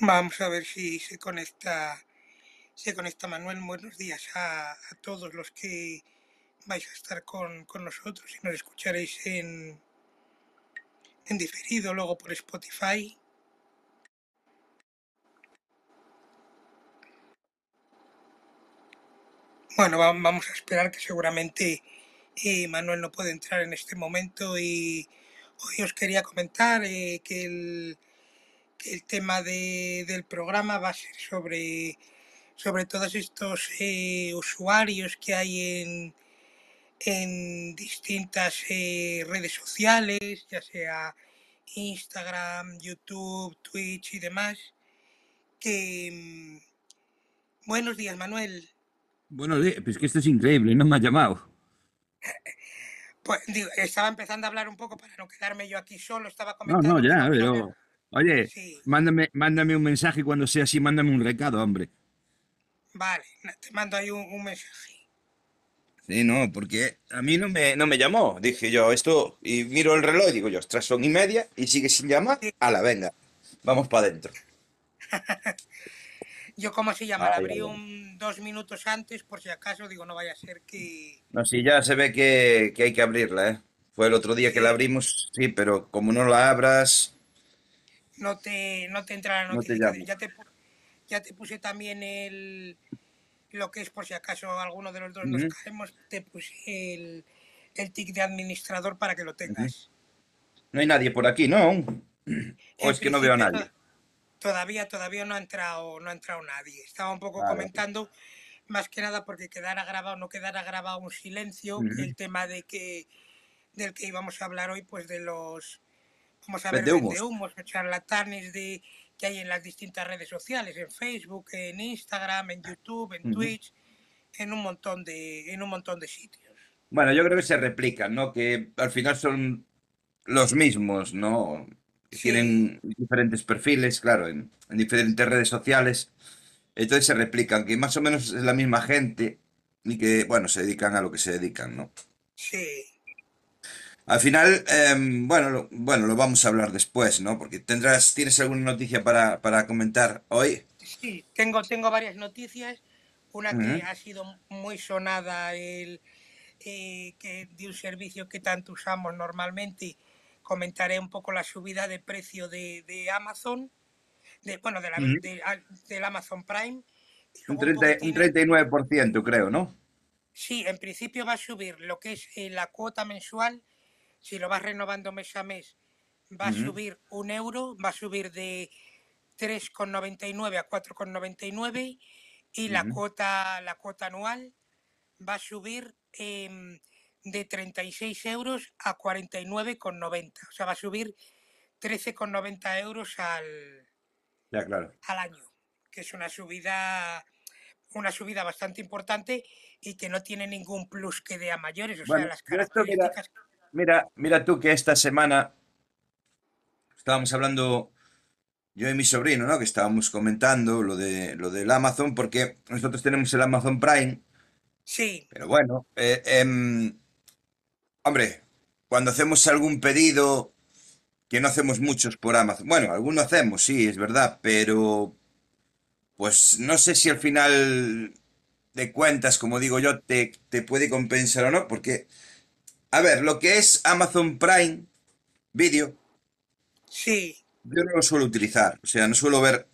Vamos a ver si se conecta, se conecta Manuel. Buenos días a, todos los que vais a estar con, con nosotros y nos escucharéis en, en diferido, luego por Spotify. Bueno, va- vamos a esperar que seguramente eh, Manuel no puede entrar en este momento y hoy os quería comentar eh, que, el, el tema de- del programa va a ser sobre, sobre todos estos eh, usuarios que hay en, en distintas eh, redes sociales, ya sea Instagram, YouTube, Twitch y demás. Que mm, buenos días, Manuel. Bueno, di- pues que esto es increíble, no me ha llamado. Pues digo, estaba empezando a hablar un poco para no quedarme yo aquí solo, estaba No, comentando no, que ya, pero... Oye, Sí, mándame, mándame un mensaje cuando sea así, mándame un recado, hombre. vale, te mando ahí un, un mensaje. Sí, no, porque a mí no me, no me llamó. Dije yo, esto, y miro el reloj y digo yo, ostras, son y media y sigue sin llamar. Sí, la venga, vamos para adentro. Yo, ¿cómo se llama? La Ay, abrí un, dos minutos antes por si acaso, digo, no vaya a ser que... No, sí, ya se ve que, que hay que abrirla, ¿eh? Fue el otro día que la abrimos, sí, pero como no la abras, no te, no te entra la no te notificación. Ya te, ya te puse también el, lo que es por si acaso alguno de los dos nos caemos, te puse el, el tic de administrador para que lo tengas. No hay nadie por aquí, ¿no? O es que no veo a nadie. to- todavía, todavía no ha entrado, no ha entrado nadie. Estaba un poco Vale. comentando, más que nada porque quedara grabado, no quedara grabado un silencio, el tema de que, del que íbamos a hablar hoy, pues de los, vamos a Vende humos. o charlatanes de, que hay en las distintas redes sociales, en Facebook, en Instagram, en YouTube, en Ujú. Twitch, en un montón de, en un montón de sitios. Bueno, yo creo que se replican, ¿no? Que al final son los mismos, ¿no? Sí, tienen diferentes perfiles, claro, en, en diferentes redes sociales. Entonces se replican, que más o menos es la misma gente y que, bueno, se dedican a lo que se dedican, ¿no? sí. Al final, em, bueno, lo, bueno, lo vamos a hablar después, ¿no? Porque tendrás, ¿tienes alguna noticia para, para comentar hoy? Sí, tengo, tengo varias noticias. Una que ha sido muy sonada, el, eh, que de un servicio que tanto usamos normalmente. Comentaré un poco la subida de precio de, de Amazon, de, bueno, de la, de- al- del Amazon Prime. Un luego un 30 un poquitín, 39%, creo, ¿no? sí, en principio va a subir lo que es eh, la cuota mensual. Si lo vas renovando mes a mes, va a subir un euro, va a subir de 3,99 a 4,99 y la ujú. cuota, la cuota anual va a subir em, de 36 euros a 49,90. O sea, va a subir 13,90 euros al, Ya, claro. al año, que es una subida, una subida bastante importante y que no tiene ningún plus que dé a mayores. O sea, las yo esto, mira, mira, tú que esta semana estábamos hablando yo y mi sobrino, ¿no? Que estábamos comentando lo de lo del Amazon, porque nosotros tenemos el Amazon Prime, Sí, pero bueno, eh, em, hombre, cuando hacemos algún pedido, que no hacemos muchos por Amazon, bueno, alguno hacemos, sí, es verdad, pero pues no sé si al final de cuentas, como digo yo, te, te puede compensar o no, porque, a ver, lo que es Amazon Prime. vídeo, Sí, yo no lo suelo utilizar. O sea, no suelo ver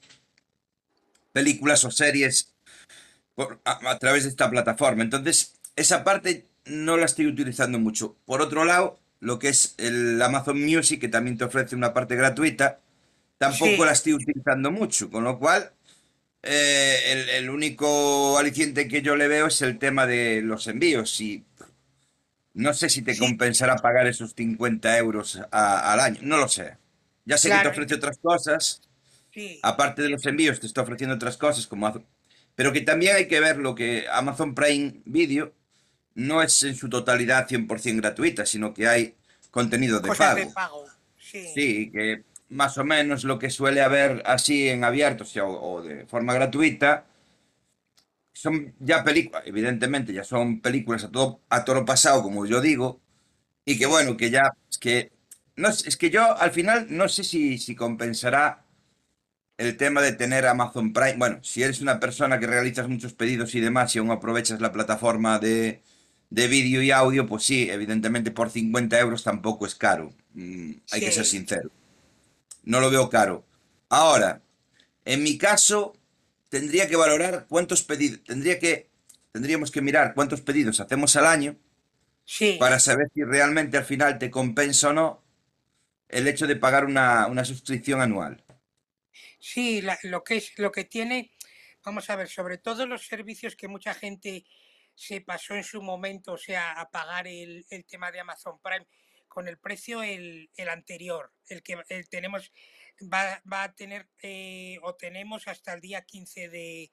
películas o series por- a, a través de esta plataforma. Entonces, esa parte no la estoy utilizando mucho. Por otro lado, lo que es el Amazon Music, que también te ofrece una parte gratuita, tampoco sí, la estoy utilizando mucho. Con lo cual, eh, el, el único aliciente que yo le veo es el tema de los envíos. Y no sé si te compensará pagar esos 50 euros a- al año. No lo sé. Ya sé que te ofrece otras cosas sí, aparte de los envíos, te está ofreciendo otras cosas como... Amazon- Pero que también hay que ver lo que Amazon Prime Video no es en su totalidad 100% gratuita, sino que hay contenido de cosas de pago. pago, sí, Sí, que más o menos lo que suele haber así en abierto, o sea, o, o de forma gratuita, son ya películas, evidentemente ya son películas a todo, a toro pasado, como yo digo, y que bueno, que ya, es que, no, es que yo al final no sé si, si compensará el tema de tener Amazon Prime, bueno, si eres una persona que realizas muchos pedidos y demás y aún aprovechas la plataforma de, de vídeo y audio, pues sí, evidentemente por 50 euros tampoco es caro. Mm, hay que ser sincero. No lo veo caro. Ahora, en mi caso, tendría que valorar cuántos pedidos, tendría que, tendríamos que mirar cuántos pedidos hacemos al año sí. para saber si realmente al final te compensa o no el hecho de pagar una, una suscripción anual. Sí, la- lo que es, lo que tiene, vamos a ver, sobre todo los servicios que mucha gente se pasó en su momento, o sea, a pagar el, el tema de Amazon Prime con el precio el, el anterior, el que el tenemos, va, va a tener eh, o tenemos hasta el día 15 de,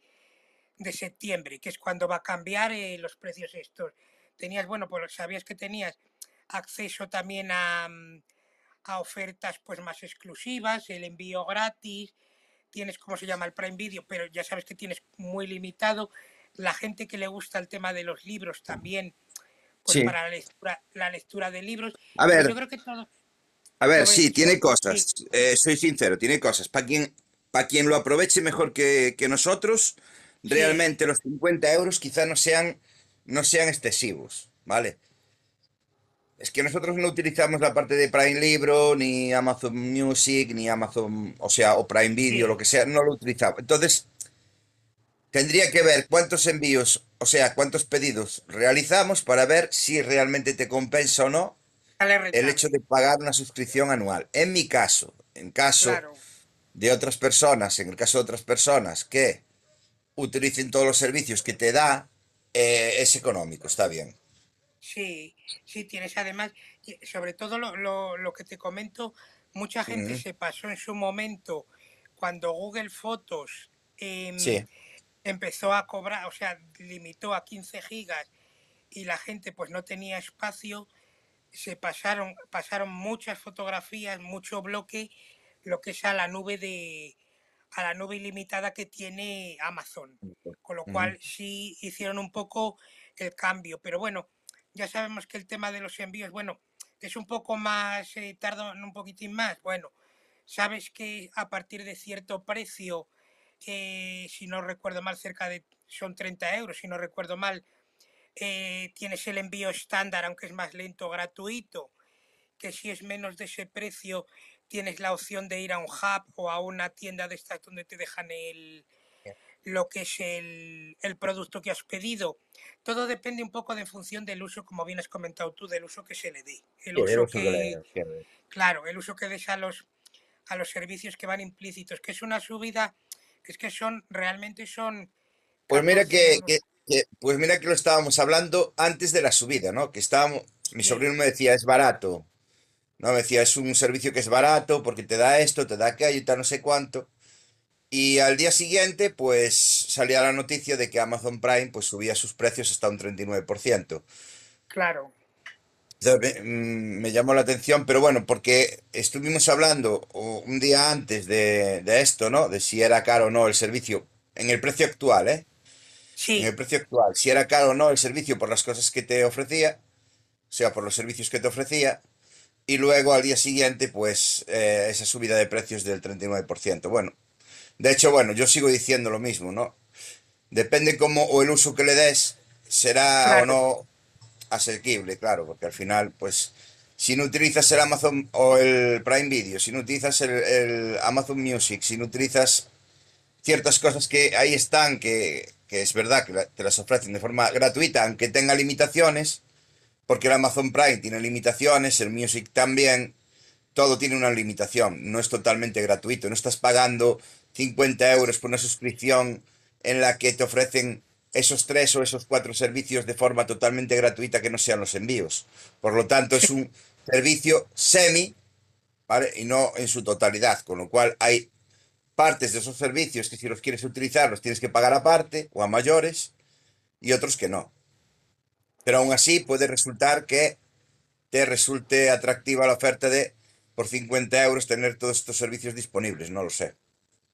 de septiembre, que es cuando va a cambiar eh, los precios estos. Tenías, bueno, pues sabías que tenías acceso también a, mm, a ofertas pues más exclusivas, el envío gratis, tienes cómo se llama el Prime Video, pero ya sabes que tienes muy limitado. La gente que le gusta el tema de los libros también, pues Sí. para la lectura, la lectura de libros. A Pero ver, yo creo que todo A ver, sí, tiene cosas. eh, soy sincero, tiene cosas. Para quien, para quien lo aproveche mejor que, que nosotros, sí, realmente los 50 euros quizá no sean, no sean excesivos, ¿vale? Es que nosotros no utilizamos la parte de Prime Libro, ni Amazon Music, ni Amazon, o sea, o Prime Video, lo que sea, no lo utilizamos. Entonces, tendría que ver cuántos envíos, o sea, cuántos pedidos realizamos para ver si realmente te compensa o no el hecho de pagar una suscripción anual. En mi caso, en caso claro, de otras personas, en el caso de otras personas que utilicen todos los servicios que te da, eh, es económico, está bien. sí, sí, tienes además, sobre todo lo, lo, lo que te comento, mucha gente se pasó en su momento cuando Google Fotos em, Sí, empezó a cobrar, o sea, limitó a 15 gigas y la gente pues no tenía espacio, se pasaron, pasaron muchas fotografías, mucho bloque, lo que es a la nube de, a la nube ilimitada que tiene Amazon. Con lo cual sí hicieron un poco el cambio. Pero bueno, ya sabemos que el tema de los envíos, bueno, es un poco más, eh, tarda un poquitín más. Bueno, sabes que a partir de cierto precio, eh, si no recuerdo mal, cerca de, son 30 euros, si no recuerdo mal, eh, tienes el envío estándar, aunque es más lento, gratuito, que si es menos de ese precio, tienes la opción de ir a un hub o a una tienda de estas donde te dejan el, lo que es el, el producto que has pedido. Todo depende un poco de en función del uso, como bien has comentado tú, del uso que se le dé. El Sí, el uso que claro, el uso que des a los, a los servicios que van implícitos, que es una subida, es que son, realmente son Pues mira 14 que, euros. que- pues mira que lo estábamos hablando antes de la subida, ¿no? Que estábamos, mi sobrino me decía, es barato, ¿no? Me decía, es un servicio que es barato porque te da esto, te da aquello tal, no sé cuánto. Y al día siguiente, pues salía la noticia de que Amazon Prime pues subía sus precios hasta un 39%. claro, Entonces, me, mm, me llamó la atención, pero bueno, porque estuvimos hablando un día antes de, de esto, ¿no? De si era caro o no el servicio, en el precio actual, ¿eh? En el precio actual, si era caro o no el servicio por las cosas que te ofrecía, o sea, por los servicios que te ofrecía, y luego al día siguiente, pues eh, esa subida de precios del 39%. Bueno, de hecho, bueno, yo sigo diciendo lo mismo, ¿no? Depende cómo o el uso que le des, será o no asequible, claro, porque al final, pues si no utilizas el Amazon o el Prime Video, si no utilizas el, el Amazon Music, si no utilizas ciertas cosas que ahí están, que, que es verdad que te las ofrecen de forma gratuita, aunque tenga limitaciones, porque el Amazon Prime tiene limitaciones, el Music también, todo tiene una limitación, no es totalmente gratuito, no estás pagando 50 euros por una suscripción en la que te ofrecen esos tres o esos cuatro servicios de forma totalmente gratuita que no sean los envíos. Por lo tanto, es un servicio semi, ¿vale? Y no en su totalidad, con lo cual hay partes de esos servicios que si los quieres utilizar los tienes que pagar aparte o a mayores y otros que no. Pero aún así puede resultar que te resulte atractiva la oferta de por 50 euros tener todos estos servicios disponibles, no lo sé.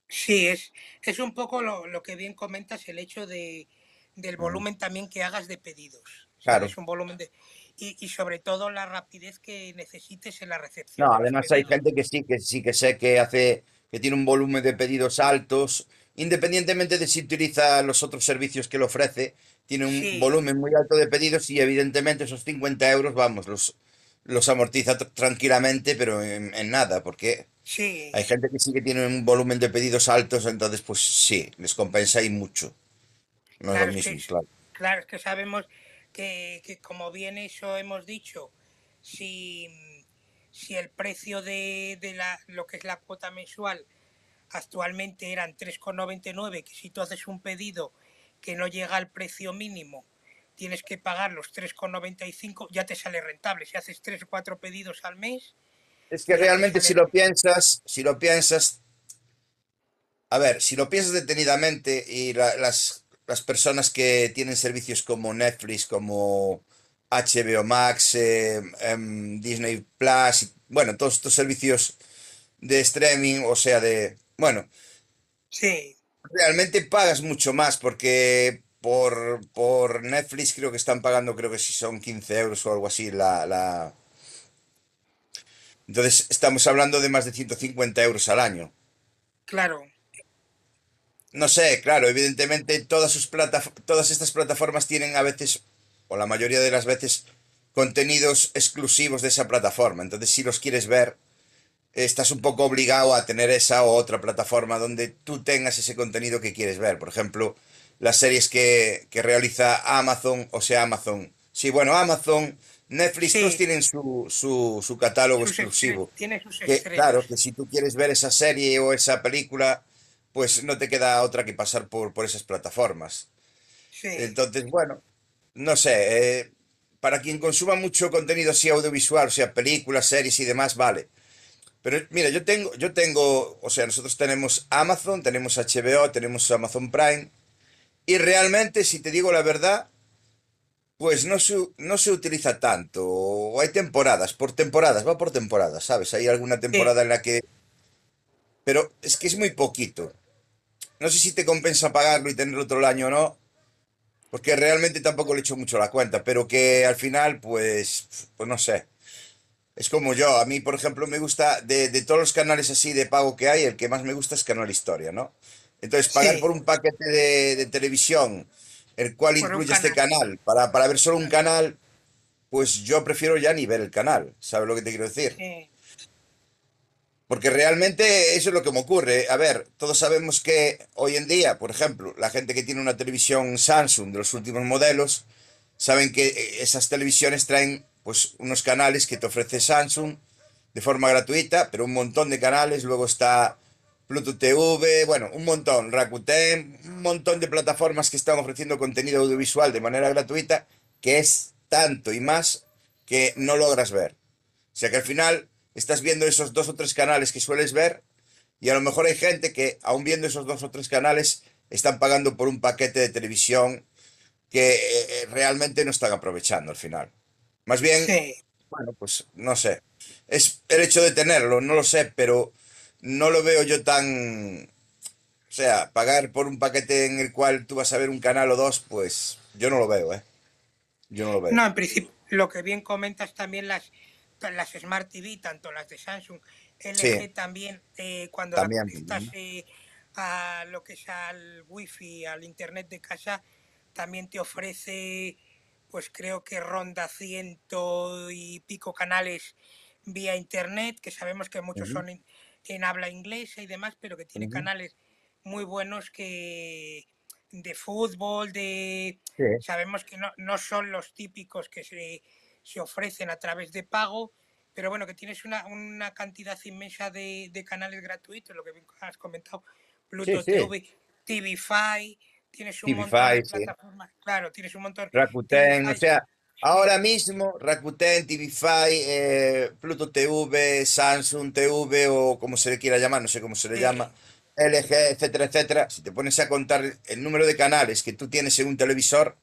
Sí, es, es un poco lo, lo que bien comentas, el hecho de, del volumen también que hagas de pedidos. Claro. Es un volumen de... Y, y, sobre todo la rapidez que necesites en la recepción. No, además hay gente que sí, que sí que sé que hace, que tiene un volumen de pedidos altos, independientemente de si utiliza los otros servicios que le ofrece, tiene un Sí, volumen muy alto de pedidos y evidentemente esos 50 euros, vamos, los, los amortiza tr- tranquilamente, pero en, en nada, porque sí, hay gente que sí que tiene un volumen de pedidos altos, entonces pues sí, les compensa y mucho. No es lo claro, es que, mismo, claro. claro, es que sabemos que, que como bien eso hemos dicho, si, si el precio de, de la, lo que es la cuota mensual actualmente eran 3,99, que si tú haces un pedido que no llega al precio mínimo, tienes que pagar los 3,95, ya te sale rentable. Si haces 3 o 4 pedidos al mes, Es que realmente si lo piensas, si lo piensas, a ver, si lo piensas detenidamente y la- las, las personas que tienen servicios como Netflix, como HBO Max, eh, em, Disney Plus, y, bueno, todos estos servicios de streaming, o sea, de, bueno, Sí, realmente pagas mucho más porque por, por Netflix creo que están pagando, creo que si son 15 euros o algo así, la, la... Entonces estamos hablando de más de 150 euros al año. claro, No sé, claro, evidentemente todas sus plataf- todas estas plataformas tienen a veces, o la mayoría de las veces, contenidos exclusivos de esa plataforma. Entonces, si los quieres ver, estás un poco obligado a tener esa o otra plataforma donde tú tengas ese contenido que quieres ver. Por ejemplo, las series que, que realiza Amazon, o sea, Amazon. Sí, bueno, Amazon, Netflix, todos tienen su, su, su catálogo sus exclusivo. tiene sus Que, claro, que si tú quieres ver esa serie o esa película, pues no te queda otra que pasar por, por esas plataformas. Sí, Entonces, bueno, no sé, eh, para quien consuma mucho contenido así audiovisual, o sea, películas, series y demás, vale. Pero mira, yo tengo, yo tengo, o sea, nosotros tenemos Amazon, tenemos HBO, tenemos Amazon Prime, y realmente, si te digo la verdad, pues no se, no se utiliza tanto. O hay temporadas, por temporadas, va por temporadas, ¿sabes? Hay alguna sí, temporada en la que... Pero es que es muy poquito. No sé si te compensa pagarlo y tenerlo otro año o no, porque realmente tampoco le echo mucho la cuenta, pero que al final, pues, pues no sé. Es como yo, a mí, por ejemplo, me gusta, de, de todos los canales así de pago que hay, el que más me gusta es Canal Historia, ¿no? Entonces, pagar por un paquete de, de televisión, el cual por incluye este canal. canal, para, para ver solo un canal, pues yo prefiero ya ni ver el canal, ¿sabes lo que te quiero decir? Sí, Porque realmente eso es lo que me ocurre. A ver, todos sabemos que hoy en día, por ejemplo, la gente que tiene una televisión Samsung de los últimos modelos, saben que eh, esas televisiones traen pues unos canales que te ofrece Samsung de forma gratuita, pero un montón de canales. Luego está Pluto TV, bueno, un montón, Rakuten, un montón de plataformas que están ofreciendo contenido audiovisual de manera gratuita, que es tanto y más que no logras ver. O sea que al final estás viendo esos dos o tres canales que sueles ver y a lo mejor hay gente que, aun viendo esos dos o tres canales, están pagando por un paquete de televisión que eh, eh, realmente no están aprovechando al final. Más bien, sí. bueno, pues no sé. Es el hecho de tenerlo, no lo sé, pero no lo veo yo tan... O sea, pagar por un paquete en el cual tú vas a ver un canal o dos, pues yo no lo veo, ¿eh? Yo no lo veo. No, en principio, lo que bien comentas también las, las Smart TV, tanto las de Samsung, Sí, LG también, eh, cuando también. eh, a lo que es al wifi, al internet de casa, también te ofrece pues creo que ronda ciento y pico canales vía internet, que sabemos que muchos son en, habla inglesa y demás, pero que tiene canales muy buenos que de fútbol, de sabemos que no, no son los típicos que se, se ofrecen a través de pago, pero bueno, que tienes una, una cantidad inmensa de, de, canales gratuitos, lo que has comentado, Pluto TV, TV5, tienes un montón de plataformas, claro, tienes un montón. Rakuten, o sea, ahora mismo Rakuten, TV5, eh, Pluto TV, Samsung TV o como se le quiera llamar, no sé cómo se le llama, LG, etcétera, etcétera, si te pones a contar el número de canales que tú tienes en un televisor,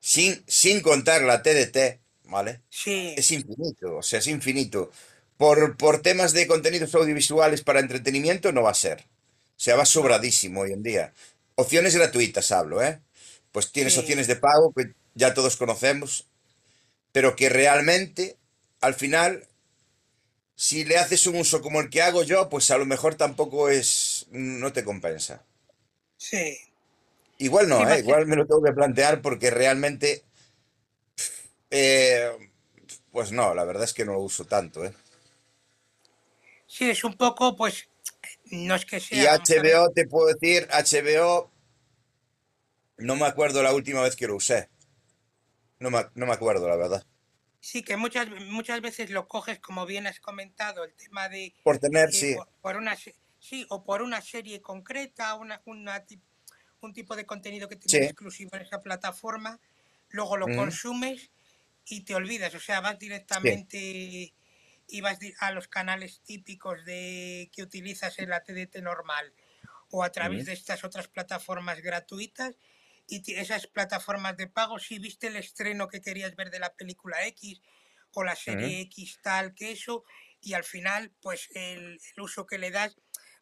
sin, sin contar la TDT, ¿vale? Sí. Es infinito, o sea, es infinito. Por, por temas de contenidos audiovisuales para entretenimiento no va a ser. O sea, va sobradísimo hoy en día. Opciones gratuitas hablo, ¿eh? Pues tienes opciones de pago que ya todos conocemos, pero que realmente, al final, si le haces un uso como el que hago yo, pues a lo mejor tampoco es, no te compensa. Sí. Igual no, ¿eh? Igual me lo tengo que plantear porque realmente eh, pues no, la verdad es que no lo uso tanto, ¿eh? Sí, es un poco, pues, no es que sea... Y HBO, te puedo decir, HBO, no me acuerdo la última vez que lo usé. No me, no me acuerdo, la verdad. Sí, que muchas, muchas veces lo coges, como bien has comentado, el tema de... Por tener, sí. Por, una, sí, o por una serie concreta, una, una un tipo de contenido que tienes exclusivo en esa plataforma, luego lo consumes y te olvidas, o sea, vas directamente y vas a los canales típicos de que utilizas en la TDT normal o a través de estas otras plataformas gratuitas y esas plataformas de pago, si viste el estreno que querías ver de la película X o la serie X tal que eso y al final pues el, el uso que le das,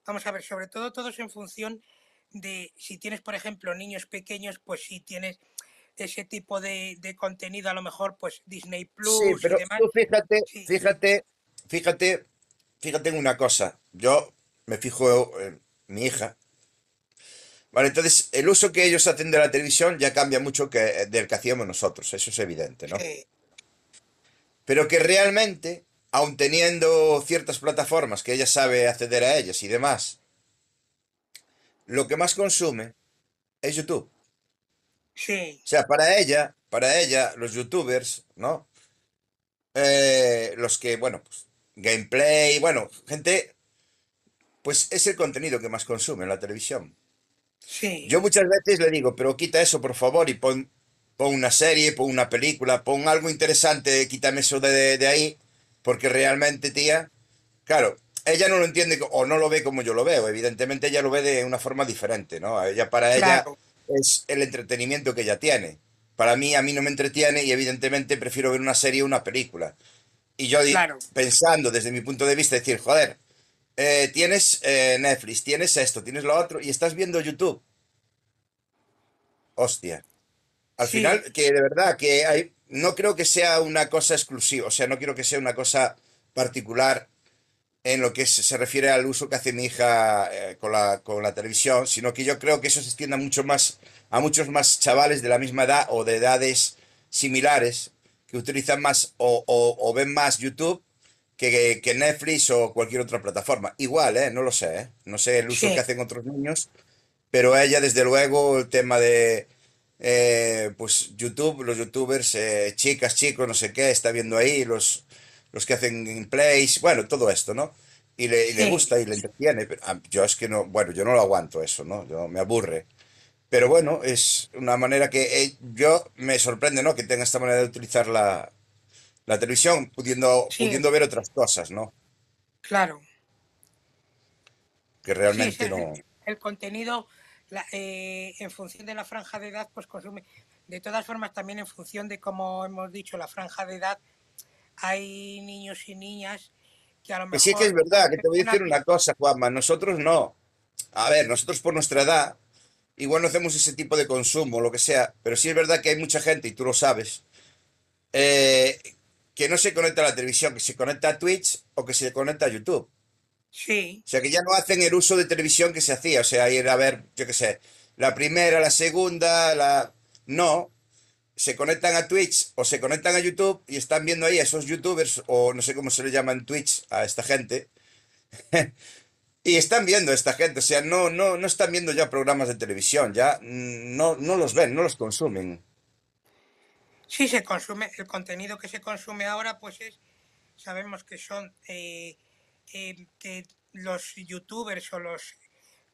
vamos a ver, sobre todo todos en función de si tienes por ejemplo niños pequeños, pues si tienes ese tipo de, contenido, a lo mejor pues Disney Plus sí, pero Tú fíjate, fíjate, fíjate, fíjate en una cosa. Yo me fijo en mi hija. Vale, entonces el uso que ellos hacen de la televisión ya cambia mucho que, del que hacíamos nosotros, eso es evidente, ¿no? Pero que realmente, aun teniendo ciertas plataformas que ella sabe acceder a ellas y demás, lo que más consume es YouTube. Sí. O sea, para ella, para ella, los youtubers, ¿no? Eh, los que, bueno, pues, gameplay, bueno, gente, pues es el contenido que más consume en la televisión. Sí. Yo muchas veces le digo, pero quita eso, por favor, y pon, pon una serie, pon una película, pon algo interesante, quítame eso de, de ahí, porque realmente, tía, claro, ella no lo entiende o no lo ve como yo lo veo, evidentemente ella lo ve de una forma diferente, ¿no? Ella, para ella es el entretenimiento que ella tiene. Para mí, a mí no me entretiene y evidentemente prefiero ver una serie o una película. Y yo pensando desde mi punto de vista, decir, joder, eh, tienes eh, Netflix, tienes esto, tienes lo otro y estás viendo YouTube. Hostia. Al final, que de verdad, que hay, no creo que sea una cosa exclusiva, o sea, no quiero que sea una cosa particular en lo que se refiere al uso que hace mi hija eh, con, la, con la televisión, sino que yo creo que eso se extiende mucho más, a muchos más chavales de la misma edad o de edades similares que utilizan más o, ven más YouTube que, que, Netflix o cualquier otra plataforma. Igual, ¿eh? No lo sé, ¿eh? No sé el uso que hacen otros niños, pero ella, desde luego, el tema de, eh, pues, YouTube, los youtubers, chicas, chicos, no sé qué, está viendo ahí, los los que hacen gameplays, bueno, todo esto, ¿no? Y le, gusta y le entretiene. Pero ah, yo es que no, bueno, yo no lo aguanto eso, ¿no? Yo me aburre. Pero bueno, es una manera que eh, yo me sorprende, ¿no? Que tenga esta manera de utilizar la, televisión, pudiendo, pudiendo ver otras cosas, ¿no? Claro. Que realmente no. El contenido, eh, en función de la franja de edad, pues consume. De todas formas, también en función de, como hemos dicho, la franja de edad, hay niños y niñas que a lo mejor... sí que es verdad, que te voy a decir una cosa, Juanma, nosotros no. A ver, nosotros por nuestra edad, igual no hacemos ese tipo de consumo, lo que sea, pero sí es verdad que hay mucha gente, y tú lo sabes, eh, que no se conecta a la televisión, que se conecta a Twitch o que se conecta a YouTube. Sí. O sea, que ya no hacen el uso de televisión que se hacía, o sea, ir a ver, yo qué sé, la primera, la segunda, la... No, se conectan a Twitch o se conectan a YouTube y están viendo ahí a esos youtubers o no sé cómo se le llama en Twitch a esta gente. y están viendo a esta gente, o sea, no, no, no están viendo ya programas de televisión, ya mm, no, no los ven, no los consumen. Sí, se consume, el contenido que se consume ahora, pues es, sabemos que son eh, eh, que los youtubers o los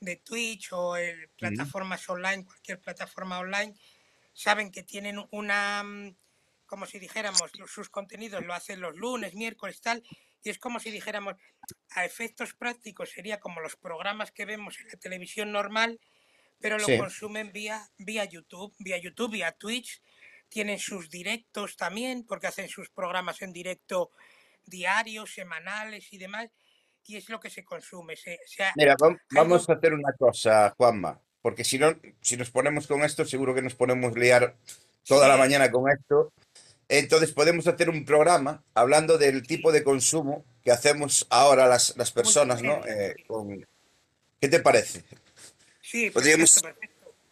de Twitch o el, plataformas online, cualquier plataforma online, saben que tienen una, mm, como si dijéramos, sus contenidos lo hacen los lunes, miércoles, tal, y es como si dijéramos, a efectos prácticos sería como los programas que vemos en la televisión normal, pero lo consumen vía, vía YouTube, vía YouTube, vía Twitch, tienen sus directos también, porque hacen sus programas en directo diarios, semanales y demás, y es lo que se consume. Mira, vamos a hacer una cosa, Juanma, porque si no, si nos ponemos con esto, seguro que nos ponemos liar toda la mañana con esto. Entonces podemos hacer un programa hablando del tipo de consumo que hacemos ahora las, las personas, ¿no? Eh, ¿Qué te parece? Sí, Podríamos,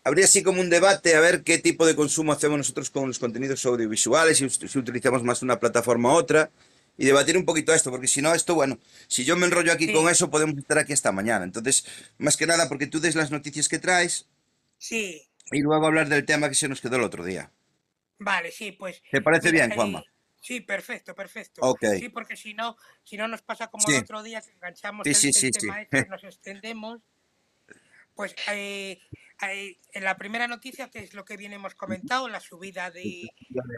habría así como un debate a ver qué tipo de consumo hacemos nosotros con los contenidos audiovisuales, si, si utilizamos más una plataforma u otra, y debatir un poquito esto, porque si no, esto, bueno, si yo me enrollo aquí con eso, podemos estar aquí hasta mañana. Entonces, más que nada, porque tú des las noticias que traes. Sí. Y luego hablar del tema que se nos quedó el otro día. Vale, sí, pues. ¿Te parece bien, Juanma? Sí, perfecto, perfecto. Okay. Sí, porque si no, si no nos pasa como el otro día, que enganchamos el, tema este, nos extendemos. Pues eh, en la primera noticia, que es lo que bien hemos comentado, la subida de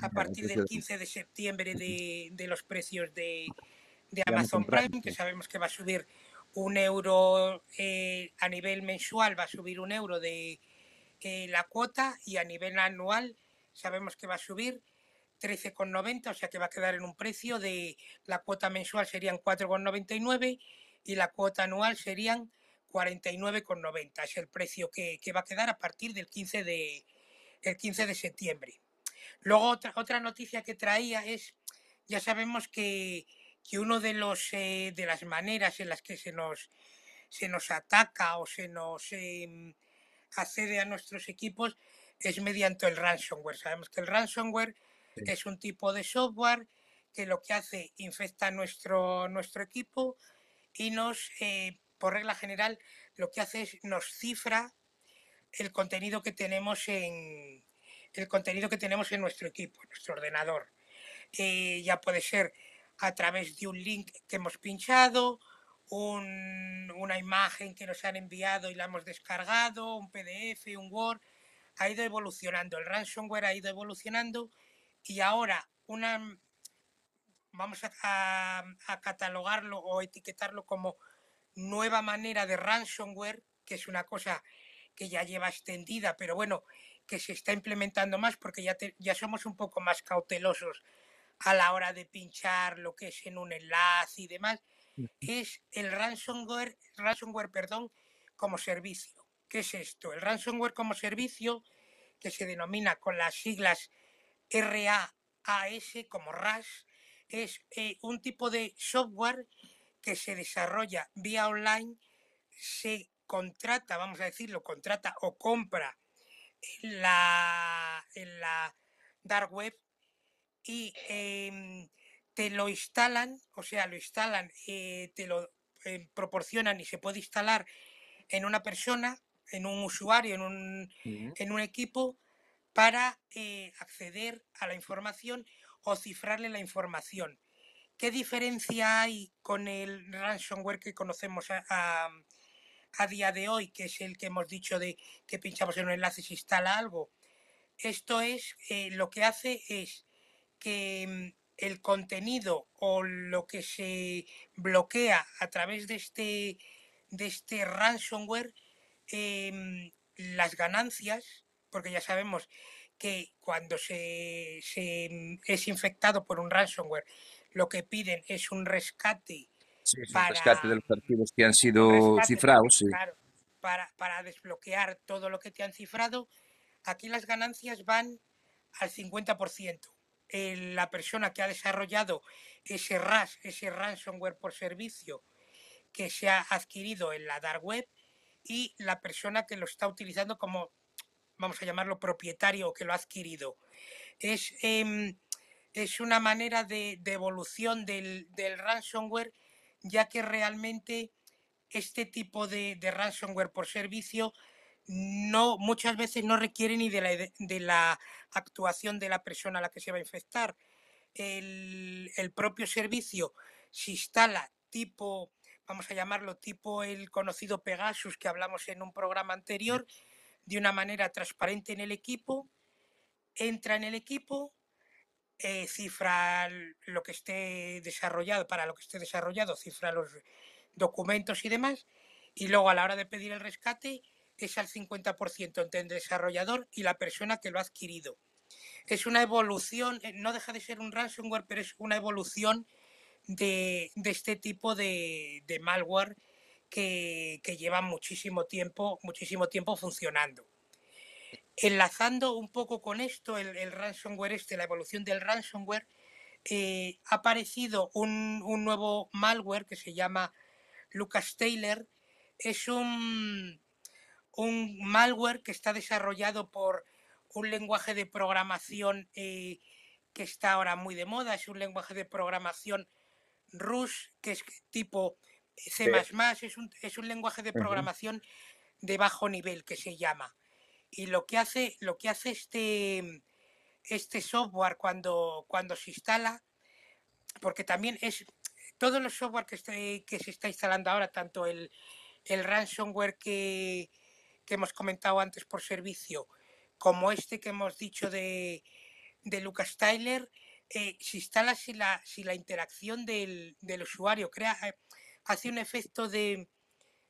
a partir del 15 de septiembre de, de los precios de, de, Amazon Prime, que sabemos que va a subir un euro eh, a nivel mensual, va a subir un euro de eh, la cuota y a nivel anual sabemos que va a subir 13,90, o sea que va a quedar en un precio de la cuota mensual serían 4,99 y la cuota anual serían 49,90 es el precio que, va a quedar a partir del 15 de, el 15 de septiembre. Luego otra, otra noticia que traía es, ya sabemos que, que uno de los eh, de las maneras en las que se nos se nos ataca o se nos em, accede a nuestros equipos es mediante el ransomware. Sabemos que el ransomware es un tipo de software que lo que hace infecta nuestro, nuestro equipo y nos eh, por regla general, lo que hace es nos cifra el contenido que tenemos en el contenido que tenemos en nuestro equipo, en nuestro ordenador. Eh, ya puede ser a través de un link que hemos pinchado, una imagen que nos han enviado y la hemos descargado, un PDF, un Word. Ha ido evolucionando, el ransomware ha ido evolucionando y ahora una vamos a catalogarlo o etiquetarlo como nueva manera de ransomware, que es una cosa que ya lleva extendida, pero bueno, que se está implementando más porque ya, ya somos un poco más cautelosos a la hora de pinchar lo que es en un enlace y demás, es el ransomware, ransomware perdón, como servicio. ¿Qué es esto? El ransomware como servicio, que se denomina con las siglas RAAS como RAS, es eh, un tipo de software que se desarrolla vía online se contrata, vamos a decirlo, contrata o compra en la, en la dark web y em, te lo instalan, o sea, lo instalan, eh, te lo eh, proporcionan y se puede instalar en una persona, en un usuario, en un, en un equipo, para eh, acceder a la información o cifrarle la información. ¿Qué diferencia hay con el ransomware que conocemos a, día de hoy, que es el que hemos dicho de que pinchamos en un enlace y se instala algo? Esto es, eh, lo que hace es que mm, el contenido o lo que se bloquea a través de este, de este ransomware, em, las ganancias, porque ya sabemos que cuando se, se, mm, es infectado por un ransomware, lo que piden es un rescate. para, rescate de los archivos que han sido cifrados. para, para desbloquear todo lo que te han cifrado. Aquí las ganancias van al 50%. la persona que ha desarrollado ese RAS, ese ransomware por servicio que se ha adquirido en la dark web y la persona que lo está utilizando como, vamos a llamarlo propietario o que lo ha adquirido. es, em, es una manera de, evolución del, ransomware, ya que realmente este tipo de, ransomware por servicio no muchas veces no requiere ni de la, actuación de la persona a la que se va a infectar. El, el propio servicio se instala tipo, vamos a llamarlo tipo el conocido Pegasus que hablamos en un programa anterior, de una manera transparente en el equipo, entra en el equipo, eh, cifra lo que esté desarrollado, para lo que esté desarrollado, cifra los documentos y demás, y luego a la hora de pedir el rescate es al 50% entre el desarrollador y la persona que lo ha adquirido. Es una evolución, eh, no deja de ser un ransomware, pero es una evolución de, este tipo de, malware que, lleva muchísimo tiempo, muchísimo tiempo funcionando. Enlazando un poco con esto, el, ransomware este, la evolución del ransomware, eh, ha aparecido un, nuevo malware que se llama Lucas Taylor. Es un, un malware que está desarrollado por un lenguaje de programación eh, que está ahora muy de moda. Es un lenguaje de programación Rush, que es tipo C++, es un, es un lenguaje de programación de bajo nivel que se llama. Y lo que hace, lo que hace este, este software cuando, cuando se instala, porque también es todos los software que, que se está instalando ahora, tanto el, el ransomware que, que, hemos comentado antes por servicio, como este que hemos dicho de, de Lucas Tyler, eh, se instala si la, si la interacción del, usuario crea, eh, hace un efecto de,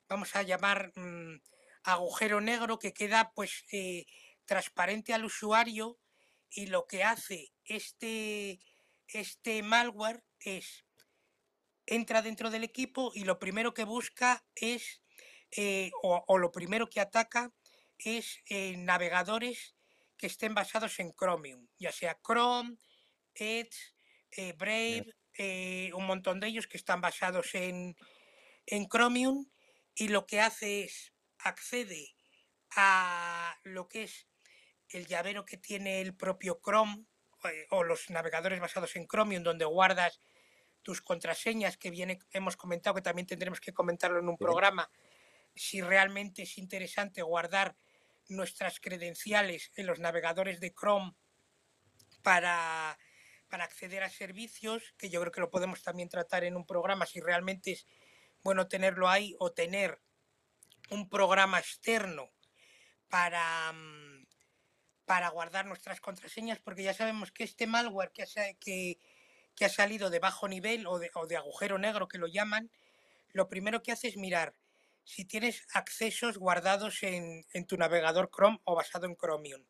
vamos a llamar, mm, agujero negro que queda pues eh, transparente al usuario y lo que hace este, este malware es entra dentro del equipo y lo primero que busca es o, o, lo primero que ataca es navegadores que estén basados en Chromium, ya sea Chrome, Edge, eh, Brave, eh, un montón de ellos que están basados en, en Chromium y lo que hace es accede a lo que es el llavero que tiene el propio Chrome eh, o los navegadores basados en Chromium donde guardas tus contraseñas que viene, hemos comentado que también tendremos que comentarlo en un programa si realmente es interesante guardar nuestras credenciales en los navegadores de Chrome para para acceder a servicios, que yo creo que lo podemos también tratar en un programa si realmente es bueno tenerlo ahí o tener un programa externo para, mm, para guardar nuestras contraseñas, porque ya sabemos que este malware que ha, que, ha salido de bajo nivel o de, o de agujero negro que lo llaman, lo primero que hace es mirar si tienes accesos guardados en, en tu navegador Chrome o basado en Chromium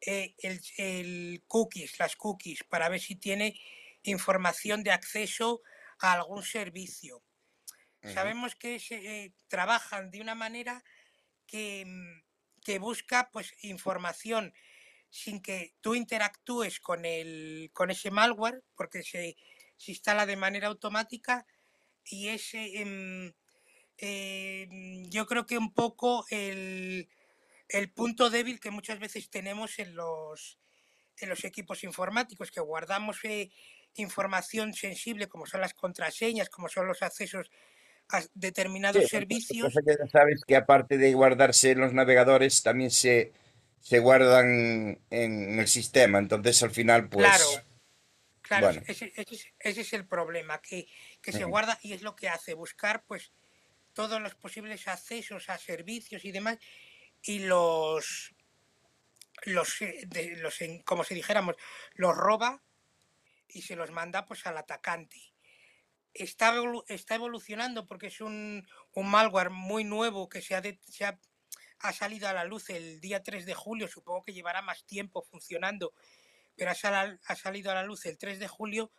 eh, el, cookies, las cookies, para ver si tiene información de acceso a algún servicio. Sabemos que eh, trabajan de una manera que, mm, que, busca pues, información sin que tú interactúes con, el, con ese malware, porque se, se instala de manera automática y ese, em, em, yo creo que un poco el, el punto débil que muchas veces tenemos en los, en los equipos informáticos, que guardamos eh, información sensible como son las contraseñas, como son los accesos a determinados servicios. Que sabes que aparte de guardarse en los navegadores, también se, se guardan en el sistema. Entonces al final, pues... Claro, claro ese, es el problema, que, se guarda y es lo que hace, buscar pues todos los posibles accesos a servicios y demás y los, los, eh, los como si dijéramos, los roba y se los manda pues al atacante. Está, está evolucionando porque es un, un, malware muy nuevo que se ha, se ha, ha, salido a la luz el día 3 de julio, supongo que llevará más tiempo funcionando, pero ha, ha salido a la luz el 3 de julio,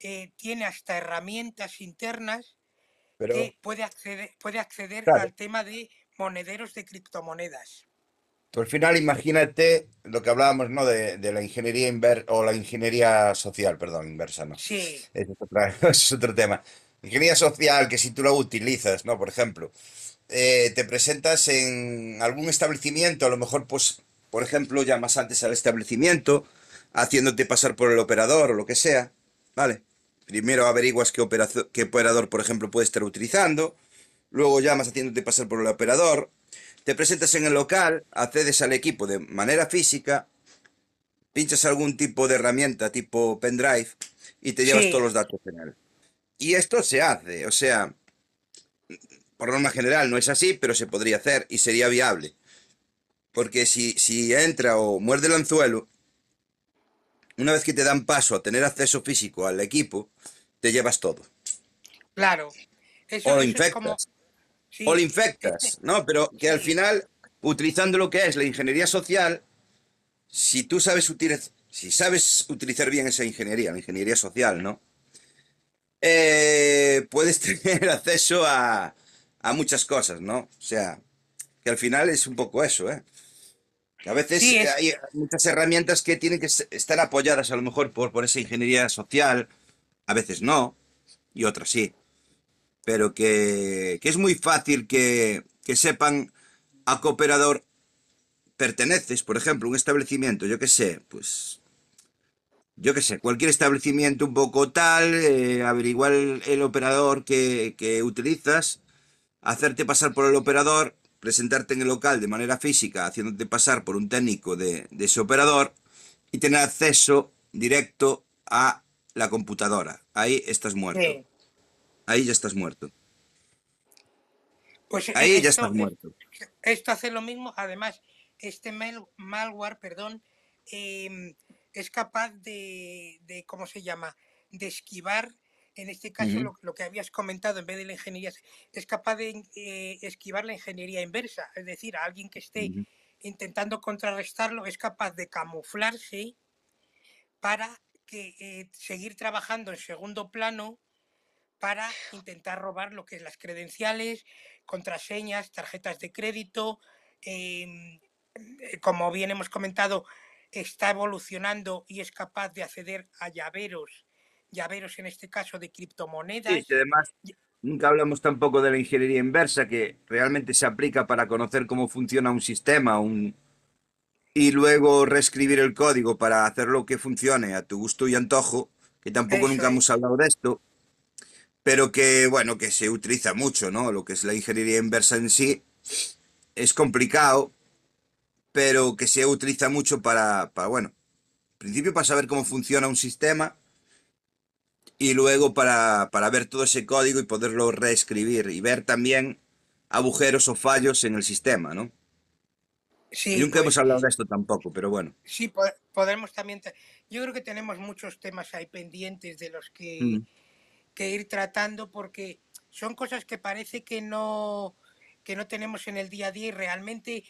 eh, tiene hasta herramientas internas que puede acceder, puede acceder al tema de monederos de criptomonedas. Al final, imagínate lo que hablábamos, ¿no? De, la ingeniería inversa o la ingeniería social, perdón, inversa, ¿no? Sí. Es, es otro tema. Ingeniería social, que si tú la utilizas, ¿no? Por ejemplo, eh, te presentas en algún establecimiento, a lo mejor, pues, por ejemplo, llamas antes al establecimiento, haciéndote pasar por el operador o lo que sea, ¿vale? Primero averiguas qué, qué operador, por ejemplo, puede estar utilizando, luego llamas haciéndote pasar por el operador, te presentas en el local, accedes al equipo de manera física, pinchas algún tipo de herramienta tipo pendrive y te llevas todos los datos en él. Y esto se hace, o sea, por norma general no es así, pero se podría hacer y sería viable. Porque si, si entra o muerde el anzuelo, una vez que te dan paso a tener acceso físico al equipo, te llevas todo. Claro. o lo infectas. O lo infectas, ¿no? Pero que al final, utilizando lo que es la ingeniería social, si tú sabes utilizar, si sabes utilizar bien esa ingeniería, la ingeniería social, ¿no? Eh, puedes tener acceso a, a muchas cosas, ¿no? O sea, que al final es un poco eso, ¿eh? A veces hay muchas herramientas que tienen que estar apoyadas a lo mejor por, por esa ingeniería social, a veces no, y otras sí. Pero que, es muy fácil que, sepan a qué operador perteneces, por ejemplo, un establecimiento, yo qué sé, pues yo qué sé, cualquier establecimiento un poco tal, eh, averiguar el, operador que, que, utilizas, hacerte pasar por el operador presentarte en el local de manera física, haciéndote pasar por un técnico de, ese operador y tener acceso directo a la computadora. Ahí estás muerto. Ahí ya estás muerto. Pues Ahí ya estás muerto. Esto hace lo mismo. Además, este malware, perdón, em, es capaz de, de, ¿cómo se llama? De esquivar en este caso lo, que habías comentado, en vez de la ingeniería, es capaz de eh, esquivar la ingeniería inversa, es decir, a alguien que esté intentando contrarrestarlo es capaz de camuflarse para que eh, seguir trabajando en segundo plano para intentar robar lo que es las credenciales, contraseñas, tarjetas de crédito. Em, eh, como bien hemos comentado, está evolucionando y es capaz de acceder a llaveros llaveros en este caso de criptomonedas. Sí, además nunca hablamos tampoco de la ingeniería inversa que realmente se aplica para conocer cómo funciona un sistema un... y luego reescribir el código para hacerlo que funcione a tu gusto y antojo, que tampoco nunca hemos hablado de esto, pero que bueno, que se utiliza mucho, ¿no? Lo que es la ingeniería inversa en sí es complicado, pero que se utiliza mucho para, para bueno, en principio para saber cómo funciona un sistema y luego para, ver todo ese código y poderlo reescribir y ver también agujeros o fallos en el sistema, ¿no? Sí, nunca hemos pues hablado de esto tampoco, pero bueno. Sí, podemos también. Yo creo que tenemos muchos temas ahí pendientes de los que, mm. Que ir tratando porque son cosas que parece que no, que no tenemos en el día a día y realmente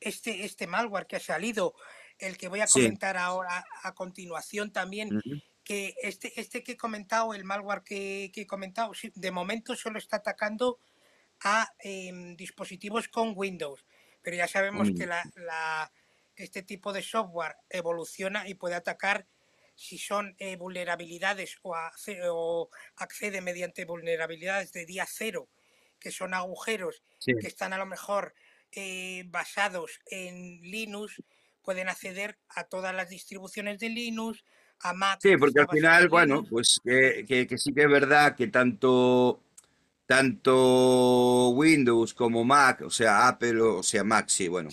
este, este malware que ha salido, el que voy a comentar ahora a continuación también, que este, este que he comentado, el malware que, he comentado, de momento solo está atacando a em, dispositivos con Windows, pero ya sabemos que la, este tipo de software evoluciona y puede atacar si son eh, vulnerabilidades o, o, accede mediante vulnerabilidades de día cero, que son agujeros que están a lo mejor eh, basados en Linux, pueden acceder a todas las distribuciones de Linux, Sí, porque al final, bueno, pues que, sí que es verdad que tanto, tanto Windows como Mac, o sea, Apple, o sea, Mac, sí, bueno,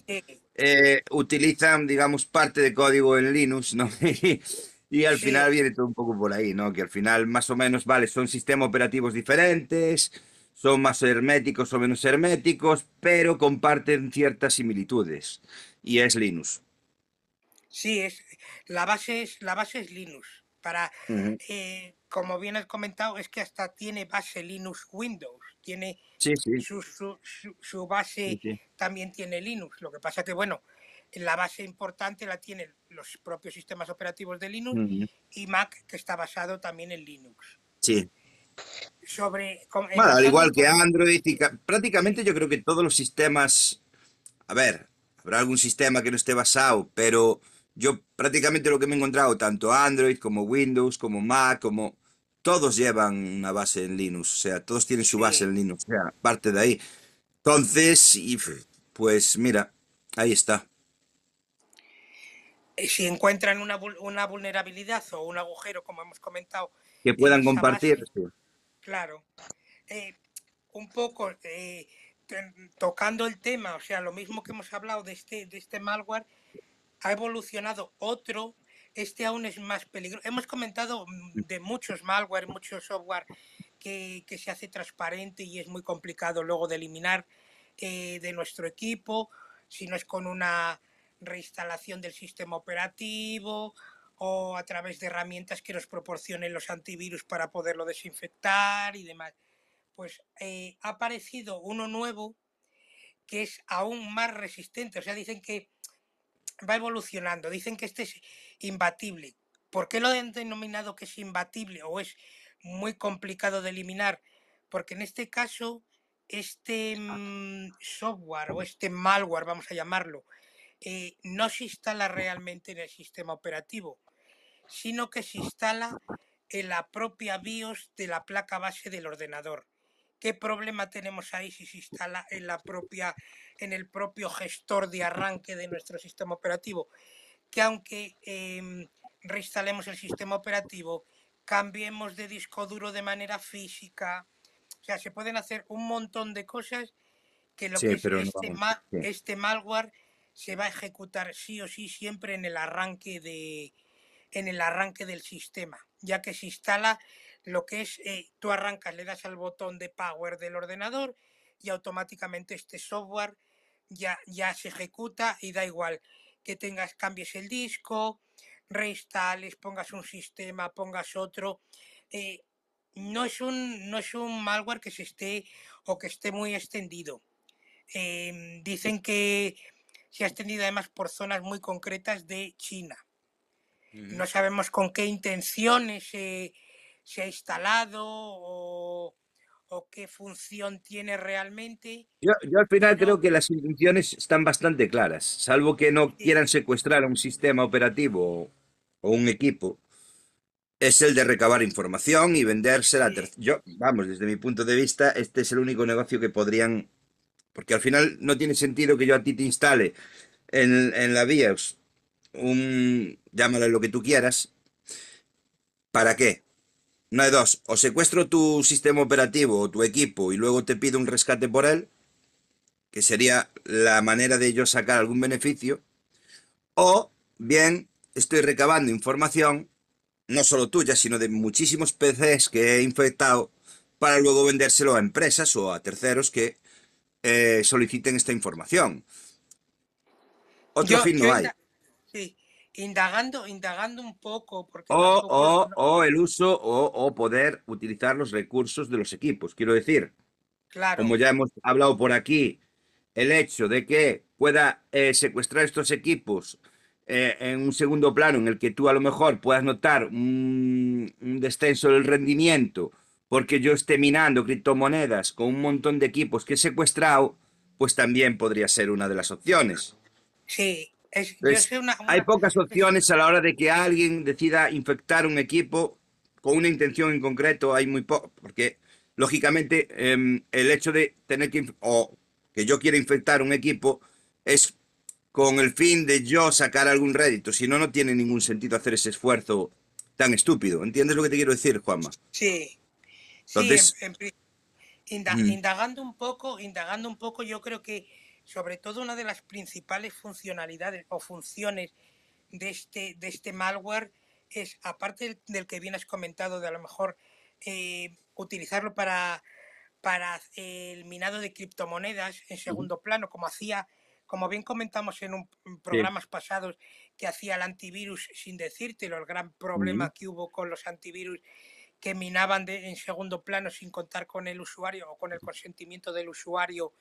eh, utilizan, digamos, parte de código en Linux, ¿no? y al final viene todo un poco por ahí, ¿no? Que al final, más o menos, vale, son sistemas operativos diferentes, son más herméticos o menos herméticos, pero comparten ciertas similitudes. Y es Linux. Sí, es, la base es, la base es Linux. Para, eh, como bien has comentado, es que hasta tiene base Linux Windows. Tiene Su, su, base también tiene Linux. Lo que pasa que, bueno, la base importante la tienen los propios sistemas operativos de Linux y Mac, que está basado también en Linux. Sí. Sobre, bueno, al igual que Android, y prácticamente yo creo que todos los sistemas, a ver, habrá algún sistema que no esté basado, pero yo prácticamente lo que me he encontrado, tanto Android como Windows, como Mac, como todos llevan una base en Linux, o sea, todos tienen su base en Linux, o sea, parte de ahí. Entonces, y, pues mira, ahí está. Si encuentran una, una, vulnerabilidad o un agujero, como hemos comentado, que puedan compartir. claro. Eh, un poco eh, tocando el tema, o sea, lo mismo que hemos hablado de este, de este malware, ha evolucionado otro, este aún es más peligroso. Hemos comentado mm, de muchos malware, muchos software que, que se hace transparente y es muy complicado luego de eliminar eh, de nuestro equipo, si no es con una reinstalación del sistema operativo o a través de herramientas que nos proporcionen los antivirus para poderlo desinfectar y demás. Pues eh, ha aparecido uno nuevo que es aún más resistente. O sea, dicen que va evolucionando, dicen que este es imbatible. ¿Por qué lo han denominado que es imbatible o es muy complicado de eliminar? Porque en este caso, este ah. mm, software o este malware, vamos a llamarlo, eh, no se instala realmente en el sistema operativo, sino que se instala en la propia BIOS de la placa base del ordenador. ¿Qué problema tenemos ahí si se instala en la propia, en el propio gestor de arranque de nuestro sistema operativo? Que aunque em, reinstalemos el sistema operativo, cambiemos de disco duro de manera física, o sea, se pueden hacer un montón de cosas que lo que es este, este malware se va a ejecutar sí o sí siempre en el arranque de en el arranque del sistema, ya que se instala lo que es eh, tú arrancas, le das al botón de power del ordenador y automáticamente este software ya, ya se ejecuta y da igual que tengas, cambies el disco, reinstales, pongas un sistema, pongas otro. Eh, no es un no es un malware que se esté o que esté muy extendido. Em, dicen que se ha extendido además por zonas muy concretas de China. No sabemos con qué intenciones se, ha instalado o, qué función tiene realmente. Yo, al final creo que las intenciones están bastante claras, salvo que no quieran secuestrar un sistema operativo o un equipo. Es el de recabar información y vendérsela. Yo, vamos, desde mi punto de vista, este es el único negocio que podrían porque al final no tiene sentido que yo a ti te instale en, la BIOS un, llámale lo que tú quieras. ¿Para qué? No hay dos. O secuestro tu sistema operativo o tu equipo y luego te pido un rescate por él, que sería la manera de yo sacar algún beneficio. O bien estoy recabando información, no solo tuya, sino de muchísimos PCs que he infectado, para luego vendérselo a empresas o a terceros que eh, soliciten esta información. Otro fin no hay. Sí, indagando, indagando un poco. Porque o, el uso o, poder utilizar los recursos de los equipos. Quiero decir, claro. como ya hemos hablado por aquí, el hecho de que pueda eh, secuestrar estos equipos eh, en un segundo plano en el que tú a lo mejor puedas notar un descenso del rendimiento porque yo esté minando criptomonedas con un montón de equipos que he secuestrado, pues también podría ser una de las opciones. Sí, es, hay pocas opciones a la hora de que alguien decida infectar un equipo con una intención en concreto, hay muy poco, porque lógicamente em, el hecho de tener que, o que yo quiera infectar un equipo es con el fin de yo sacar algún rédito, si no, no tiene ningún sentido hacer ese esfuerzo tan estúpido. ¿Entiendes lo que te quiero decir, Juanma? Sí, sí, indagando un poco, indagando un poco, yo creo que sobre todo una de las principales funcionalidades o funciones de este, de este malware es, aparte del que bien has comentado, de a lo mejor eh, utilizarlo para, para el minado de criptomonedas en segundo plano, como hacía, como bien comentamos en, un, programas pasados, que hacía el antivirus sin decírtelo, el gran problema que hubo con los antivirus que minaban de, en segundo plano sin contar con el usuario o con el consentimiento del usuario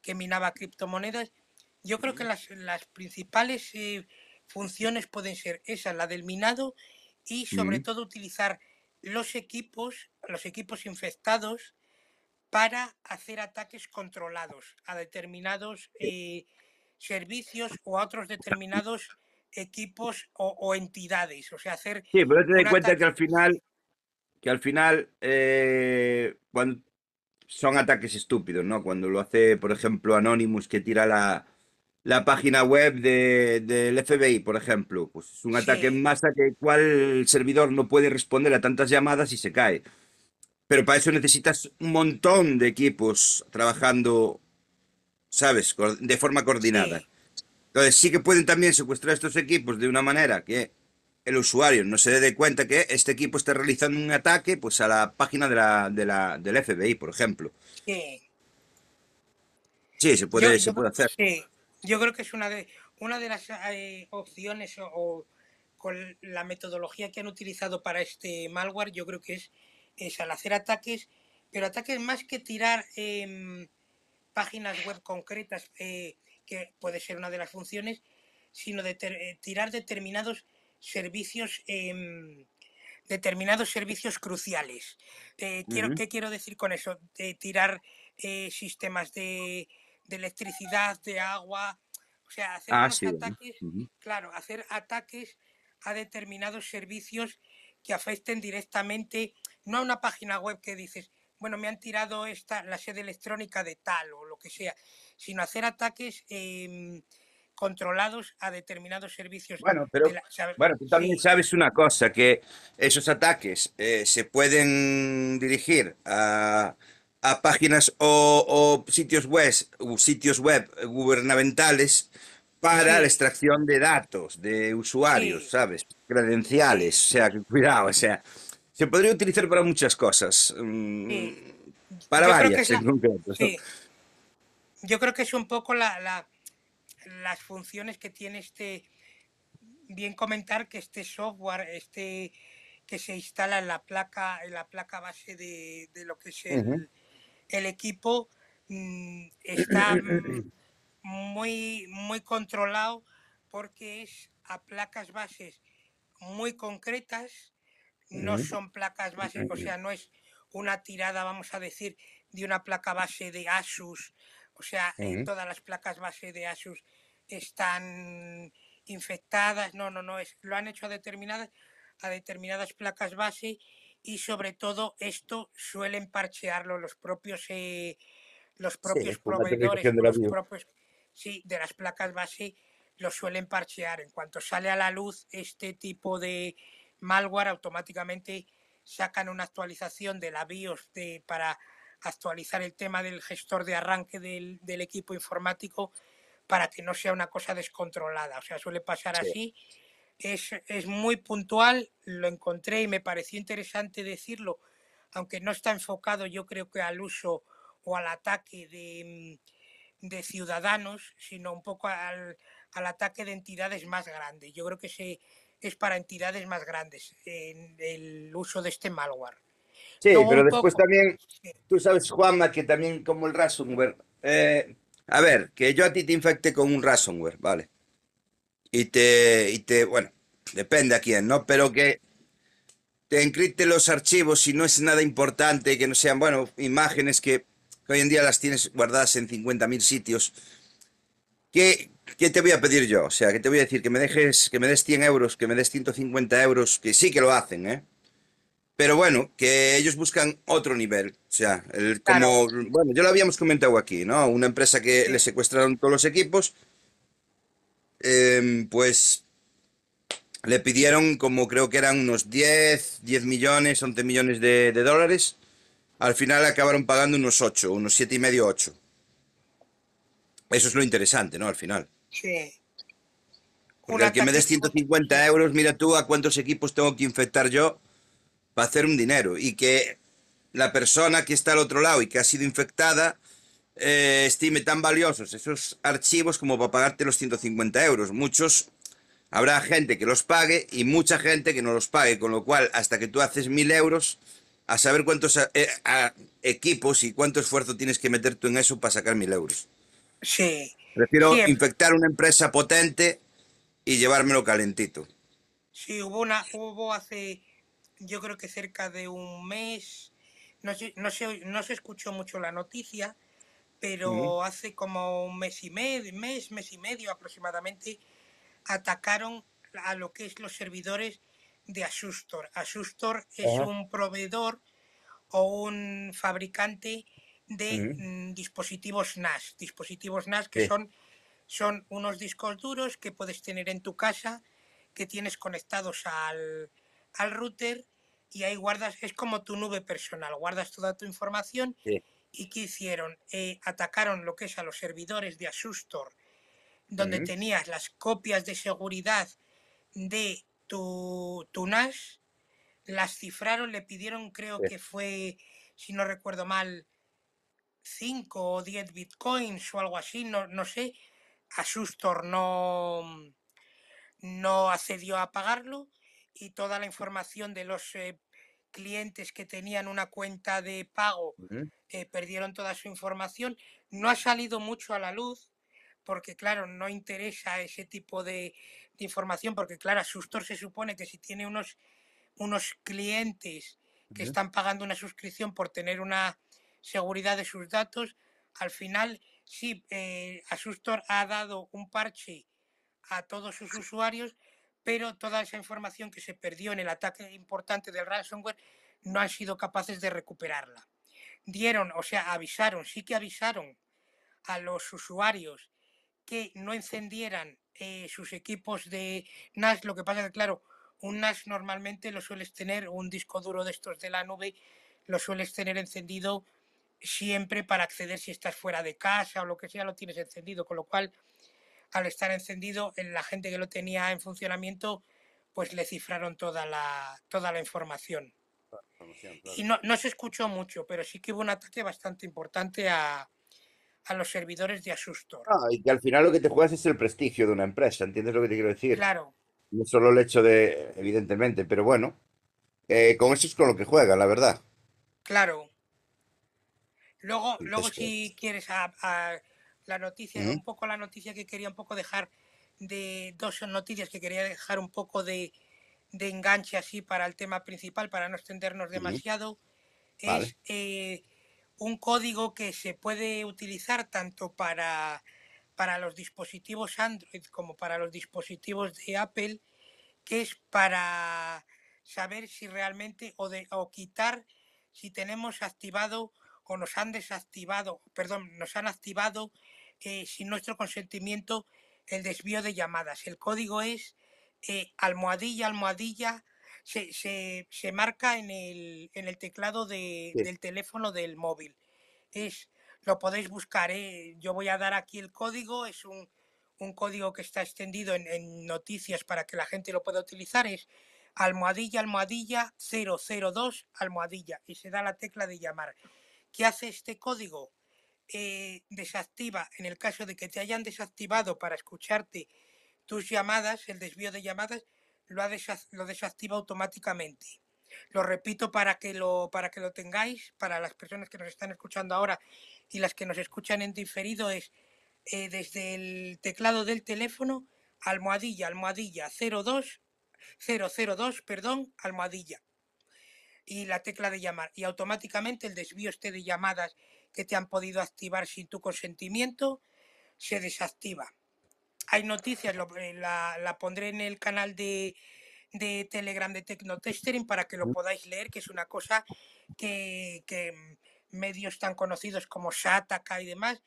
que minaba criptomonedas. Yo creo que las, principales eh, funciones pueden ser esa, la del minado y sobre todo utilizar los equipos, los equipos infectados para hacer ataques controlados a determinados eh, servicios o a otros determinados equipos o, entidades. O sea, hacer. Sí, pero te das cuenta que al final que al final, eh, cuando son ataques estúpidos, ¿no? Cuando lo hace, por ejemplo, Anonymous, que tira la, la página web de- del FBI, por ejemplo. Pues es un ataque en Sí, masa que cual servidor no puede responder a tantas llamadas y se cae. Pero para eso necesitas un montón de equipos trabajando, ¿sabes? De forma coordinada. sí, Entonces sí que pueden también secuestrar estos equipos de una manera que el usuario no se dé cuenta que este equipo está realizando un ataque pues a la página de la, de la, del FBI, por ejemplo. sí. Sí, se Yo, puede, se yo, puede hacer. sí, yo creo que es una de, una de las eh, opciones o, o con la metodología que han utilizado para este malware, yo creo que es, es al hacer ataques, pero ataques más que tirar em, páginas web concretas, eh, que puede ser una de las funciones, sino de ter- eh, tirar determinados servicios, em, determinados servicios cruciales. Eh, quiero. ¿Qué quiero decir con eso? De tirar eh, sistemas de, de electricidad, de agua, o sea, hacer Ah, unos sí, bueno. ataques, claro, hacer ataques a determinados servicios que afecten directamente, no a una página web que dices, bueno, me han tirado esta, la sede electrónica de tal o lo que sea, sino hacer ataques em, controlados a determinados servicios Bueno, pero bueno, tú también Sí, sabes una cosa, que esos ataques eh, se pueden dirigir a, a páginas o, o sitios web, sitios web gubernamentales para la extracción de datos de usuarios, sí, ¿sabes? Credenciales, o sea, cuidado, o sea, se podría utilizar para muchas cosas, mm, para Yo varias esa, en concreto. ¿no? sí, yo creo que es un poco la, la- las funciones que tiene este, bien comentar que este software, este que se instala en la placa, en la placa base de, de lo que es el, el equipo, mm, está mm, muy, muy controlado porque es a placas bases muy concretas, no son placas bases, o sea, no es una tirada, vamos a decir, de una placa base de Asus, o sea, Ujú. todas las placas base de Asus están infectadas, no, no, no, es, lo han hecho a determinadas, a determinadas placas base y sobre todo esto suelen parchearlo los propios eh, los propios proveedores de los propios sí de las placas base lo suelen parchear. En cuanto sale a la luz este tipo de malware automáticamente sacan una actualización de la BIOS de, para actualizar el tema del gestor de arranque del, del equipo informático para que no sea una cosa descontrolada o sea suele pasar Sí. así es, es muy puntual, lo encontré y me pareció interesante decirlo, aunque no está enfocado yo creo que al uso o al ataque de, mm, de ciudadanos, sino un poco al, al ataque de entidades más grandes. Yo creo que se, es para entidades más grandes en el uso de este malware. Sí, Luego pero después poco, también, tú sabes, Juanma, que también como el ransomware. eh, a ver, que yo a ti te infecte con un ransomware, ¿vale? Y te, y te, bueno, depende a quién, ¿no? Pero que te encripte los archivos si no es nada importante, que no sean, bueno, imágenes que, que hoy en día las tienes guardadas en 50.000 sitios. ¿Qué, qué te voy a pedir yo? O sea, que te voy a decir que me dejes, que me des 100 euros, que me des 150 euros, que sí que lo hacen, ¿eh? Pero bueno, que ellos buscan otro nivel. O sea, el, claro, como, bueno, ya lo habíamos comentado aquí, ¿no? Una empresa que le sí, secuestraron todos los equipos, em, pues le pidieron como creo que eran unos 10, 10 millones, 11 millones de, de dólares. Al final acabaron pagando unos 8, unos siete y medio, 8. Eso es lo interesante, ¿no? Al final. sí. Porque al que me des tipo, 150 sí, euros, mira tú a cuántos equipos tengo que infectar yo para hacer un dinero. Y que la persona que está al otro lado y que ha sido infectada eh, estime tan valiosos esos archivos como para pagarte los 150 euros. Muchos, habrá gente que los pague y mucha gente que no los pague, con lo cual hasta que tú haces mil euros, a saber cuántos eh, a- equipos y cuánto esfuerzo tienes que meter tú en eso para sacar mil euros. sí, Prefiero sí, infectar una empresa potente y llevármelo calentito. sí, hubo una, hubo hace, yo creo que cerca de un mes, no no se, no se escuchó mucho la noticia, pero hace como un mes y medio, mes, mes y medio aproximadamente, atacaron a lo que es los servidores de Asustor. Asustor es un proveedor o un fabricante de mm, dispositivos NAS, dispositivos NAS que Sí. son Son unos discos duros que puedes tener en tu casa, que tienes conectados al, al router y ahí guardas, es como tu nube personal, guardas toda tu información. Sí. ¿Y qué hicieron? Eh, atacaron lo que es a los servidores de Asustor, donde tenías las copias de seguridad de tu, tu NAS, las cifraron, le pidieron, creo Sí. que fue, si no recuerdo mal, 5 o 10 bitcoins o algo así, no, no sé. Asustor no, no accedió a pagarlo y toda la información de los eh, clientes que tenían una cuenta de pago Ujú. eh, perdieron toda su información. No ha salido mucho a la luz porque, claro, no interesa ese tipo de, de información porque, claro, Asustor se supone que si tiene unos, unos clientes que Ujú. están pagando una suscripción por tener una seguridad de sus datos, al final sí, eh, Asustor ha dado un parche a todos sus usuarios, pero toda esa información que se perdió en el ataque importante del ransomware no han sido capaces de recuperarla. Dieron, o sea, avisaron, sí que avisaron a los usuarios que no encendieran eh, sus equipos de NAS. Lo que pasa que, claro, un NAS normalmente lo sueles tener, un disco duro de estos de la nube, lo sueles tener encendido siempre para acceder si estás fuera de casa o lo que sea, lo tienes encendido, con lo cual al estar encendido, en la gente que lo tenía en funcionamiento, pues le cifraron toda la, toda la información. Claro. Y no, no se escuchó mucho, pero sí que hubo un ataque bastante importante a, a los servidores de Asustor. Ah, y que al final lo que te juegas es el prestigio de una empresa, ¿entiendes lo que te quiero decir? Claro, No solo el hecho de, evidentemente, pero bueno, eh, con eso es con lo que juega, la verdad. claro. Luego, luego texto. si quieres a, a la noticia, un poco la noticia que quería un poco dejar de dos noticias que quería dejar un poco de, de enganche así para el tema principal, para no extendernos demasiado, Vale. es eh, un código que se puede utilizar tanto para, para los dispositivos Android como para los dispositivos de Apple, que es para saber si realmente o, de, o quitar si tenemos activado o nos han desactivado, perdón, nos han activado eh, sin nuestro consentimiento el desvío de llamadas. El código es eh, almohadilla, almohadilla, se, se, se marca en el, en el teclado de, Sí. del teléfono del móvil. Es, lo podéis buscar, ¿eh? yo voy a dar aquí el código, es un, un código que está extendido en, en noticias para que la gente lo pueda utilizar, es almohadilla, almohadilla, 002, almohadilla, y se da la tecla de llamar. ¿Qué hace este código? Eh, desactiva, en el caso de que te hayan desactivado para escucharte tus llamadas, el desvío de llamadas, lo, ha lo desactiva automáticamente. Lo repito para que lo, para que lo tengáis, para las personas que nos están escuchando ahora y las que nos escuchan en diferido, es eh, desde el teclado del teléfono, almohadilla, almohadilla 02, 002, perdón, almohadilla. Y la tecla de llamar. Y automáticamente el desvío este de llamadas que te han podido activar sin tu consentimiento se desactiva. Hay noticias, lo- eh, la, la pondré en el canal de, de Telegram de Tecnotestering para que lo podáis leer, que es una cosa que, que mm, medios tan conocidos como Shataka y demás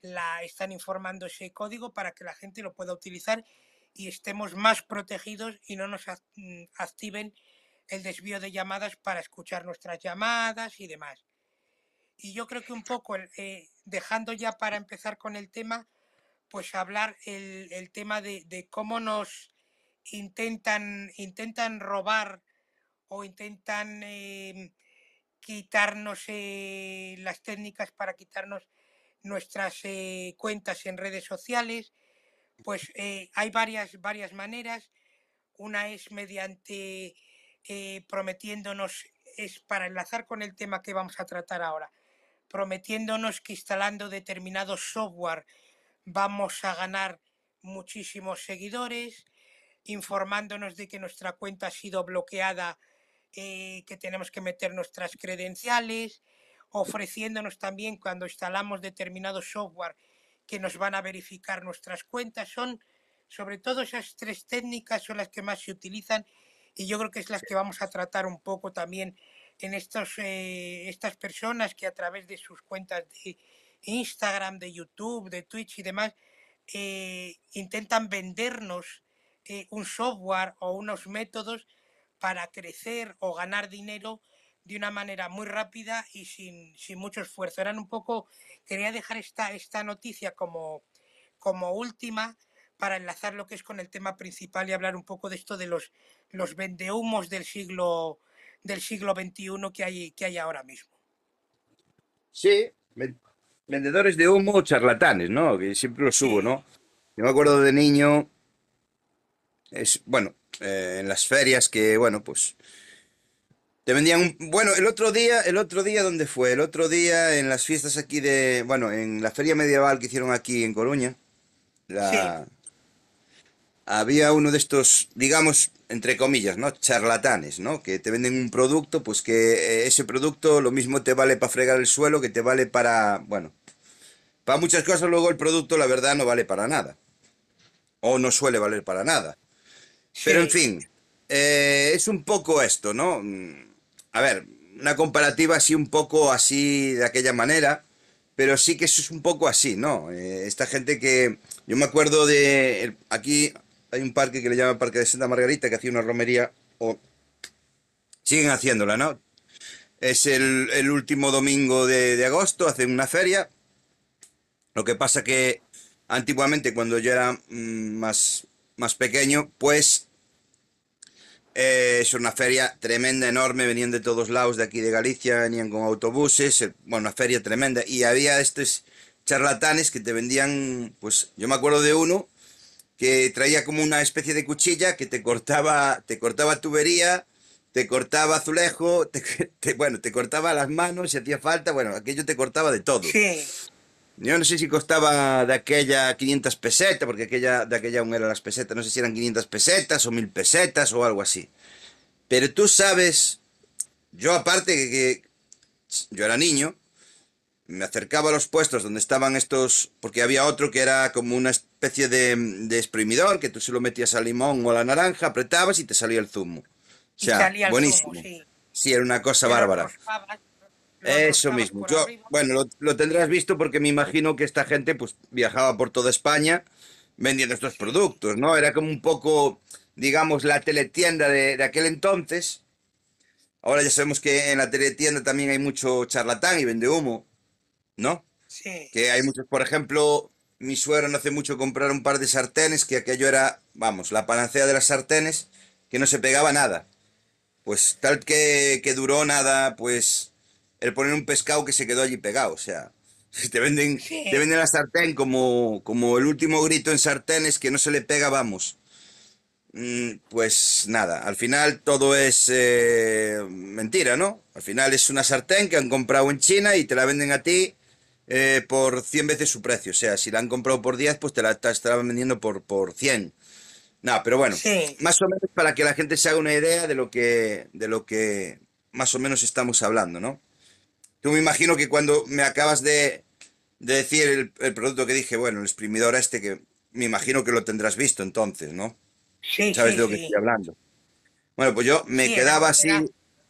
la están informando ese código para que la gente lo pueda utilizar y estemos más protegidos y no nos mm, activen el desvío de llamadas para escuchar nuestras llamadas y demás. Y yo creo que un poco, eh, dejando ya para empezar con el tema, pues hablar el, el tema de, de cómo nos intentan, intentan robar o intentan eh, quitarnos eh, las técnicas para quitarnos nuestras eh, cuentas en redes sociales. Pues hay varias, varias maneras. Una es mediante prometiéndonos, es para enlazar con el tema que vamos a tratar ahora, prometiéndonos que instalando determinado software vamos a ganar muchísimos seguidores, informándonos de que nuestra cuenta ha sido bloqueada, eh, que tenemos que meter nuestras credenciales, ofreciéndonos también cuando instalamos determinado software que nos van a verificar nuestras cuentas. Son sobre todo esas tres técnicas son las que más se utilizan y yo creo que es las que vamos a tratar un poco también en estos, eh, estas personas que a través de sus cuentas de Instagram, de YouTube, de Twitch y demás eh, intentan vendernos eh, un software o unos métodos para crecer o ganar dinero de una manera muy rápida y sin, sin mucho esfuerzo. Eran un poco, quería dejar esta, esta noticia como, como última para enlazar lo que es con el tema principal y hablar un poco de esto de los, los vendehumos del siglo del siglo XXI que hay, que hay ahora mismo. Sí, vendedores de humo, charlatanes, ¿no? Que siempre los subo, ¿no? Yo me acuerdo de niño, es, bueno, eh, en las ferias que, bueno, pues te vendían un... Bueno, el otro día, el otro día, ¿dónde fue? El otro día en las fiestas aquí de... Bueno, en la feria medieval que hicieron aquí en Coruña. La... Había uno de estos, digamos, entre comillas, ¿no? Charlatanes, ¿no? Que te venden un producto, pues que eh, ese producto lo mismo te vale para fregar el suelo que te vale para... Bueno, para muchas cosas luego el producto la verdad no vale para nada. O no suele valer para nada. Pero en fin, eh, es un poco esto, ¿no? a ver, una comparativa así un poco así de aquella manera, pero sí que eso es un poco así, ¿no? Eh, esta gente que, yo me acuerdo de, aquí hay un parque que le llaman Parque de Santa Margarita, que hacía una romería, o siguen haciéndola, ¿no? Es el, último domingo de, agosto, hacen una feria. Lo que pasa que antiguamente, cuando yo era mm, más, más pequeño, pues eh, es una feria tremenda, enorme, venían de todos lados de aquí de Galicia, venían con autobuses, bueno, una feria tremenda. Y había estos charlatanes que te vendían, pues yo me acuerdo de uno que traía como una especie de cuchilla que te cortaba, te cortaba tubería, te cortaba azulejo, te, bueno, te cortaba las manos si hacía falta, bueno, aquello te cortaba de todo. Sí. Yo no sé si costaba de aquella 500 pesetas, porque aquella, de aquella aún eran las pesetas, no sé si eran 500 pesetas o 1000 pesetas o algo así. Pero tú sabes, yo aparte que, yo era niño, me acercaba a los puestos donde estaban estos, porque había otro que era como una especie de, de exprimidor, que tú se lo metías al limón o a la naranja, apretabas y te salía el zumo. O sea, buenísimo. sí. era una cosa bárbara. Eso mismo. Yo, bueno, lo, tendrás visto porque me imagino que esta gente pues viajaba por toda España vendiendo estos productos, ¿no? Era como un poco, digamos, la teletienda de, aquel entonces. Ahora ya sabemos que en la teletienda también hay mucho charlatán y vende humo, ¿no? Sí. Que hay muchos, por ejemplo, mi suegro no hace mucho comprar un par de sartenes, que aquello era, vamos, la panacea de las sartenes, que no se pegaba nada. Pues tal que, que duró nada, pues el poner un pescado que se quedó allí pegado. O sea, te venden, te venden la sartén como, como el último grito en sartenes que no se le pega, vamos. Mm, pues nada, al final todo es eh, mentira, ¿no? Al final es una sartén que han comprado en China y te la venden a ti eh, por 100 veces su precio. O sea, si la han comprado por 10, pues te la estarán vendiendo por, por 100. No, pero bueno, más o menos para que la gente se haga una idea de lo que, de lo que más o menos estamos hablando, ¿no? Tú me imagino que cuando me acabas de, decir el, producto que dije, bueno, el exprimidor este, que me imagino que lo tendrás visto entonces, ¿no? Sí. ¿Sabes de lo que estoy hablando? Bueno, pues yo me quedaba así,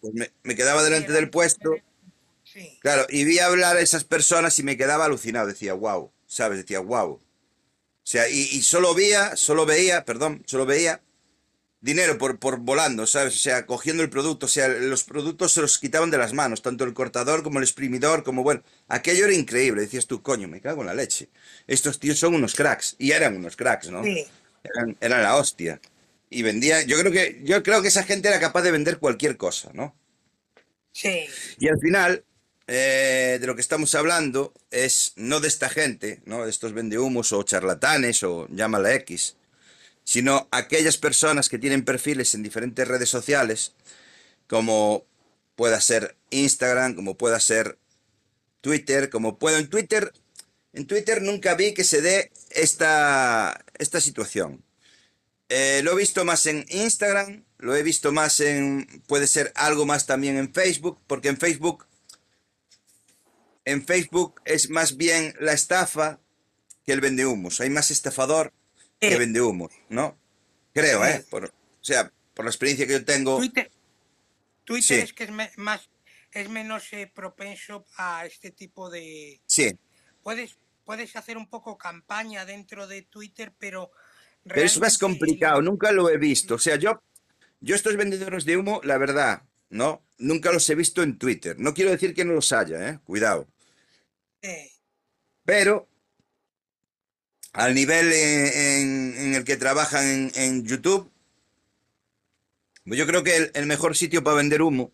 pues me, quedaba delante del puesto. Claro, y vi hablar a esas personas y me quedaba alucinado. Decía, wow, ¿sabes? Decía, wow. O sea, y, y solo veía, solo veía, perdón, solo veía dinero por, por volando, ¿sabes? O sea, cogiendo el producto, o sea, los productos se los quitaban de las manos, tanto el cortador como el exprimidor, como bueno, aquello era increíble, decías tú, coño, me cago en la leche. Estos tíos son unos cracks, y eran unos cracks, ¿no? Sí. Eran, eran la hostia. Y vendía, yo creo que, yo creo que esa gente era capaz de vender cualquier cosa, ¿no? Sí. Y al final, eh, de lo que estamos hablando es no de esta gente, ¿no? De estos vendehumos o charlatanes o llámala X, sino aquellas personas que tienen perfiles en diferentes redes sociales, como pueda ser Instagram, como pueda ser Twitter, como puedo en Twitter. En Twitter nunca vi que se dé esta, esta situación. Eh, lo he visto más en Instagram, lo he visto más en, puede ser algo más también en Facebook, porque en Facebook, en Facebook es más bien la estafa que el vende humos. Hay más estafador que vende humo, ¿no? Creo, ¿eh? Por, o sea, por la experiencia que yo tengo. Twitter, Twitter es que es más es menos eh, propenso a este tipo de. Sí. Puedes, puedes hacer un poco campaña dentro de Twitter, pero... Pero es más complicado, nunca lo he visto. O sea, yo, yo estos vendedores de humo, la verdad, ¿no? Nunca los he visto en Twitter. No quiero decir que no los haya, ¿eh? Cuidado. Pero al nivel en, el que trabajan en, YouTube, pues yo creo que el, mejor sitio para vender humo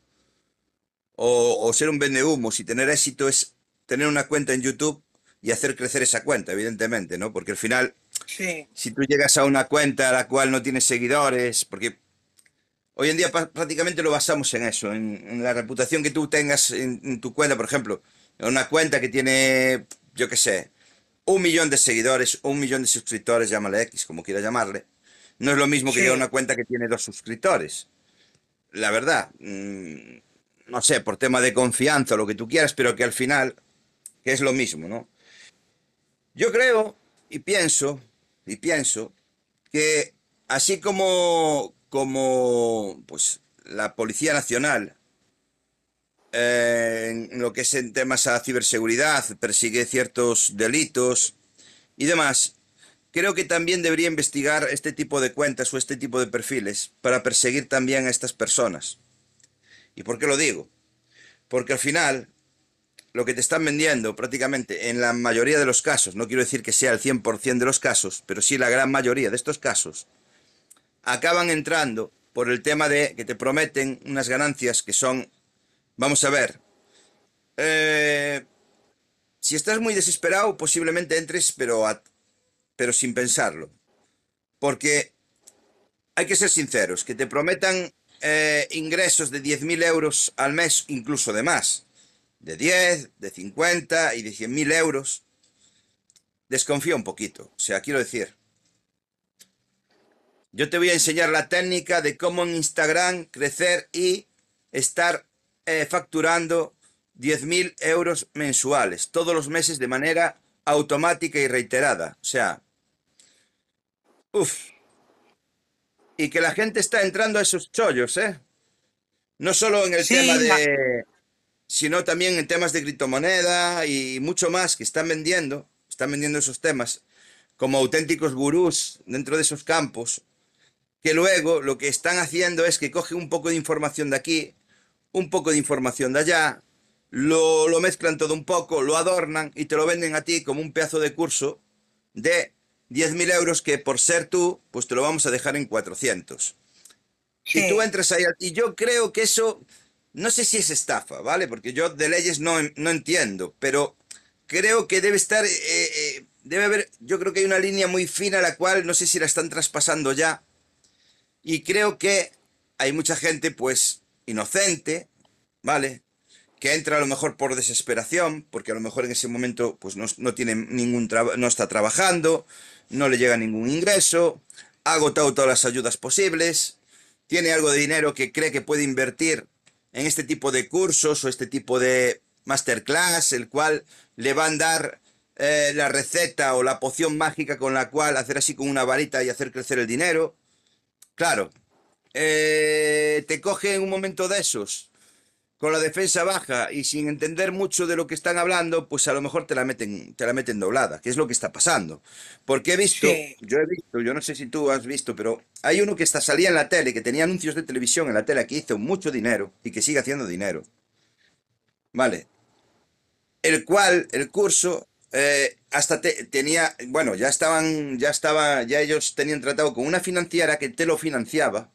o, ser un vende humo, si tener éxito es tener una cuenta en YouTube y hacer crecer esa cuenta, evidentemente, ¿no? Porque al final, si tú llegas a una cuenta a la cual no tienes seguidores, porque hoy en día prácticamente lo basamos en eso, en, la reputación que tú tengas en, en, tu cuenta, por ejemplo, en una cuenta que tiene, yo qué sé, un millón de seguidores, un millón de suscriptores, llámale X, como quiera llamarle, no es lo mismo que una cuenta que tiene dos suscriptores. La verdad, mm, no sé, por tema de confianza o lo que tú quieras, pero que al final, que es lo mismo, ¿no? Yo creo y pienso, y pienso, que así como, como pues, la Policía Nacional eh, en lo que es en temas a ciberseguridad, persigue ciertos delitos y demás, creo que también debería investigar este tipo de cuentas o este tipo de perfiles para perseguir también a estas personas. ¿Y por qué lo digo? Porque al final, lo que te están vendiendo prácticamente en la mayoría de los casos, no quiero decir que sea el 100% de los casos, pero sí la gran mayoría de estos casos, acaban entrando por el tema de que te prometen unas ganancias que son Vamos a ver. Eh, si estás muy desesperado, posiblemente entres, pero, pero sin pensarlo. Porque hay que ser sinceros, que te prometan eh, ingresos de 10.000 euros al mes, incluso de más, de 10, de 50 y de 100.000 euros, desconfía un poquito. O sea, quiero decir, yo te voy a enseñar la técnica de cómo en Instagram crecer y estar eh, facturando 10.000 euros mensuales, todos los meses de manera automática y reiterada. O sea, uff. Y que la gente está entrando a esos chollos, ¿eh? No solo en el tema de... sino también en temas de criptomoneda y mucho más que están vendiendo, están vendiendo esos temas como auténticos gurús dentro de esos campos, que luego lo que están haciendo es que cogen un poco de información de aquí, un poco de información de allá, lo, lo mezclan todo un poco, lo adornan y te lo venden a ti como un pedazo de curso de 10.000 euros que por ser tú, pues te lo vamos a dejar en 400. Y tú entras ahí, y yo creo que eso, no sé si es estafa, ¿vale? Porque yo de leyes no, no entiendo, pero creo que debe estar, eh, eh, debe haber, yo creo que hay una línea muy fina la cual no sé si la están traspasando ya. Y creo que hay mucha gente, pues, inocente, ¿vale? Que entra a lo mejor por desesperación, porque a lo mejor en ese momento pues no, tiene ningún no está trabajando, no le llega ningún ingreso, ha agotado todas las ayudas posibles, tiene algo de dinero que cree que puede invertir en este tipo de cursos o este tipo de masterclass, el cual le van a dar eh, la receta o la poción mágica con la cual hacer así con una varita y hacer crecer el dinero. Claro, eh, te coge en un momento de esos con la defensa baja y sin entender mucho de lo que están hablando, pues a lo mejor te la meten, te la meten doblada, que es lo que está pasando. Porque he visto, yo he visto, yo no sé si tú has visto, pero hay uno que está, salía en la tele, que tenía anuncios de televisión en la tele, que hizo mucho dinero y que sigue haciendo dinero. Vale. El cual, el curso, eh, hasta tenía, bueno, ya estaban, ya estaba, ya ellos tenían tratado con una financiera que te lo financiaba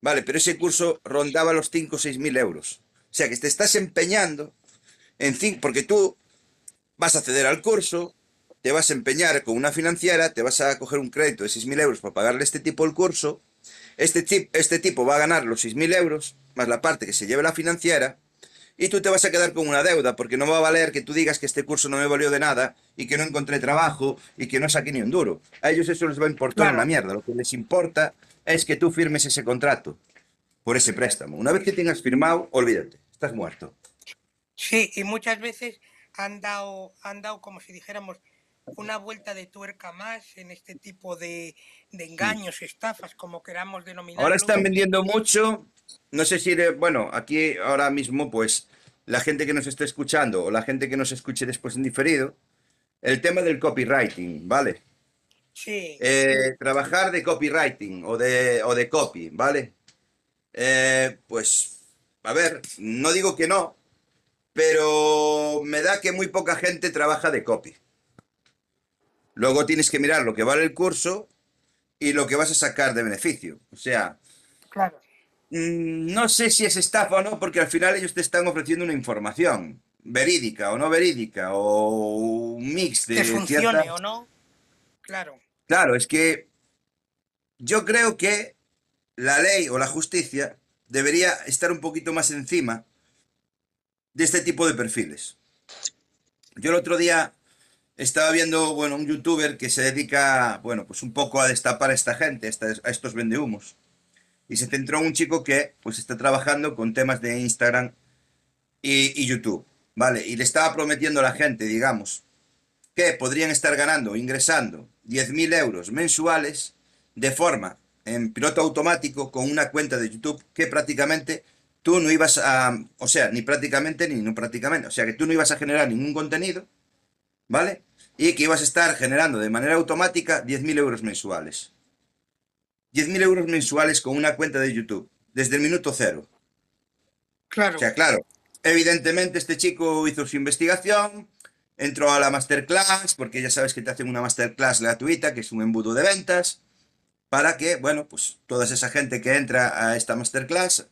Vale, pero ese curso rondaba los 5 o 6 mil euros. O sea que te estás empeñando en porque tú vas a acceder al curso, te vas a empeñar con una financiera, te vas a coger un crédito de 6 mil euros para pagarle este tipo el curso. Este, este tipo va a ganar los 6 mil euros, más la parte que se lleve la financiera, y tú te vas a quedar con una deuda, porque no va a valer que tú digas que este curso no me valió de nada y que no encontré trabajo y que no saqué ni un duro. A ellos eso les va a importar una mierda. Lo que les importa es que tú firmes ese contrato por ese préstamo. Una vez que tengas firmado, olvídate, estás muerto. Sí, y muchas veces han dado, han dado como si dijéramos, una vuelta de tuerca más en este tipo de, engaños, estafas, como queramos denominar. Ahora están vendiendo mucho, no sé si, bueno, aquí ahora mismo, pues la gente que nos esté escuchando o la gente que nos escuche después en diferido, el tema del copywriting, ¿vale? Sí, Eh, trabajar de copywriting o de, o de copy, ¿vale? Eh, pues, a ver, no digo que no, pero me da que muy poca gente trabaja de copy. Luego tienes que mirar lo que vale el curso y lo que vas a sacar de beneficio. O sea, claro. mm, no sé si es estafa o no, porque al final ellos te están ofreciendo una información verídica o no verídica, o un mix de Que funcione o no, claro. Claro, es que yo creo que la ley o la justicia debería estar un poquito más encima de este tipo de perfiles. Yo el otro día estaba viendo, bueno, un youtuber que se dedica, bueno, pues un poco a destapar a esta gente, a estos vendehumos. Y se centró en un chico que, pues, está trabajando con temas de Instagram y, y YouTube, ¿vale? Y le estaba prometiendo a la gente, digamos, que podrían estar ganando, ingresando 10.000 euros mensuales de forma en piloto automático con una cuenta de YouTube que prácticamente tú no ibas a, o sea, ni prácticamente ni no prácticamente, o sea, que tú no ibas a generar ningún contenido, ¿vale? Y que ibas a estar generando de manera automática 10.000 euros mensuales. 10.000 euros mensuales con una cuenta de YouTube, desde el minuto cero. Claro, O sea, claro, evidentemente este chico hizo su investigación, entró a la masterclass, porque ya sabes que te hacen una masterclass gratuita, que es un embudo de ventas, para que, bueno, pues toda esa gente que entra a esta masterclass,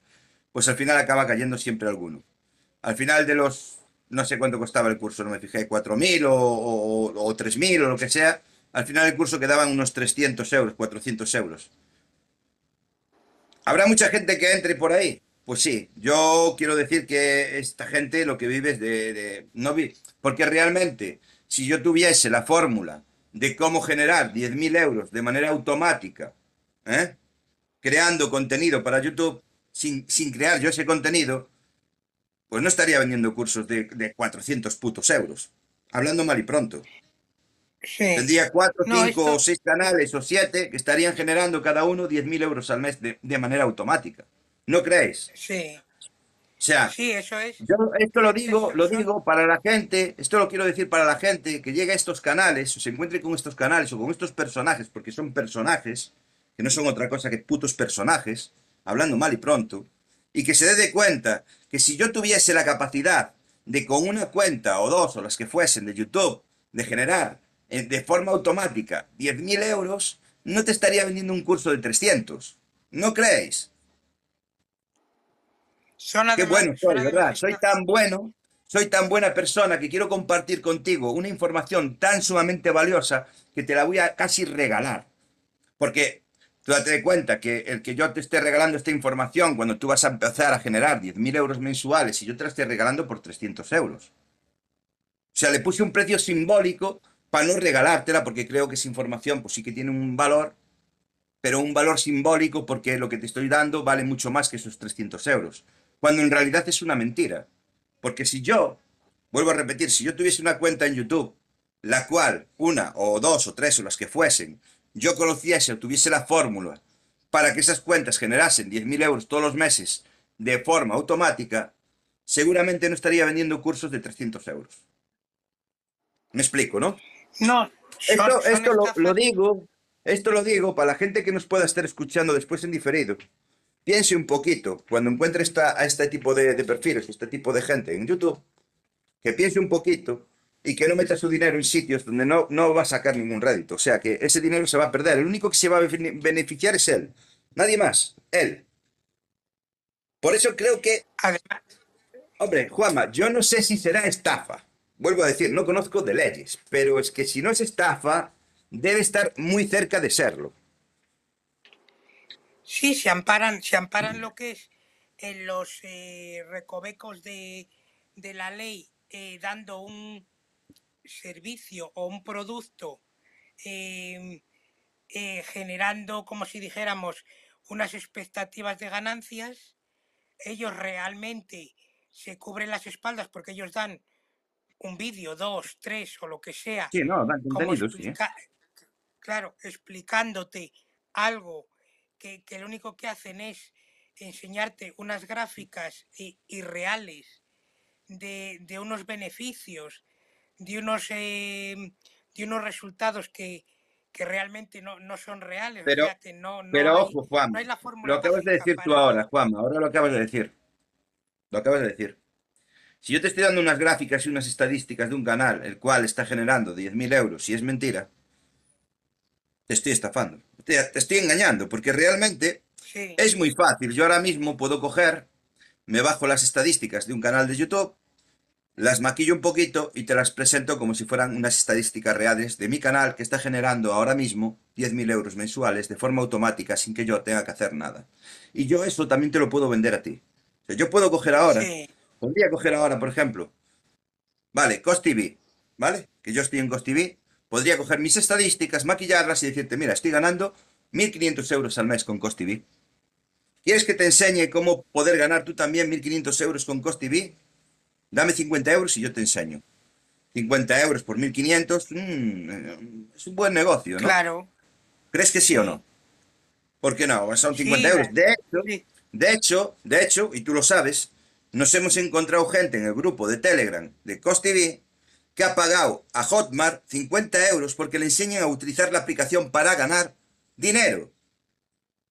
pues al final acaba cayendo siempre alguno. Al final de los, no sé cuánto costaba el curso, no me fijé, 4.000 o, o, o 3.000 o lo que sea, al final el curso quedaban unos 300 euros, 400 euros. ¿Habrá mucha gente que entre por ahí? Pues sí, yo quiero decir que esta gente lo que vive es de, de- no vi, porque realmente si yo tuviese la fórmula de cómo generar 10.000 euros de manera automática, ¿eh? creando contenido para YouTube, sin, sin crear yo ese contenido, pues no estaría vendiendo cursos de, de 400 putos euros. Hablando mal y pronto. sí. Tendría cuatro, No, cinco esto- o seis canales o siete que estarían generando cada uno 10.000 euros al mes de, de manera automática. ¿No creéis? Sí, O sea, sí, eso es. yo esto lo digo, lo digo para la gente, esto lo quiero decir para la gente que llega a estos canales o se encuentre con estos canales o con estos personajes, porque son personajes, que no son otra cosa que putos personajes, hablando mal y pronto, y que se dé de cuenta que si yo tuviese la capacidad de con una cuenta o dos o las que fuesen de YouTube, de generar eh, de forma automática 10.000 euros, no te estaría vendiendo un curso de 300. ¿No creéis? Son Qué bueno soy, ¿verdad? Soy tan bueno, soy tan buena persona que quiero compartir contigo una información tan sumamente valiosa que te la voy a casi regalar. Porque tú date cuenta que el que yo te esté regalando esta información cuando tú vas a empezar a generar 10.000 euros mensuales y yo te la esté regalando por 300 euros. O sea, le puse un precio simbólico para no regalártela porque creo que esa información pues sí que tiene un valor, pero un valor simbólico porque lo que te estoy dando vale mucho más que esos 300 euros. Cuando en realidad es una mentira. Porque si yo, vuelvo a repetir, si yo tuviese una cuenta en YouTube, la cual, una o dos o tres o las que fuesen, yo conociese o tuviese la fórmula para que esas cuentas generasen 10.000 euros todos los meses de forma automática, seguramente no estaría vendiendo cursos de 300 euros. Me explico, ¿no? No, Esto, esto lo, lo digo, esto lo digo para la gente que nos pueda estar escuchando después en diferido. Piense un poquito cuando encuentre esta, a este tipo de, de perfiles, este tipo de gente en YouTube, que piense un poquito y que no meta su dinero en sitios donde no, no va a sacar ningún rédito. O sea, que ese dinero se va a perder. El único que se va a bene- beneficiar es él. Nadie más. Él. Por eso creo que Hombre, Juanma, yo no sé si será estafa. Vuelvo a decir, no conozco de leyes, pero es que si no es estafa, debe estar muy cerca de serlo. Sí, se amparan, se amparan lo que es en los eh, recovecos de, de la ley, eh, dando un servicio o un producto, eh, eh, generando, como si dijéramos, unas expectativas de ganancias. Ellos realmente se cubren las espaldas porque ellos dan un vídeo, dos, tres o lo que sea, Sí, no, dan contenido, sí. ¿eh? explica- claro, explicándote algo que, que lo único que hacen es enseñarte unas gráficas irreales de, de unos beneficios de unos, eh, de unos resultados que, que realmente no, no son reales. Pero, o sea, que no, no pero hay, ojo, Juan, no hay la lo acabas de decir tú ahora, Juan, ahora lo acabas de decir. Lo acabas de decir. Si yo te estoy dando unas gráficas y unas estadísticas de un canal, el cual está generando 10.000 euros y es mentira, te estoy estafando. Te, te estoy engañando, porque realmente Sí, es muy fácil. Yo ahora mismo puedo coger, me bajo las estadísticas de un canal de YouTube, las maquillo un poquito y te las presento como si fueran unas estadísticas reales de mi canal que está generando ahora mismo 10.000 euros mensuales de forma automática sin que yo tenga que hacer nada. Y yo eso también te lo puedo vender a ti. O sea, yo puedo coger ahora, sí, podría coger ahora, por ejemplo, vale, Cost TV, ¿vale? Que yo estoy en Cost TV, podría coger mis estadísticas, maquillarlas y decirte, mira, estoy ganando 1.500 euros al mes con Cost TV. ¿Quieres que te enseñe cómo poder ganar tú también 1.500 euros con Cost TV? Dame 50 euros y yo te enseño. 50 euros por 1.500, mm, es un buen negocio, ¿no? claro. ¿Crees que sí o no? ¿Por qué no? Son 50 Sí, euros. De hecho, sí. de hecho, de hecho, y tú lo sabes, nos hemos encontrado gente en el grupo de Telegram de Cost TV que ha pagado a Hotmart 50 euros porque le enseñan a utilizar la aplicación para ganar dinero.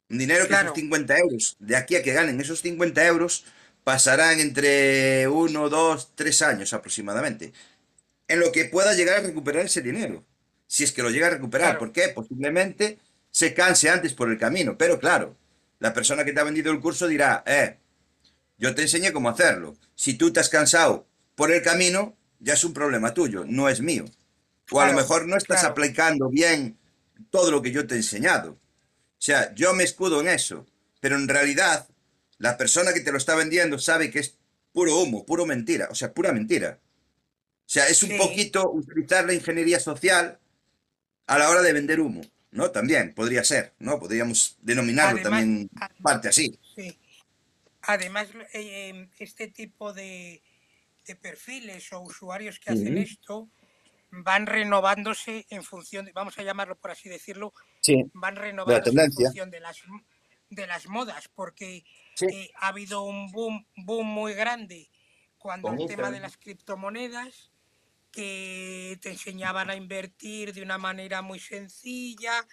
Un dinero que esos 50 euros, de aquí a que ganen esos 50 euros, pasarán entre 1, 2, 3 años aproximadamente. En lo que pueda llegar a recuperar ese dinero. Si es que lo llega a recuperar. Claro. ¿Por qué? Posiblemente se canse antes por el camino. Pero claro, la persona que te ha vendido el curso dirá, eh, yo te enseñé cómo hacerlo. Si tú te has cansado por el camino, ya es un problema tuyo, no es mío. O a lo mejor no estás claro. aplicando bien todo lo que yo te he enseñado. O sea, yo me escudo en eso, pero en realidad la persona que te lo está vendiendo sabe que es puro humo, puro mentira, o sea, pura mentira. O sea, es un Sí. poquito utilizar la ingeniería social a la hora de vender humo, ¿no? También podría ser, ¿no? Podríamos denominarlo Además- también parte así. Sí. Además, eh, eh, este tipo de, de perfiles o usuarios que hacen Ujú. esto van renovándose en función, de, vamos a llamarlo por así decirlo, Sí. van renovándose en función de las, de las modas, porque Sí. eh, ha habido un boom, boom muy grande cuando Con el tema de Instagram. las criptomonedas, que te enseñaban a invertir de una manera muy sencilla,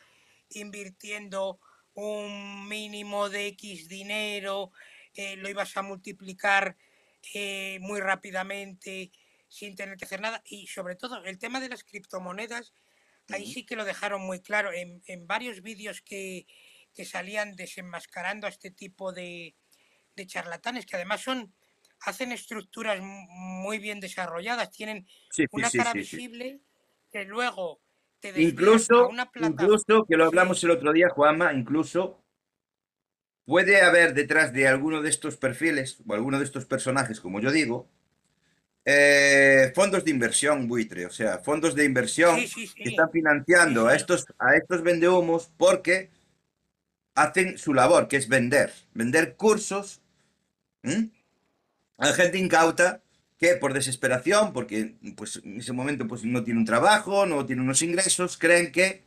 invirtiendo un mínimo de X dinero, eh, lo ibas a multiplicar eh, muy rápidamente sin tener que hacer nada. Y sobre todo, el tema de las criptomonedas, ahí sí que lo dejaron muy claro. En, en varios vídeos que, que salían desenmascarando a este tipo de, de charlatanes, que además son hacen estructuras mu- muy bien desarrolladas, tienen Sí, una sí, cara sí, visible que luego te a Incluso, una plataforma. incluso, que lo hablamos el otro día, Juanma, incluso puede haber detrás de alguno de estos perfiles o alguno de estos personajes, como yo digo, eh, fondos de inversión buitre, o sea, fondos de inversión sí, sí, que están financiando a estos, a estos vendehumos porque hacen su labor, que es vender, vender cursos a gente incauta que por desesperación, porque pues en ese momento pues no tiene un trabajo, no tiene unos ingresos, creen que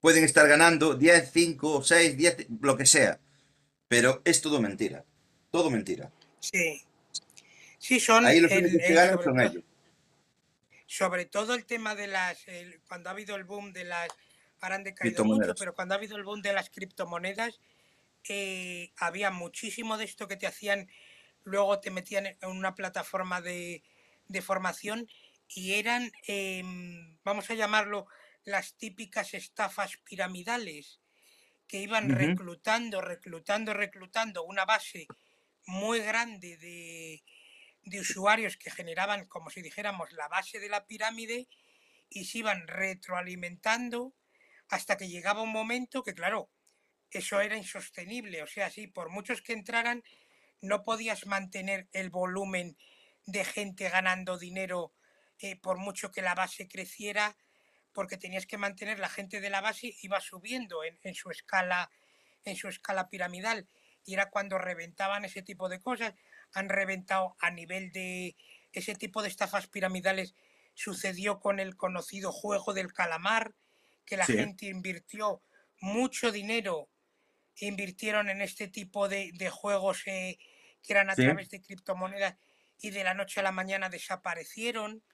pueden estar ganando 10, 5, 6, 10, lo que sea. Pero es todo mentira. Todo mentira. Sí, sí, son Ahí los el, únicos que el- ganan sobre, son ellos. sobre todo el tema de las, el- cuando ha habido el boom de las, ahora han decaído mucho, pero cuando ha habido el boom de las criptomonedas, eh, había muchísimo de esto que te hacían, luego te metían en una plataforma de, de formación y eran, em, vamos a llamarlo, las típicas estafas piramidales que iban reclutando, reclutando, reclutando una base muy grande de, de usuarios que generaban, como si dijéramos, la base de la pirámide y se iban retroalimentando hasta que llegaba un momento que, claro, eso era insostenible. O sea, sí, por muchos que entraran, no podías mantener el volumen de gente ganando dinero eh, por mucho que la base creciera, porque tenías que mantener la gente de la base iba subiendo en, en su escala en su escala piramidal y era cuando reventaban ese tipo de cosas han reventado a nivel de ese tipo de estafas piramidales sucedió con el conocido juego del calamar que la Sí. gente invirtió mucho dinero invirtieron en este tipo de, de juegos eh, que eran a Sí. través de criptomonedas y de la noche a la mañana desaparecieron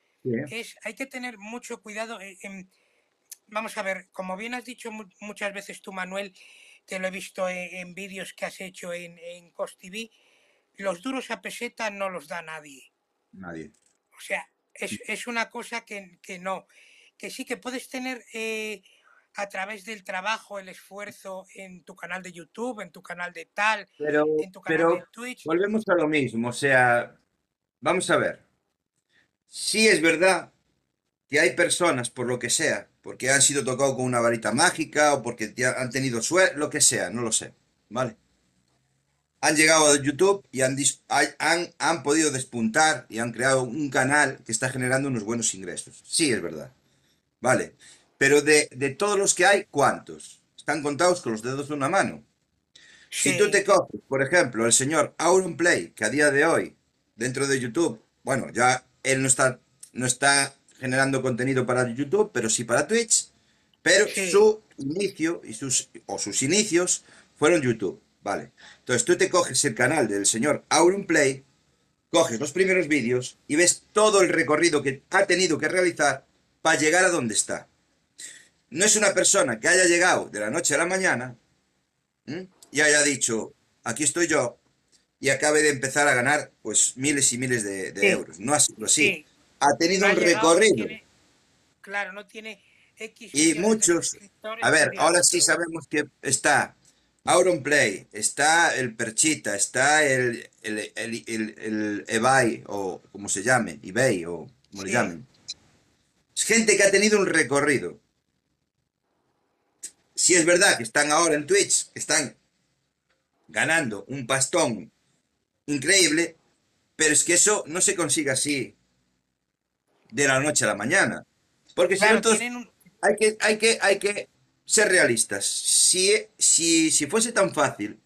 Es, hay que tener mucho cuidado. eh, em, vamos a ver, como bien has dicho mu- muchas veces tú, Manuel, te lo he visto en, en vídeos que has hecho en, en Cost TV, los duros a peseta no los da nadie. Nadie. O sea, es, es una cosa que, que no. Que sí que puedes tener eh, a través del trabajo, el esfuerzo en tu canal de YouTube, en tu canal de tal, Pero, en tu canal de Twitch. volvemos a lo mismo. O sea, vamos a ver. Sí es verdad que hay personas, por lo que sea, porque han sido tocados con una varita mágica o porque han tenido suerte, lo que sea, no lo sé, ¿vale? Han llegado a YouTube y han, han, han podido despuntar y han creado un canal que está generando unos buenos ingresos. Sí, es verdad. Vale. Pero de, de todos los que hay, ¿cuántos? Están contados con los dedos de una mano. Si tú Sí, te coges, por ejemplo, el señor Auronplay, que a día de hoy, dentro de YouTube, bueno, ya él no está, no está generando contenido para YouTube, pero sí para Twitch, pero su inicio y sus, o sus inicios fueron YouTube, ¿vale? Entonces tú te coges el canal del señor Auronplay, coges los primeros vídeos y ves todo el recorrido que ha tenido que realizar para llegar a donde está. No es una persona que haya llegado de la noche a la mañana, y haya dicho, aquí estoy yo, y acabe de empezar a ganar pues miles y miles de, de sí, euros. No ha sido así. sí. Ha tenido ha un llegado, recorrido. tiene, claro, no tiene X Y muchos, a ver, ahora sí sabemos que está Auronplay, está el Perchita, está el, el, el, eBay, o como se llame, eBay, o como le Sí, llamen. Es gente que ha tenido un recorrido. Si es verdad que están ahora en Twitch, están ganando un pastón increíble, pero es que eso no se consigue así de la noche a la mañana. Porque si no, todos tienen hay que, hay que, hay que ser realistas. Si, si, si fuese tan fácil,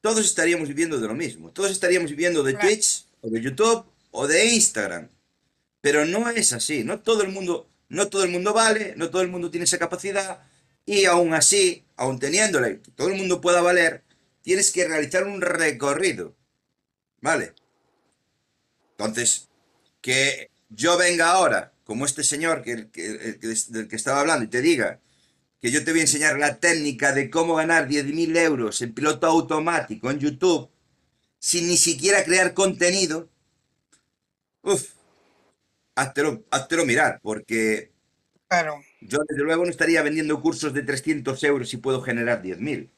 todos estaríamos viviendo de lo mismo. Todos estaríamos viviendo de Claro, Twitch, o de YouTube, o de Instagram. Pero no es así. No todo el mundo, no todo el mundo vale, no todo el mundo tiene esa capacidad. Y aún así, aún teniéndola, todo el mundo pueda valer, tienes que realizar un recorrido. ¿Vale? Entonces, que yo venga ahora, como este señor que, que- el que- del que estaba hablando, y te diga que yo te voy a enseñar la técnica de cómo ganar 10.000 euros en piloto automático en YouTube, sin ni siquiera crear contenido, uff, háztelo, háztelo mirar, porque claro, yo desde luego no estaría vendiendo cursos de 300 euros si puedo generar 10.000.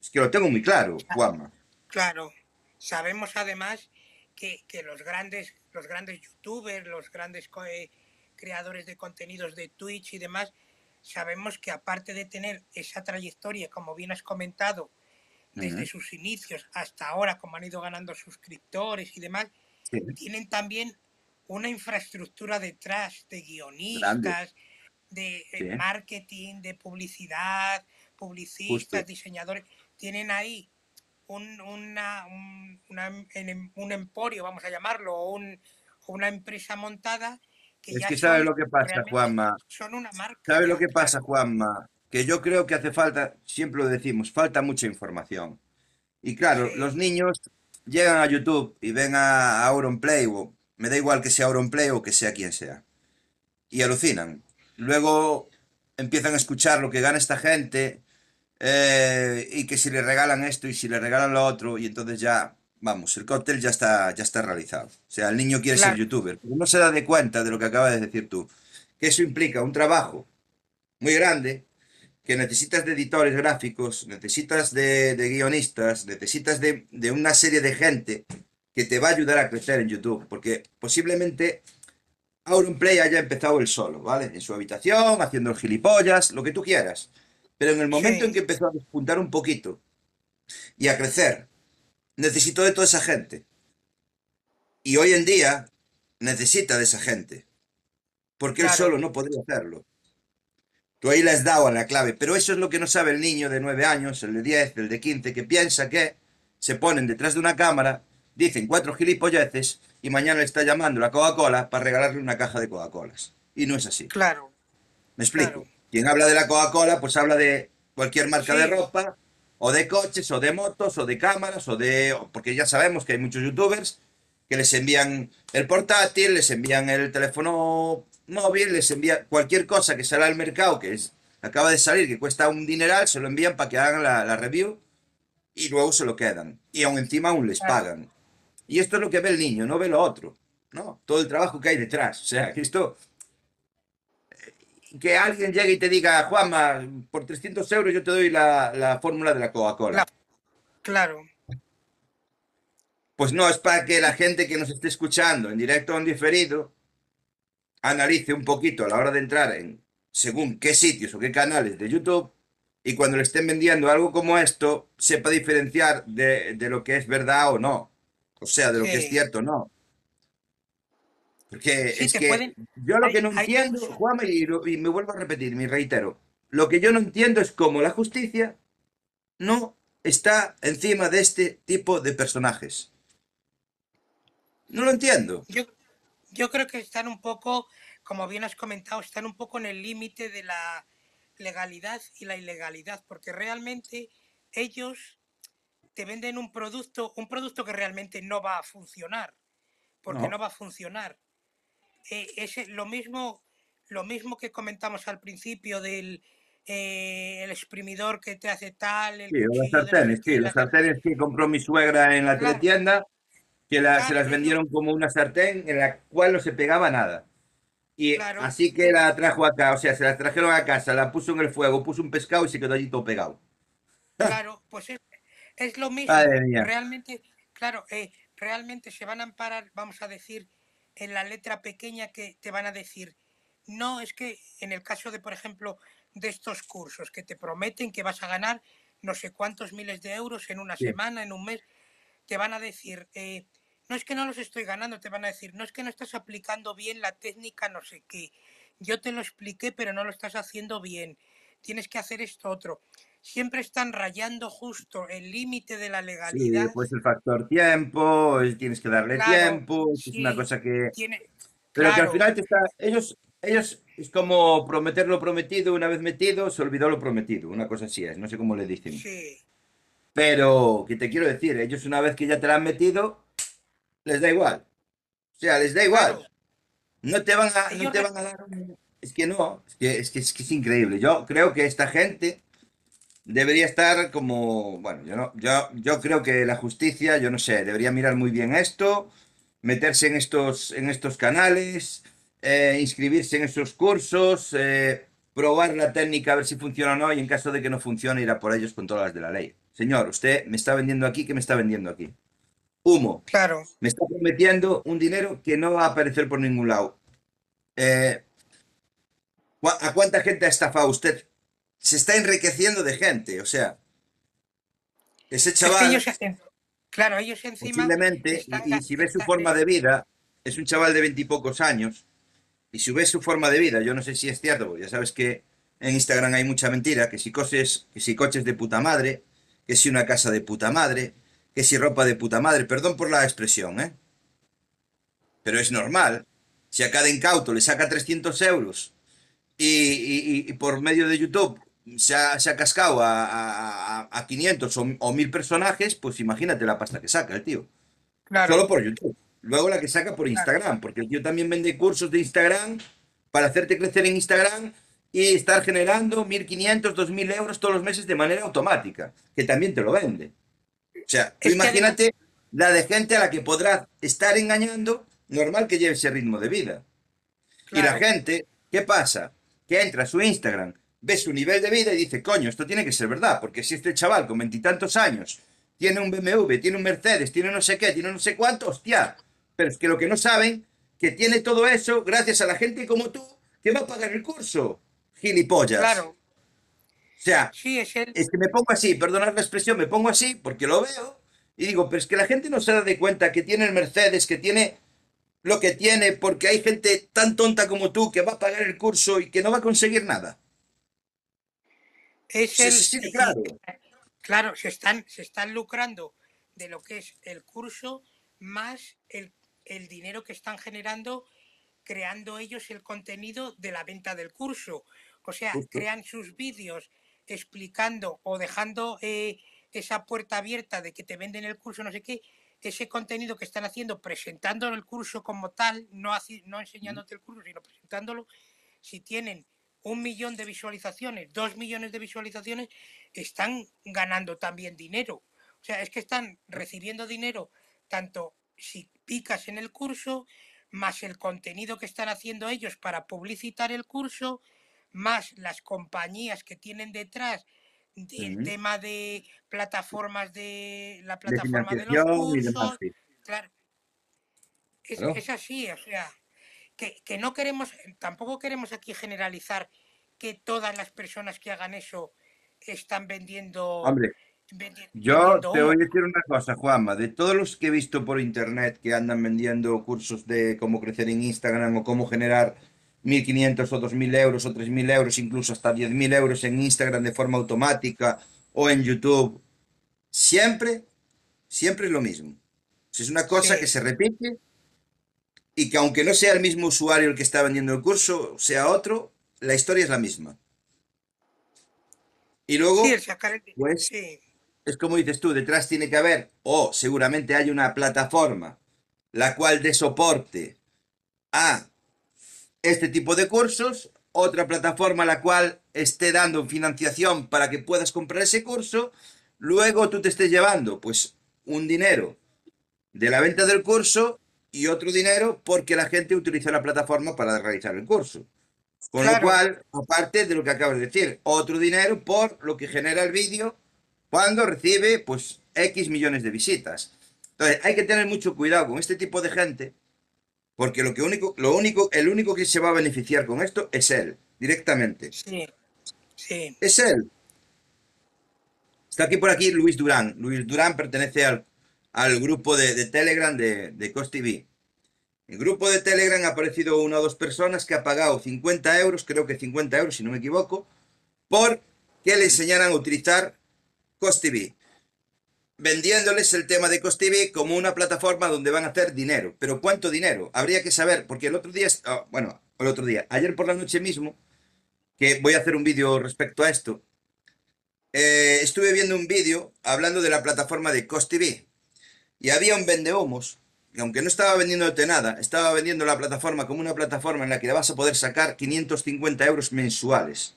Es que lo tengo muy claro, Juanma. claro. Sabemos además que, que los grandes, los grandes youtubers, los grandes eh, creadores de contenidos de Twitch y demás, sabemos que aparte de tener esa trayectoria, como bien has comentado, desde sus inicios hasta ahora, como han ido ganando suscriptores y demás, sí, tienen también una infraestructura detrás de grande, guionistas, de eh, sí, marketing, de publicidad, publicistas, justo. diseñadores. Tienen ahí un, una, un, una un emporio, vamos a llamarlo, o un, o una empresa montada que Es ya que sabes son lo que pasa, Juanma. son una marca ¿Sabes lo que pasa. Juanma? Que yo creo que hace falta, siempre lo decimos, falta mucha información. Y claro, los niños llegan a YouTube y ven a Auronplay, o me da igual que sea Auronplay o que sea quien sea, y alucinan. Luego empiezan a escuchar lo que gana esta gente eh, y que si le regalan esto y si le regalan lo otro, y entonces ya, vamos, el cóctel ya está, ya está realizado. O sea, el niño quiere ser youtuber, pero no se da de cuenta de lo que acabas de decir tú, que eso implica un trabajo muy grande, que necesitas de editores gráficos, necesitas de, de guionistas, necesitas de, de una serie de gente que te va a ayudar a crecer en YouTube, porque posiblemente Auronplay haya empezado él solo, ¿vale? En su habitación, haciendo el gilipollas, lo que tú quieras. Pero en el momento en que empezó a despuntar un poquito y a crecer, necesitó de toda esa gente. Y hoy en día necesita de esa gente, porque él solo no podría hacerlo. Tú ahí le has dado a la clave, pero eso es lo que no sabe el niño de 9 años, el de 10, el de 15, que piensa que se ponen detrás de una cámara, dicen cuatro gilipolleces y mañana le está llamando la Coca-Cola para regalarle una caja de Coca-Colas. Y no es así. claro, ¿Me claro. Quien habla de la Coca-Cola, pues habla de cualquier marca de Sí, ropa, o de coches, o de motos, o de cámaras, o de... Porque ya sabemos que hay muchos youtubers que les envían el portátil, les envían el teléfono móvil, les envían cualquier cosa que sale al mercado, que es, acaba de salir, que cuesta un dineral, se lo envían para que hagan la, la review y luego se lo quedan. Y aún encima aún les pagan. Y esto es lo que ve el niño, no ve lo otro, ¿no? Todo el trabajo que hay detrás. O sea, que esto... Que alguien llegue y te diga, Juanma, por 300 euros yo te doy la, la fórmula de la Coca-Cola. La- Claro, Pues no, es para que la gente que nos esté escuchando en directo o en diferido analice un poquito a la hora de entrar en según qué sitios o qué canales de YouTube y cuando le estén vendiendo algo como esto, sepa diferenciar de, de lo que es verdad o no. O sea, de lo que es cierto o no. Porque Sí, es que pueden- yo lo que no hay entiendo, Juanma, y, lo- y me vuelvo a repetir, me reitero, lo que yo no entiendo es cómo la justicia no está encima de este tipo de personajes. No lo entiendo. yo, yo creo que están un poco, como bien has comentado, están un poco en el límite de la legalidad y la ilegalidad, porque realmente ellos te venden un producto, un producto que realmente no va a funcionar, porque No. no, va a funcionar. Eh, es lo mismo, lo mismo que comentamos al principio del eh, el exprimidor que te hace tal, el Sí, sé sartenes, sí, tal. sartenes que compró mi suegra en la Claro. teletienda, que la- se las vendieron como una sartén en la cual no se pegaba nada. Y Claro. así que la trajo acá, o sea, se la trajeron a casa, la puso en el fuego, puso un pescado y se quedó allí todo pegado. Claro, pues es, es lo mismo. Realmente, claro, eh, realmente se van a amparar, vamos a decir, en la letra pequeña que te van a decir, no, es que en el caso de, por ejemplo, de estos cursos que te prometen que vas a ganar no sé cuántos miles de euros en una Sí. semana, en un mes, te van a decir, eh, no es que no los estoy ganando, te van a decir, no es que no estás aplicando bien la técnica, no sé qué. Yo te lo expliqué, pero no lo estás haciendo bien. Tienes que hacer esto otro. Siempre están rayando justo el límite de la Sí, legalidad. pues el factor tiempo, es- tienes que darle Claro, tiempo, es una sí, cosa que... tiene, Pero que al final te está... Ellos, ellos es como prometer lo prometido, una vez metido, se olvidó lo prometido, una cosa así es, no sé cómo le dicen. sí, Pero, ¿qué te quiero decir? Ellos una vez que ya te la han metido, les da igual. O sea, les da igual. claro. No te van a, no te van a dar un... Es que no, es que, es que, es que es increíble. Yo creo que esta gente debería estar como, bueno, yo no, yo, yo creo que la justicia, yo no sé, debería mirar muy bien esto, meterse en estos, en estos canales, eh, inscribirse en esos cursos, eh, probar la técnica a ver si funciona o no, y en caso de que no funcione, ir a por ellos con todas las de la ley. Señor, usted me está vendiendo aquí, ¿qué me está vendiendo aquí? Humo. Claro, Me está prometiendo un dinero que no va a aparecer por ningún lado. Eh, ¿cu- ¿A cuánta gente ha estafado usted? Se está enriqueciendo de gente, o sea, ese es que chaval ellos claro, ellos encima posiblemente, y, y si ves su forma de vida, es un chaval de veintipocos años, y si ves su forma de vida, yo no sé si es cierto, porque ya sabes que en Instagram hay mucha mentira, que si coches, que si coches de puta madre, que si una casa de puta madre, que si ropa de puta madre, perdón por la expresión, ¿eh? Pero es normal. Si a cada incauto le saca 300 euros y, y- y por medio de YouTube se ha, se ha cascado a, a- a- a 500 o, o 1000 personajes, pues imagínate la pasta que saca el tío. claro, Solo por YouTube. Luego la que saca por Instagram, porque el tío también vende cursos de Instagram para hacerte crecer en Instagram y estar generando 1.500, 2.000 euros todos los meses de manera automática, que también te lo vende. O sea, que imagínate la de gente a la que podrás estar engañando, normal que lleve ese ritmo de vida. Y la gente, ¿qué pasa? Que entra a su Instagram, ve su nivel de vida y dice, coño, esto tiene que ser verdad, porque si este chaval con veintitantos años tiene un BMW, tiene un Mercedes, tiene no sé qué, tiene no sé cuánto, hostia. Pero es que lo que no saben, que tiene todo eso gracias a la gente como tú que va a pagar el curso. Gilipollas. Claro, O sea, sí, es el, es que me pongo así, perdonad la expresión, me pongo así porque lo veo y digo, pero es que la gente no se da de cuenta que tiene el Mercedes, que tiene lo que tiene, porque hay gente tan tonta como tú que va a pagar el curso y que no va a conseguir nada. Es el, sí, sí, y- claro. claro, se están, se están lucrando de lo que es el curso más el, el dinero que están generando creando ellos el contenido de la venta del curso. O sea, Justo. crean sus vídeos explicando o dejando eh, esa puerta abierta de que te venden el curso, no sé qué. ese contenido que están haciendo, presentando el curso como tal, no, no enseñándote el curso, sino presentándolo, si tienen un millón de visualizaciones, dos millones de visualizaciones, están ganando también dinero. O sea, es que están recibiendo dinero tanto si picas en el curso, más el contenido que están haciendo ellos para publicitar el curso, más las compañías que tienen detrás del tema de plataformas de la plataforma de, los cursos. claro. Es, así, o sea, que, que, no queremos, tampoco queremos aquí generalizar que todas las personas que hagan eso están vendiendo yo te voy a decir una cosa, Juanma. De todos los que he visto por internet que andan vendiendo cursos de cómo crecer en Instagram o cómo generar 1.500 o 2.000 euros o 3.000 euros, incluso hasta 10.000 euros en Instagram de forma automática o en YouTube, siempre, siempre es lo mismo. Es una cosa que se repite y que aunque no sea el mismo usuario el que está vendiendo el curso, sea otro, la historia es la misma. Y luego, pues, es como dices tú, detrás tiene que haber, o seguramente hay una plataforma la cual dé soporte a este tipo de cursos, otra plataforma la cual esté dando financiación para que puedas comprar ese curso, luego tú te estés llevando pues un dinero de la venta del curso y otro dinero porque la gente utiliza la plataforma para realizar el curso. Con lo cual, aparte de lo que acabas de decir, otro dinero por lo que genera el vídeo cuando recibe pues X millones de visitas. Entonces, hay que tener mucho cuidado con este tipo de gente, porque lo que único, lo único, el único que se va a beneficiar con esto es él, directamente. Sí, sí. Es él. Está aquí por aquí Luis Durán. Luis Durán pertenece al, al grupo de, Telegram de, de el grupo de Telegram ha aparecido una o dos personas que ha pagado 50 euros, creo que 50 euros si no me equivoco, por que le enseñaran a utilizar TV, vendiéndoles el tema de TV como una plataforma donde van a hacer dinero. Pero ¿cuánto dinero? Habría que saber, porque el otro día, ah, bueno, el otro día, ayer por la noche mismo, que voy a hacer un vídeo respecto a esto, eh, estuve viendo un vídeo hablando de la plataforma de TV y había un vendehomos que aunque no estaba vendiéndote nada, estaba vendiendo la plataforma como una plataforma en la que vas a poder sacar 550 euros mensuales.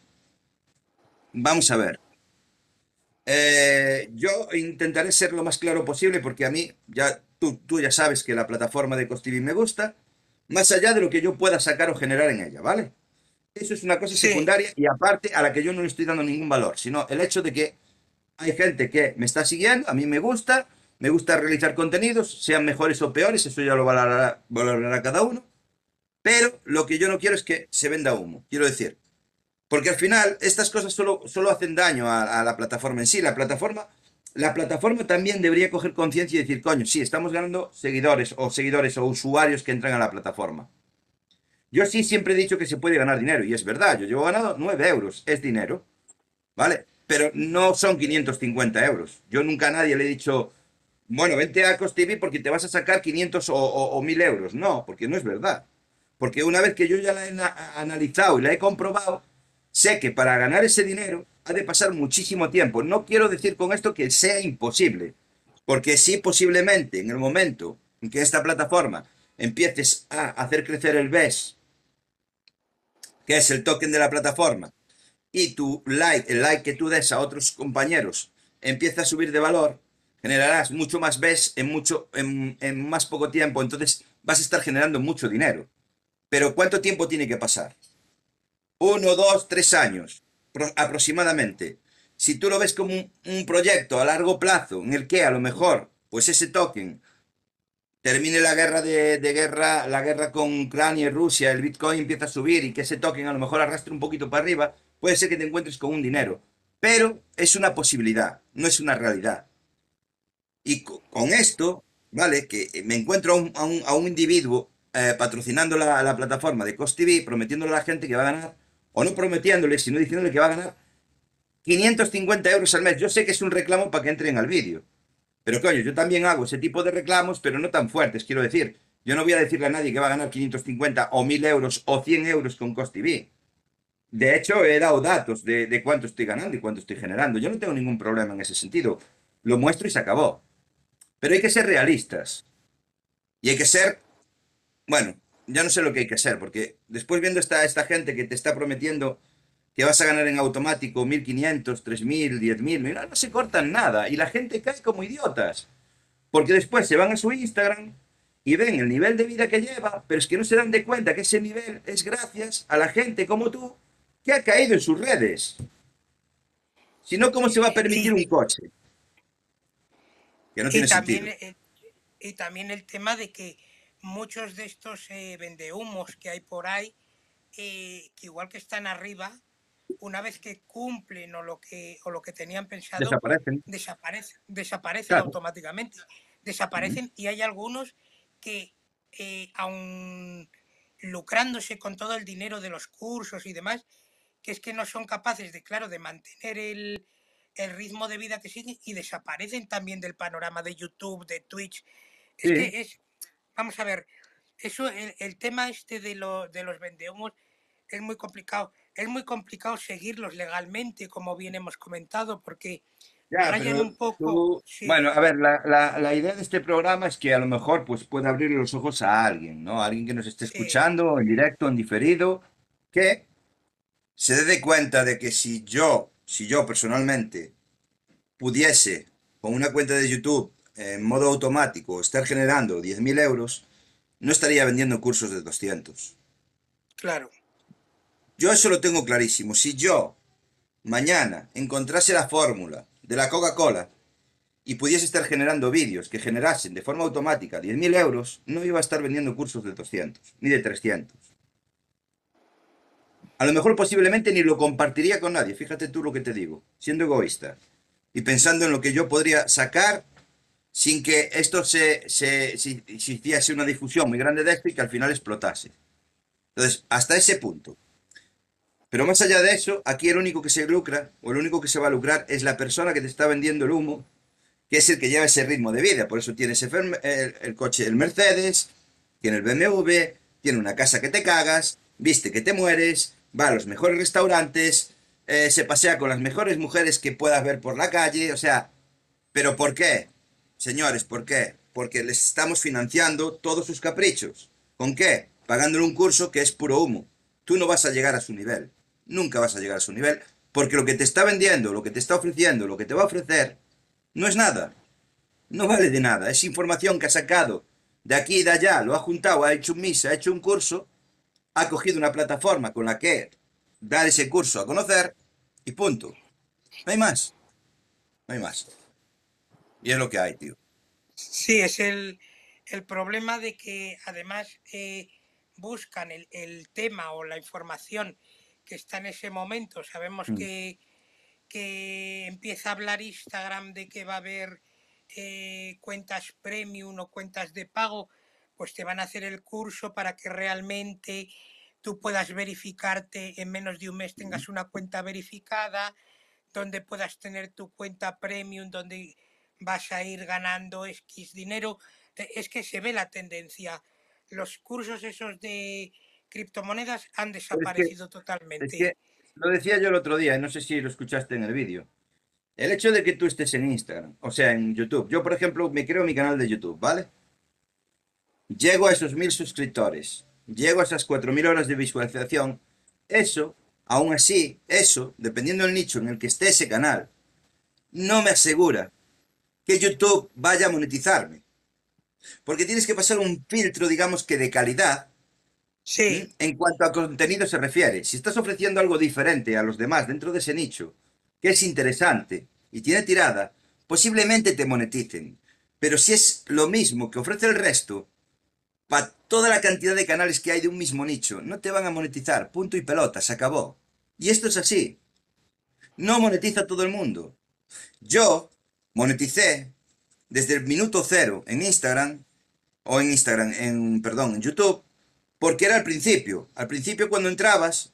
Vamos a ver. Eh, yo intentaré ser lo más claro posible porque a mí, ya tú, tú ya sabes que la plataforma de Costivi me gusta, más allá de lo que yo pueda sacar o generar en ella, ¿vale? Eso es una cosa secundaria y aparte a la que yo no le estoy dando ningún valor, sino el hecho de que hay gente que me está siguiendo, a mí me gusta, me gusta realizar contenidos, sean mejores o peores, eso ya lo valorará, cada uno, pero lo que yo no quiero es que se venda humo, quiero decir, porque al final estas cosas solo, solo hacen daño a, la plataforma en sí. La plataforma, la plataforma también debería coger conciencia y decir, coño, sí, estamos ganando seguidores o seguidores o usuarios que entran a la plataforma. Yo sí siempre he dicho que se puede ganar dinero y es verdad, yo llevo ganado 9 euros, es dinero, ¿vale? Pero no son 550 euros. Yo nunca a nadie le he dicho, bueno, vente a TV porque te vas a sacar 500 o, o, o 1000 euros. No, porque no es verdad. Porque una vez que yo ya la he analizado y la he comprobado, Sé que para ganar ese dinero ha de pasar muchísimo tiempo. No quiero decir con esto que sea imposible, porque sí posiblemente en el momento en que esta plataforma empieces a hacer crecer el BES, que es el token de la plataforma, y tu like, el like que tú des a otros compañeros empieza a subir de valor, generarás mucho más BES en, mucho, en, más poco tiempo, entonces vas a estar generando mucho dinero. Pero ¿cuánto tiempo tiene que pasar? uno, dos, tres años aproximadamente. Si tú lo ves como un, proyecto a largo plazo en el que a lo mejor, pues ese token termine la guerra de, guerra, la guerra con Ucrania y Rusia, el Bitcoin empieza a subir y que ese token a lo mejor arrastre un poquito para arriba, puede ser que te encuentres con un dinero. Pero es una posibilidad, no es una realidad. Y con esto, ¿vale? Que me encuentro a un, individuo eh, patrocinando la, la, plataforma de Cost TV, prometiéndole a la gente que va a ganar o no prometiéndole, sino diciéndole que va a ganar 550 euros al mes. Yo sé que es un reclamo para que entren al vídeo. Pero coño, yo también hago ese tipo de reclamos, pero no tan fuertes, quiero decir. Yo no voy a decirle a nadie que va a ganar 550 o 1000 euros o 100 euros con Cost TV. De hecho, he dado datos de, cuánto estoy ganando y cuánto estoy generando. Yo no tengo ningún problema en ese sentido. Lo muestro y se acabó. Pero hay que ser realistas. Y hay que ser, bueno, ya no sé lo que hay que ser, porque después viendo esta, esta gente que te está prometiendo que vas a ganar en automático 1.500, 3.000, 10.000, no, no se cortan nada. Y la gente cae como idiotas. Porque después se van a su Instagram y ven el nivel de vida que lleva, pero es que no se dan de cuenta que ese nivel es gracias a la gente como tú que ha caído en sus redes. Si no, ¿cómo se va a permitir un coche? Que no tiene y también, sentido. y también el tema de que muchos de estos eh, vendehumos que hay por ahí, eh, que igual que están arriba, una vez que cumplen o lo que, o lo que tenían pensado, desaparecen, desaparecen, desaparecen automáticamente. Desaparecen y hay algunos que, eh, aun lucrándose con todo el dinero de los cursos y demás, que es que no son capaces de, claro, de mantener el, el ritmo de vida que siguen y desaparecen también del panorama de YouTube, de Twitch. Es que es, vamos a ver, eso, el, tema este de, lo, de los vendehumos es muy complicado. Es muy complicado seguirlos legalmente, como bien hemos comentado, porque rayan un poco. Bueno, a ver, la, la, idea de este programa es que a lo mejor pues, puede abrir los ojos a alguien, ¿no? A alguien que nos esté escuchando en directo, en diferido, que se dé cuenta de que si yo, si yo personalmente pudiese con una cuenta de YouTube en modo automático estar generando 10.000 euros, no estaría vendiendo cursos de 200. Claro. Yo eso lo tengo clarísimo. Si yo mañana encontrase la fórmula de la Coca-Cola y pudiese estar generando vídeos que generasen de forma automática 10.000 euros, no iba a estar vendiendo cursos de 200, ni de 300. A lo mejor posiblemente ni lo compartiría con nadie, fíjate tú lo que te digo, siendo egoísta y pensando en lo que yo podría sacar sin que esto se, se, hiciese una difusión muy grande de esto y que al final explotase. Entonces, hasta ese punto. Pero más allá de eso, aquí el único que se lucra, o el único que se va a lucrar, es la persona que te está vendiendo el humo, que es el que lleva ese ritmo de vida. Por eso tiene ese el, coche, el Mercedes, tiene el BMW, tiene una casa que te cagas, viste que te mueres, va a los mejores restaurantes, eh, se pasea con las mejores mujeres que puedas ver por la calle, o sea, ¿pero por qué? Señores, ¿por qué? Porque les estamos financiando todos sus caprichos. ¿Con qué? Pagándole un curso que es puro humo. Tú no vas a llegar a su nivel. Nunca vas a llegar a su nivel. Porque lo que te está vendiendo, lo que te está ofreciendo, lo que te va a ofrecer, no es nada. No vale de nada. Es información que ha sacado de aquí y de allá, lo ha juntado, ha hecho un misa, ha hecho un curso, ha cogido una plataforma con la que dar ese curso a conocer y punto. No hay más. No hay más. Y es lo que hay, tío. Sí, es el, problema de que además eh, buscan el, tema o la información que está en ese momento. Sabemos mm. que, que empieza a hablar Instagram de que va a haber eh, cuentas premium o cuentas de pago, pues te van a hacer el curso para que realmente tú puedas verificarte en menos de un mes, tengas una cuenta verificada, donde puedas tener tu cuenta premium, donde vas a ir ganando X dinero. E, es que se ve la tendencia. Los cursos esos de criptomonedas han desaparecido totalmente. lo decía yo el otro día, y no sé si lo escuchaste en el vídeo. El hecho de que tú estés en Instagram, o sea, en YouTube. Yo, por ejemplo, me creo mi canal de YouTube, ¿vale? Llego a esos mil suscriptores, llego a esas cuatro mil horas de visualización. Eso, aún así, eso, dependiendo del nicho en el que esté ese canal, no me asegura que YouTube vaya a monetizarme. Porque tienes que pasar un filtro, digamos que de calidad. Sí. En cuanto a contenido se refiere. Si estás ofreciendo algo diferente a los demás dentro de ese nicho, que es interesante y tiene tirada, posiblemente te moneticen. Pero si es lo mismo que ofrece el resto, para toda la cantidad de canales que hay de un mismo nicho, no te van a monetizar. Punto y pelota, se acabó. Y esto es así. No monetiza todo el mundo. Yo moneticé desde el minuto cero en Instagram, o en Instagram, en, perdón, en YouTube, porque era al principio. Al principio cuando entrabas,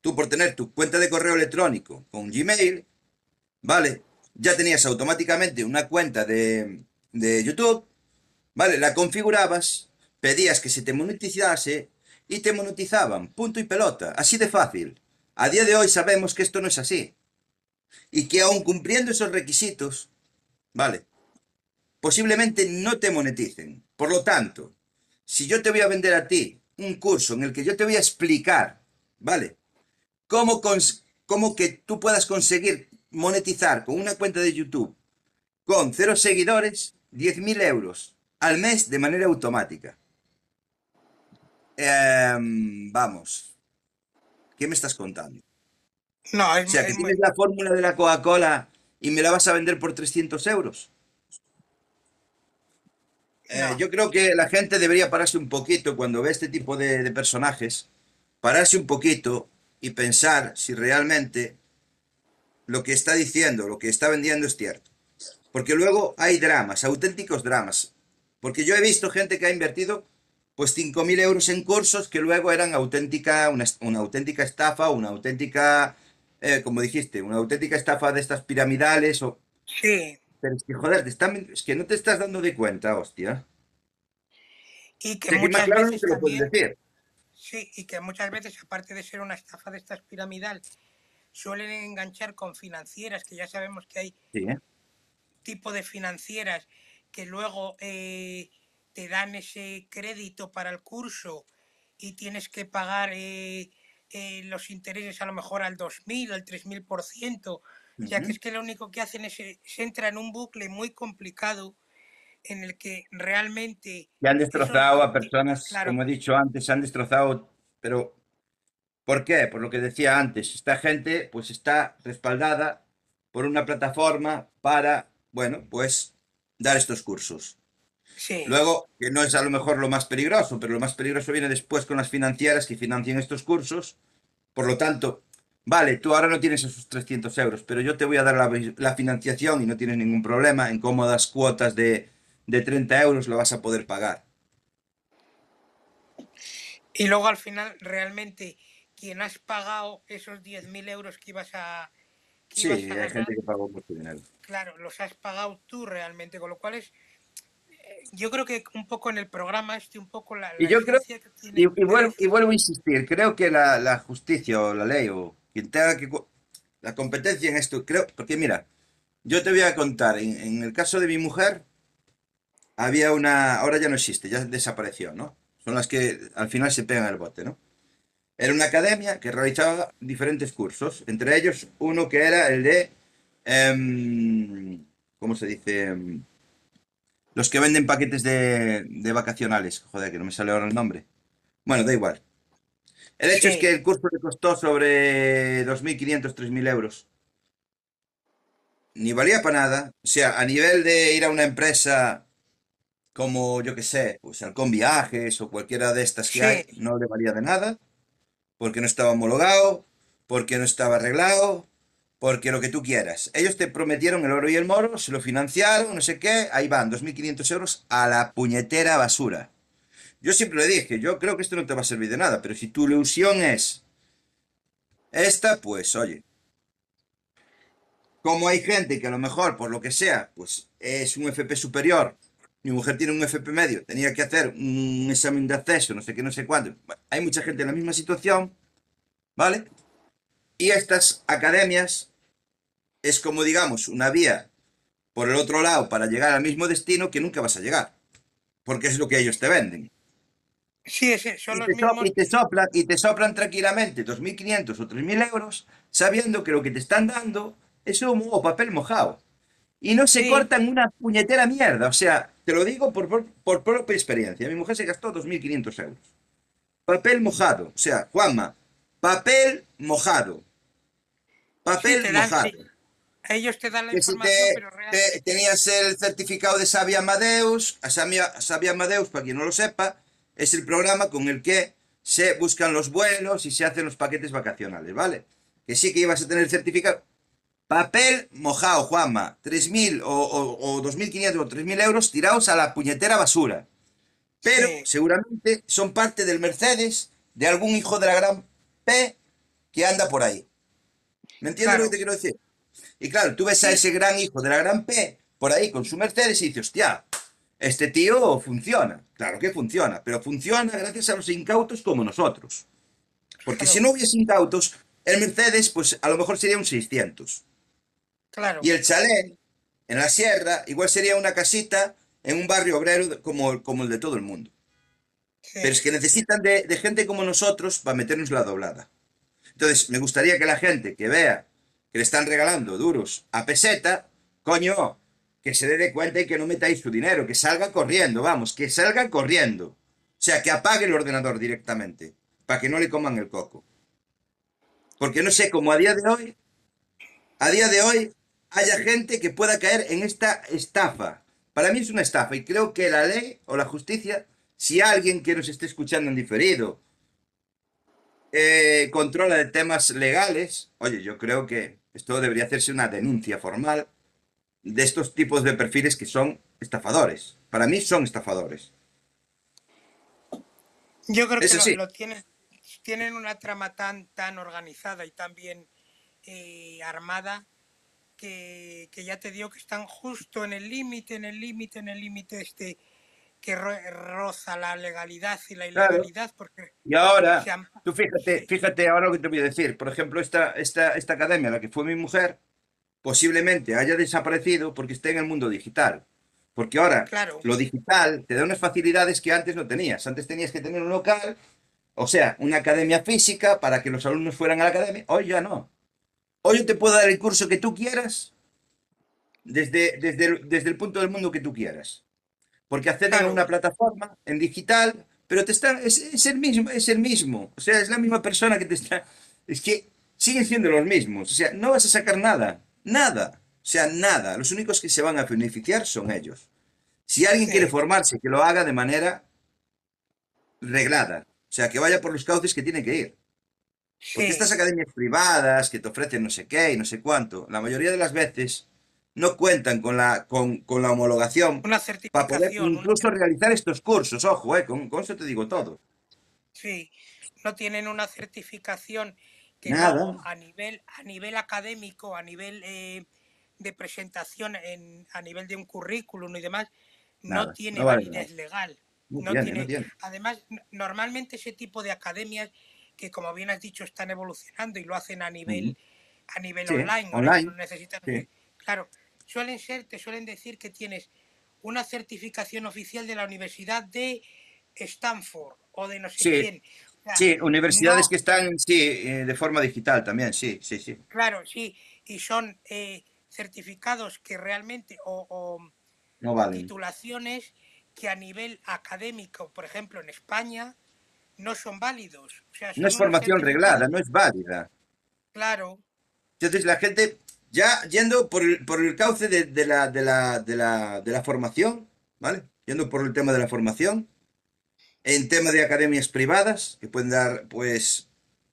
tú por tener tu cuenta de correo electrónico con Gmail, ¿vale? Ya tenías automáticamente una cuenta de, de YouTube, ¿vale? La configurabas, pedías que se te monetizase y te monetizaban, punto y pelota, así de fácil. A día de hoy sabemos que esto no es así. Y que aun cumpliendo esos requisitos, Vale. posiblemente no te moneticen. Por lo tanto, si yo te voy a vender a ti un curso en el que yo te voy a explicar, ¿vale? Cómo, cómo que tú puedas conseguir monetizar con una cuenta de YouTube con cero seguidores, 10.000 euros al mes de manera automática. Em, vamos. ¿Qué me estás contando? No, es, o sea, que tienes la fórmula de la Coca-Cola y me la vas a vender por 300 euros. Eh, yo creo que la gente debería pararse un poquito cuando ve este tipo de, personajes, pararse un poquito y pensar si realmente lo que está diciendo, lo que está vendiendo es cierto. Porque luego hay dramas, auténticos dramas. Porque yo he visto gente que ha invertido pues 5.000 euros en cursos que luego eran auténtica, una, auténtica estafa, una auténtica, eh, como dijiste, una auténtica estafa de estas piramidales o... Sí. Pero es que, joder, es que no te estás dando de cuenta, hostia. Y que muchas veces decir. Sí, y que muchas veces, aparte de ser una estafa de estas piramidales, suelen enganchar con financieras, que ya sabemos que hay ¿eh? tipo de financieras que luego eh, te dan ese crédito para el curso y tienes que pagar eh, los intereses a lo mejor al 2.000, al 3.000%, ya que es que lo único que hacen es, eh, se entra en un bucle muy complicado en el que realmente... Y han destrozado a personas, como he dicho antes, han destrozado, pero ¿por qué? Por lo que decía antes, esta gente pues está respaldada por una plataforma para, bueno, pues dar estos cursos. Sí. Luego, que no es a lo mejor lo más peligroso, pero lo más peligroso viene después con las financieras que financian estos cursos. Por lo tanto, vale, tú ahora no tienes esos 300 euros, pero yo te voy a dar la, financiación y no tienes ningún problema. En cómodas cuotas de, de 30 euros lo vas a poder pagar. Y luego al final, realmente, quien has pagado esos 10.000 euros que ibas a... sí, hay gente que pagó por tu dinero. Claro, los has pagado tú realmente, con lo cual es yo creo que un poco en el programa este, un poco la... y yo creo, y, vuelvo, a insistir, creo que la, justicia o la ley o quien tenga que... La competencia en esto, creo, porque mira, yo te voy a contar, en, el caso de mi mujer, había una, ahora ya no existe, ya desapareció, ¿no? Son las que al final se pegan el bote, ¿no? Era una academia que realizaba diferentes cursos, entre ellos uno que era el de, em, ¿cómo se dice? Los que venden paquetes de, vacacionales. Joder, que no me sale ahora el nombre. Bueno, da igual. El hecho es que el curso le costó sobre 2.500, 3.000 euros. Ni valía para nada. O sea, a nivel de ir a una empresa como, yo que sé, pues Halcón Viajes o cualquiera de estas que hay, no le valía de nada. Porque no estaba homologado, porque no estaba arreglado, porque lo que tú quieras. Ellos te prometieron el oro y el moro, se lo financiaron, no sé qué, ahí van, 2.500 euros a la puñetera basura. Yo siempre le dije, yo creo que esto no te va a servir de nada, pero si tu ilusión es esta, pues oye. Como hay gente que a lo mejor, por lo que sea, pues es un FP superior, mi mujer tiene un FP medio, tenía que hacer un examen de acceso, no sé qué, no sé cuánto. Hay mucha gente en la misma situación, ¿vale? Y estas academias es como, digamos, una vía por el otro lado para llegar al mismo destino que nunca vas a llegar. Porque es lo que ellos te venden. Sí, sí, son y, los te mismos... y, te soplan, y te soplan tranquilamente 2.500 o 3.000 euros sabiendo que lo que te están dando es humo o papel mojado. Y no se cortan una puñetera mierda. O sea, te lo digo por, por, propia experiencia. Mi mujer se gastó 2.500 euros. Papel mojado. O sea, Juanma, papel mojado. Papel mojado. Ellos te dan la información, pero realmente... tenías el certificado de Sabia Amadeus. Sabia, Sabia Amadeus, para quien no lo sepa, es el programa con el que se buscan los vuelos y se hacen los paquetes vacacionales, ¿vale? Que sí que ibas a tener el certificado. Papel mojado, Juanma. 3.000 o, o, 2.500 o 3.000 euros tirados a la puñetera basura. Pero seguramente son parte del Mercedes de algún hijo de la gran P que anda por ahí. ¿Me entiendes lo que te quiero decir? Y claro, tú ves a ese gran hijo de la gran P por ahí con su Mercedes y dices, hostia, este tío funciona. Claro que funciona, pero funciona gracias a los incautos como nosotros. Porque si no hubiese incautos, el Mercedes, pues a lo mejor sería un 600. Claro. Y el chalet, en la sierra, igual sería una casita en un barrio obrero como, como el de todo el mundo. sí, Pero es que necesitan de, de gente como nosotros para meternos la doblada. Entonces, me gustaría que la gente que vea que le están regalando duros a peseta, coño, que se dé cuenta y que no metáis su dinero, que salga corriendo, vamos, que salga corriendo. O sea, que apague el ordenador directamente, para que no le coman el coco. Porque no sé cómo a día de hoy, a día de hoy, haya gente que pueda caer en esta estafa. Para mí es una estafa y creo que la ley o la justicia, si alguien que nos esté escuchando en diferido eh, controla de temas legales, oye, yo creo que esto debería hacerse una denuncia formal de estos tipos de perfiles que son estafadores. Para mí son estafadores. Yo creo que Eso lo, sí. lo tienen, tienen una trama tan, tan organizada y tan bien eh, armada que, que ya te digo que están justo en el límite, en el límite, en el límite este que ro- roza la legalidad y la Claro. ilegalidad porque Y ahora, han- tú fíjate, fíjate ahora lo que te voy a decir. Por ejemplo, esta, esta, esta academia, la que fue mi mujer, posiblemente haya desaparecido porque está en el mundo digital. Porque ahora Claro. lo digital te da unas facilidades que antes no tenías. Antes tenías que tener un local, o sea, una academia física para que los alumnos fueran a la academia. Hoy ya no. Hoy yo te puedo dar el curso que tú quieras desde, desde, el, desde el punto del mundo que tú quieras. Porque acceden a Claro. una plataforma en digital, pero te están, es, es el mismo, es el mismo. O sea, es la misma persona que te está. Es que siguen siendo los mismos. O sea, no vas a sacar nada. Nada. O sea, nada. Los únicos que se van a beneficiar son ellos. Si alguien Sí. quiere formarse, que lo haga de manera reglada. O sea, que vaya por los cauces que tiene que ir. Porque Sí. estas academias privadas que te ofrecen no sé qué y no sé cuánto, la mayoría de las veces no cuentan con la, con, con la homologación una para poder una- incluso realizar estos cursos. Ojo, eh, con, con eso te digo todo. Sí, no tienen una certificación que Nada. a nivel, a nivel académico, a nivel eh, de presentación, en, a nivel de un currículum y demás, Nada, no tiene no vale validez legal. No tiene. Además, normalmente ese tipo de academias que, como bien has dicho, están evolucionando y lo hacen a nivel, a nivel Sí, online, online, No necesitan, sí. claro, suelen ser, te suelen decir que tienes una certificación oficial de la Universidad de Stanford o de no sé Sí, quién. O sea, Sí, universidades no- que están, sí, eh, de forma digital también, sí, sí, sí. Claro, sí, y son eh, certificados que realmente, o, o No valen. titulaciones que a nivel académico, por ejemplo, en España, no son válidos. O sea, No es formación reglada, no es válida. Claro, Entonces la gente, ya yendo por el, por el cauce de, la, de, la, de, la, de la formación, ¿vale? Yendo por el tema de la formación, en tema de academias privadas, que pueden dar, pues,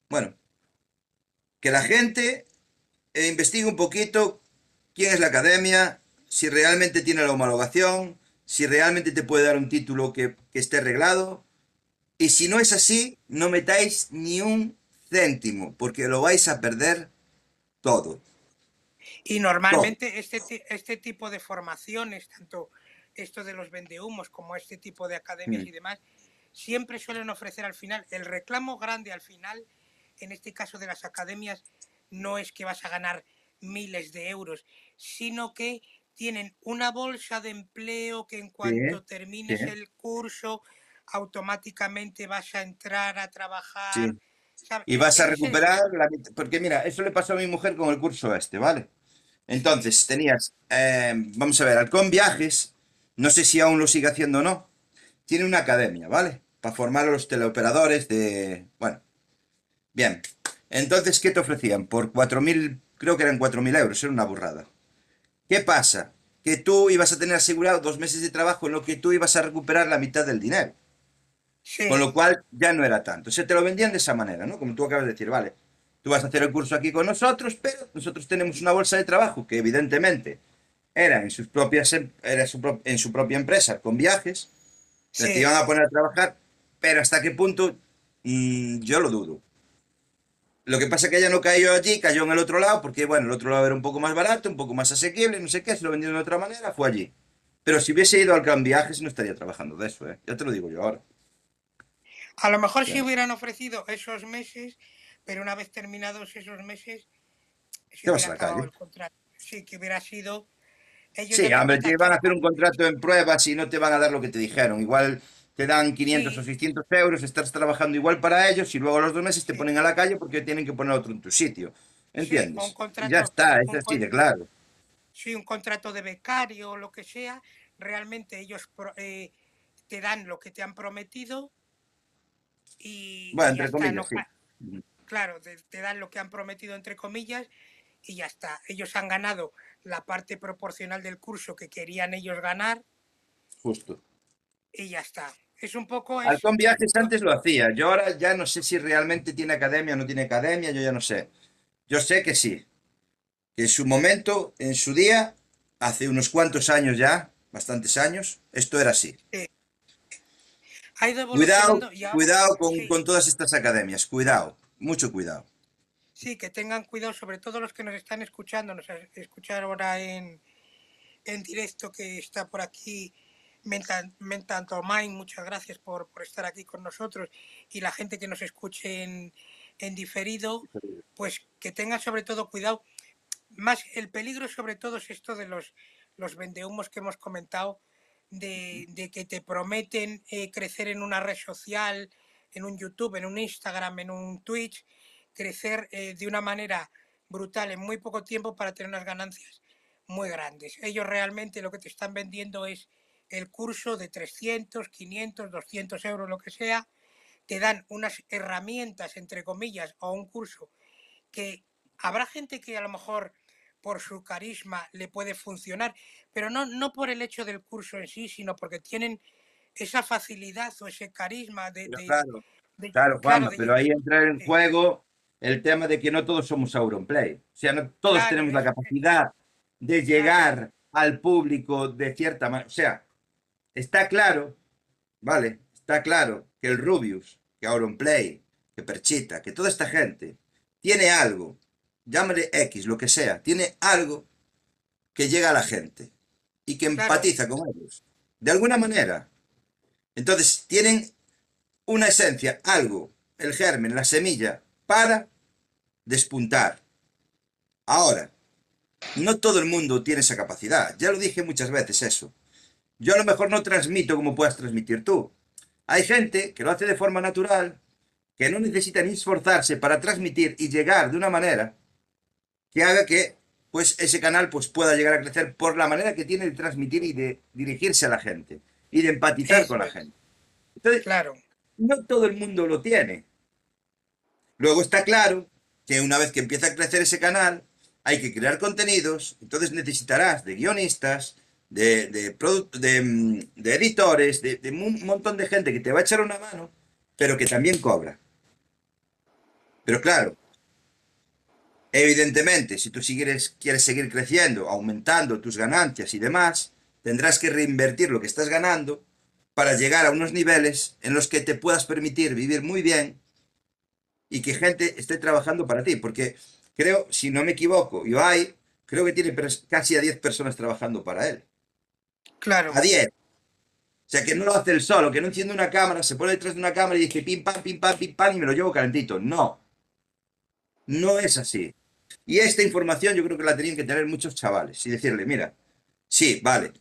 bueno, que la gente eh, investigue un poquito quién es la academia, si realmente tiene la homologación, si realmente te puede dar un título que, que esté arreglado. Y si no es así, no metáis ni un céntimo, porque lo vais a perder todo. Y normalmente este, ti- este tipo de formaciones, tanto esto de los vendehumos como este tipo de academias Mm. y demás, siempre suelen ofrecer al final, el reclamo grande al final, en este caso de las academias, no es que vas a ganar miles de euros, sino que tienen una bolsa de empleo que en cuanto termines sí. el curso, automáticamente vas a entrar a trabajar. Sí. Y vas a recuperar la. Porque mira, eso le pasó a mi mujer con el curso este, ¿vale? Entonces, tenías, eh, vamos a ver, Halcón Viajes, no sé si aún lo sigue haciendo o no, tiene una academia, ¿vale? Para formar a los teleoperadores de... Bueno, bien. Entonces, ¿qué te ofrecían? Por 4.000, creo que eran 4.000 euros, era una burrada. ¿Qué pasa? Que tú ibas a tener asegurado dos meses de trabajo en lo que tú ibas a recuperar la mitad del dinero. Sí. Con lo cual ya no era tanto. Se te lo vendían de esa manera, ¿no? Como tú acabas de decir, vale, tú vas a hacer el curso aquí con nosotros, pero nosotros tenemos una bolsa de trabajo que evidentemente era en sus propias em- era su pro- en su propia empresa con viajes, Sí. te iban a poner a trabajar, pero hasta qué punto Mm, yo lo dudo. Lo que pasa es que ella no cayó allí, cayó en el otro lado, porque bueno, el otro lado era un poco más barato, un poco más asequible, no sé qué, se lo vendieron de otra manera, fue allí. Pero si hubiese ido al Gran Viajes no estaría trabajando de eso, ¿eh? Ya te lo digo yo ahora. A lo mejor si hubieran ofrecido esos meses, pero una vez terminados esos meses, se vas a la calle. el contrato. Sí, que hubiera sido ellos Sí, te hombre, te van a hacer un contrato en pruebas y no te van a dar lo que te dijeron. Igual te dan 500 o Sí, 600 euros, estás trabajando igual para ellos y luego a los dos meses te ponen a la calle porque tienen que poner otro en tu sitio. sí, ¿Entiendes? Ya está, es así de claro. sí, un contrato de becario o lo que sea, realmente ellos eh, te dan lo que te han prometido y, Bueno, y entre comillas, No, sí. Claro, te, te dan lo que han prometido entre comillas y ya está. Ellos han ganado la parte proporcional del curso que querían ellos ganar Justo. y ya está. Es un poco es Halcón Viajes antes lo hacía. Yo ahora ya no sé si realmente tiene academia o no tiene academia, yo ya no sé. Yo sé que sí. Que en su momento, en su día, hace unos cuantos años ya, bastantes años, esto era así. ha ido Cuidado, cuidado con, sí, con todas estas academias, cuidado, mucho cuidado. sí, que tengan cuidado, sobre todo los que nos están escuchando, nos escuchar ahora en, en directo que está por aquí Mentan, Mentantomain, muchas gracias por, por estar aquí con nosotros. Y la gente que nos escuche en, en diferido, pues que tengan sobre todo cuidado. Más el peligro sobre todo es esto de los, los vendehumos que hemos comentado, de, de que te prometen eh, crecer en una red social, en un YouTube, en un Instagram, en un Twitch, crecer eh, de una manera brutal en muy poco tiempo para tener unas ganancias muy grandes. Ellos realmente lo que te están vendiendo es el curso de 300, 500, 200 euros, lo que sea, te dan unas herramientas, entre comillas, o un curso que habrá gente que a lo mejor por su carisma le puede funcionar, pero no, no por el hecho del curso en sí, sino porque tienen esa facilidad o ese carisma de, de, claro, de- claro, claro, Juanma, de pero ahí entra en eh, juego el tema de que no todos somos Auronplay. O sea, no todos claro, tenemos la capacidad de llegar al público de cierta manera. O sea, está claro, ¿vale? Está claro que el Rubius, que Auronplay, que Perchita, que toda esta gente tiene algo, llámale X, lo que sea, tiene algo que llega a la gente y que empatiza con ellos. De alguna manera. Entonces, tienen una esencia, algo, el germen, la semilla, para despuntar. Ahora, no todo el mundo tiene esa capacidad. Ya lo dije muchas veces eso. Yo a lo mejor no transmito como puedas transmitir tú. Hay gente que lo hace de forma natural, que no necesita ni esforzarse para transmitir y llegar de una manera que haga que pues ese canal pues pueda llegar a crecer por la manera que tiene de transmitir y de dirigirse a la gente y de empatizar eso con la gente. Entonces, claro, no todo el mundo lo tiene. Luego está claro que una vez que empieza a crecer ese canal, hay que crear contenidos, entonces necesitarás de guionistas, de, de, de, mm, de editores, de, de un montón de gente que te va a echar una mano, pero que también cobra. Pero claro, evidentemente, si tú sigues, quieres seguir creciendo, aumentando tus ganancias y demás, tendrás que reinvertir lo que estás ganando para llegar a unos niveles en los que te puedas permitir vivir muy bien y que gente esté trabajando para ti. Porque creo, si no me equivoco, Ibai, creo que tiene casi a 10 personas trabajando para él. claro, A 10. O sea, que no lo hace él solo, que no enciende una cámara, se pone detrás de una cámara y dice pim, pam, pim, pam, pim, pam y me lo llevo calentito. No, no es así. Y esta información yo creo que la tenían que tener muchos chavales y decirle, mira, sí, vale,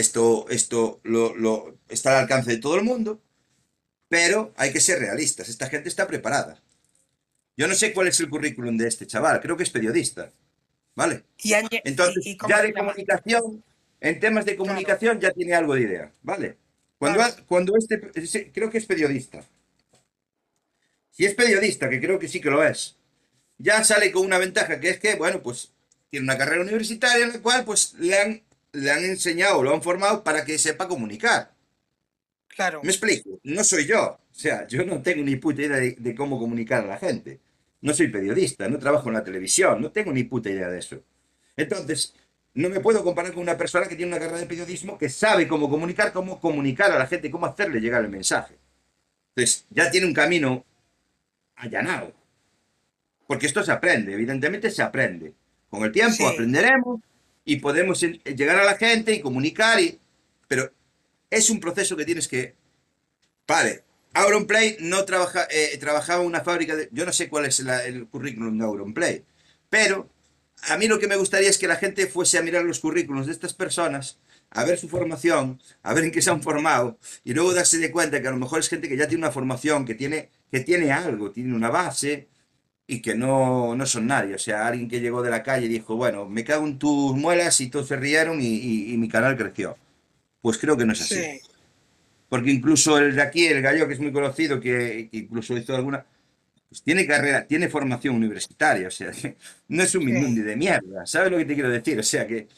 esto, esto lo, lo- está al alcance de todo el mundo, pero hay que ser realistas. Esta gente está preparada. Yo no sé cuál es el currículum de este chaval, creo que es periodista, ¿vale? y, Entonces, y, y cómo ya de comunicación, en temas de claro, comunicación ya tiene algo de idea, ¿vale? Cuando, claro, cuando este, creo que es periodista. Si es periodista, que creo que sí que lo es, ya sale con una ventaja, que es que, bueno, pues tiene una carrera universitaria en la cual pues le han, le han enseñado, lo han formado para que sepa comunicar. claro, Me explico, no soy yo, o sea, yo no tengo ni puta idea de, de cómo comunicar a la gente. No soy periodista, no trabajo en la televisión, no tengo ni puta idea de eso. Entonces, no me puedo comparar con una persona que tiene una carrera de periodismo que sabe cómo comunicar, cómo comunicar a la gente, cómo hacerle llegar el mensaje. Entonces, ya tiene un camino allanado. Porque esto se aprende, evidentemente se aprende. Con el tiempo sí, aprenderemos y podemos llegar a la gente y comunicar, y, pero es un proceso que tienes que... Vale, Auronplay no trabaja, eh, trabajaba en una fábrica. Yo no sé cuál es el currículum de Auronplay, pero a mí lo que me gustaría es que la gente fuese a mirar los currículos de estas personas, a ver su formación, a ver en qué se han formado, y luego darse de cuenta que a lo mejor es gente que ya tiene una formación, que tiene, que tiene algo, tiene una base, y que no, no son nadie. O sea, alguien que llegó de la calle y dijo, bueno, me cago en tus muelas y todos se rieron y, y- y mi canal creció. Pues creo que no es así. Sí, Porque incluso el de aquí, el gallo, que es muy conocido, que, que incluso hizo alguna, pues tiene carrera, tiene formación universitaria, o sea, no es un sí, mindundi de mierda, ¿sabes lo que te quiero decir? O sea que,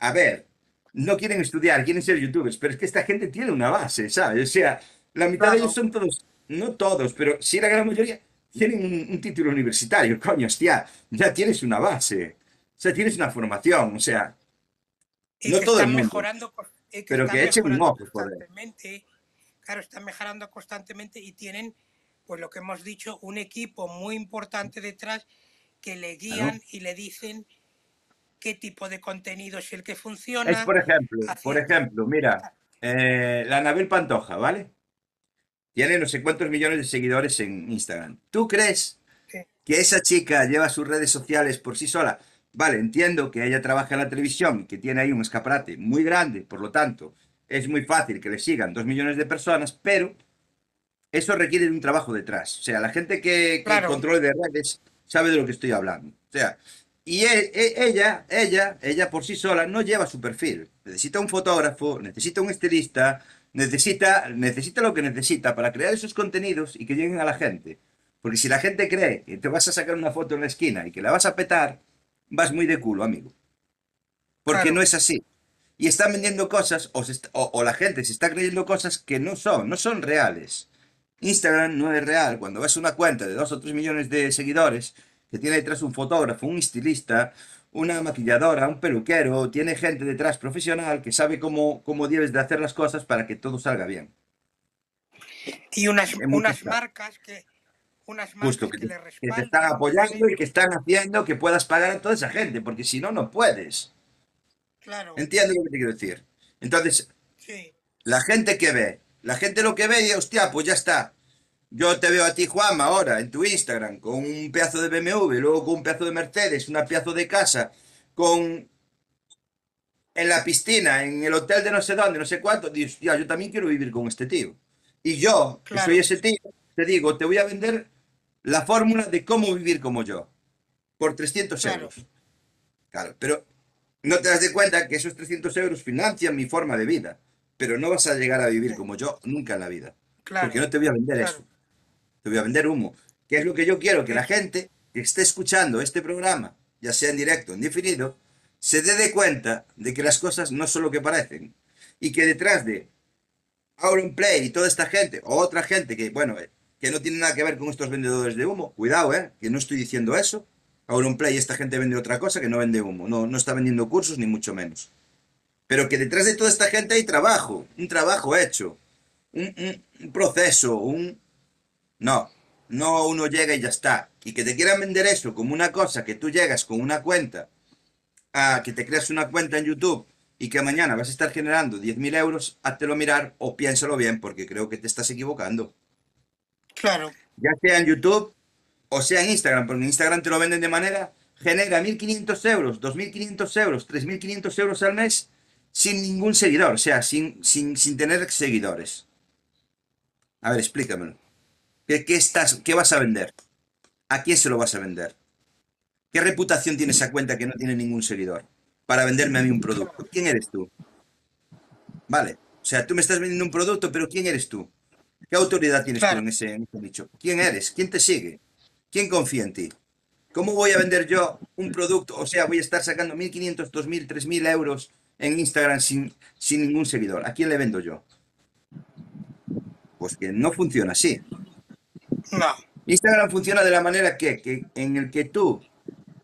a ver, no quieren estudiar, quieren ser youtubers, pero es que esta gente tiene una base, ¿sabes? O sea, la mitad de ellos claro. son todos, no todos, pero sí la gran mayoría tienen un, un título universitario, coño, hostia, ya tienes una base, o sea, tienes una formación, o sea, Y no que todo el mundo, mejorando, y que pero que echen un ojo, constantemente. Claro, están mejorando constantemente y tienen, pues lo que hemos dicho, un equipo muy importante detrás que le Claro. guían y le dicen qué tipo de contenido es el que Es funciona, por ejemplo, por ejemplo, mira, eh, la Anabel Pantoja, ¿vale? Tiene no sé cuántos millones de seguidores en Instagram. ¿Tú crees que esa chica lleva sus redes sociales por sí sola? Vale, entiendo que ella trabaja en la televisión, que tiene ahí un escaparate muy grande, por lo tanto, es muy fácil que le sigan dos millones de personas, pero eso requiere de un trabajo detrás. O sea, la gente que, que claro, controle de redes sabe de lo que estoy hablando. O sea, y e- e- ella, ella, ella por sí sola no lleva su perfil. Necesita un fotógrafo, necesita un estilista, necesita, necesita lo que necesita para crear esos contenidos y que lleguen a la gente. Porque si la gente cree que te vas a sacar una foto en la esquina y que la vas a petar, vas muy de culo, amigo. Porque no es así. Y están vendiendo cosas, o, se est- o- o la gente se está creyendo cosas que no son, no son reales. Instagram no es real. Cuando ves una cuenta de 2 o 3 millones de seguidores, que tiene detrás un fotógrafo, un estilista, una maquilladora, un peluquero, tiene gente detrás profesional que sabe cómo, cómo debes de hacer las cosas para que todo salga bien. y unas, marcas que, unas Justo, marcas que le que te están apoyando y que están haciendo que puedas pagar a toda esa gente, porque si no, no puedes. claro, ¿Entiendes lo que te quiero decir? Entonces, sí, la gente que ve, la gente lo que ve y, hostia, pues ya está. Yo te veo a ti, Juanma, ahora en tu Instagram, con un pedazo de BMW, luego con un pedazo de Mercedes, una pedazo de casa, con en la piscina, en el hotel de no sé dónde, no sé cuánto, dices, "Hostia, yo también quiero vivir con este tío. Y yo, que soy ese tío, te digo, te voy a vender la fórmula de cómo vivir como yo, por 300 claro, euros. Claro, pero no te das de cuenta que esos 300 euros financian mi forma de vida, pero no vas a llegar a vivir como yo nunca en la vida, porque claro, no te voy a vender eso. Te voy a vender humo, que es lo que yo quiero, que la gente que esté escuchando este programa, ya sea en directo o en diferido, se dé de cuenta de que las cosas no son lo que parecen y que detrás de Auronplay y toda esta gente, o otra gente que, bueno, eh, que no tiene nada que ver con estos vendedores de humo, cuidado, eh, que no estoy diciendo eso. Auronplay, esta gente vende otra cosa que no vende humo, no, no está vendiendo cursos ni mucho menos. Pero que detrás de toda esta gente hay trabajo, un trabajo hecho, un, un- un proceso, un... No, no uno llega y ya está. Y que te quieran vender eso como una cosa que tú llegas con una cuenta, a que te creas una cuenta en YouTube y que mañana vas a estar generando 10.000 euros, háztelo mirar o piénsalo bien porque creo que te estás equivocando. claro, Ya sea en YouTube o sea en Instagram, porque en Instagram te lo venden de manera, genera 1.500 euros, 2.500 euros, 3.500 euros al mes sin ningún seguidor, o sea, sin, sin, sin tener seguidores. A ver, explícamelo. ¿Qué, qué estás, ¿Qué vas a vender? ¿A quién se lo vas a vender? ¿Qué reputación tiene esa cuenta que no tiene ningún seguidor para venderme a mí un producto? ¿Quién eres tú? Vale. O sea, tú me estás vendiendo un producto, pero ¿quién eres tú? ¿Qué autoridad tienes tú en ese, en ese nicho? ¿Quién eres? ¿Quién te sigue? ¿Quién confía en ti? ¿Cómo voy a vender yo un producto? O sea, voy a estar sacando 1.500, 2.000, 3.000 euros en Instagram sin, sin ningún seguidor. ¿A quién le vendo yo? Pues que no funciona así. No, Instagram funciona de la manera que, que en el que tú,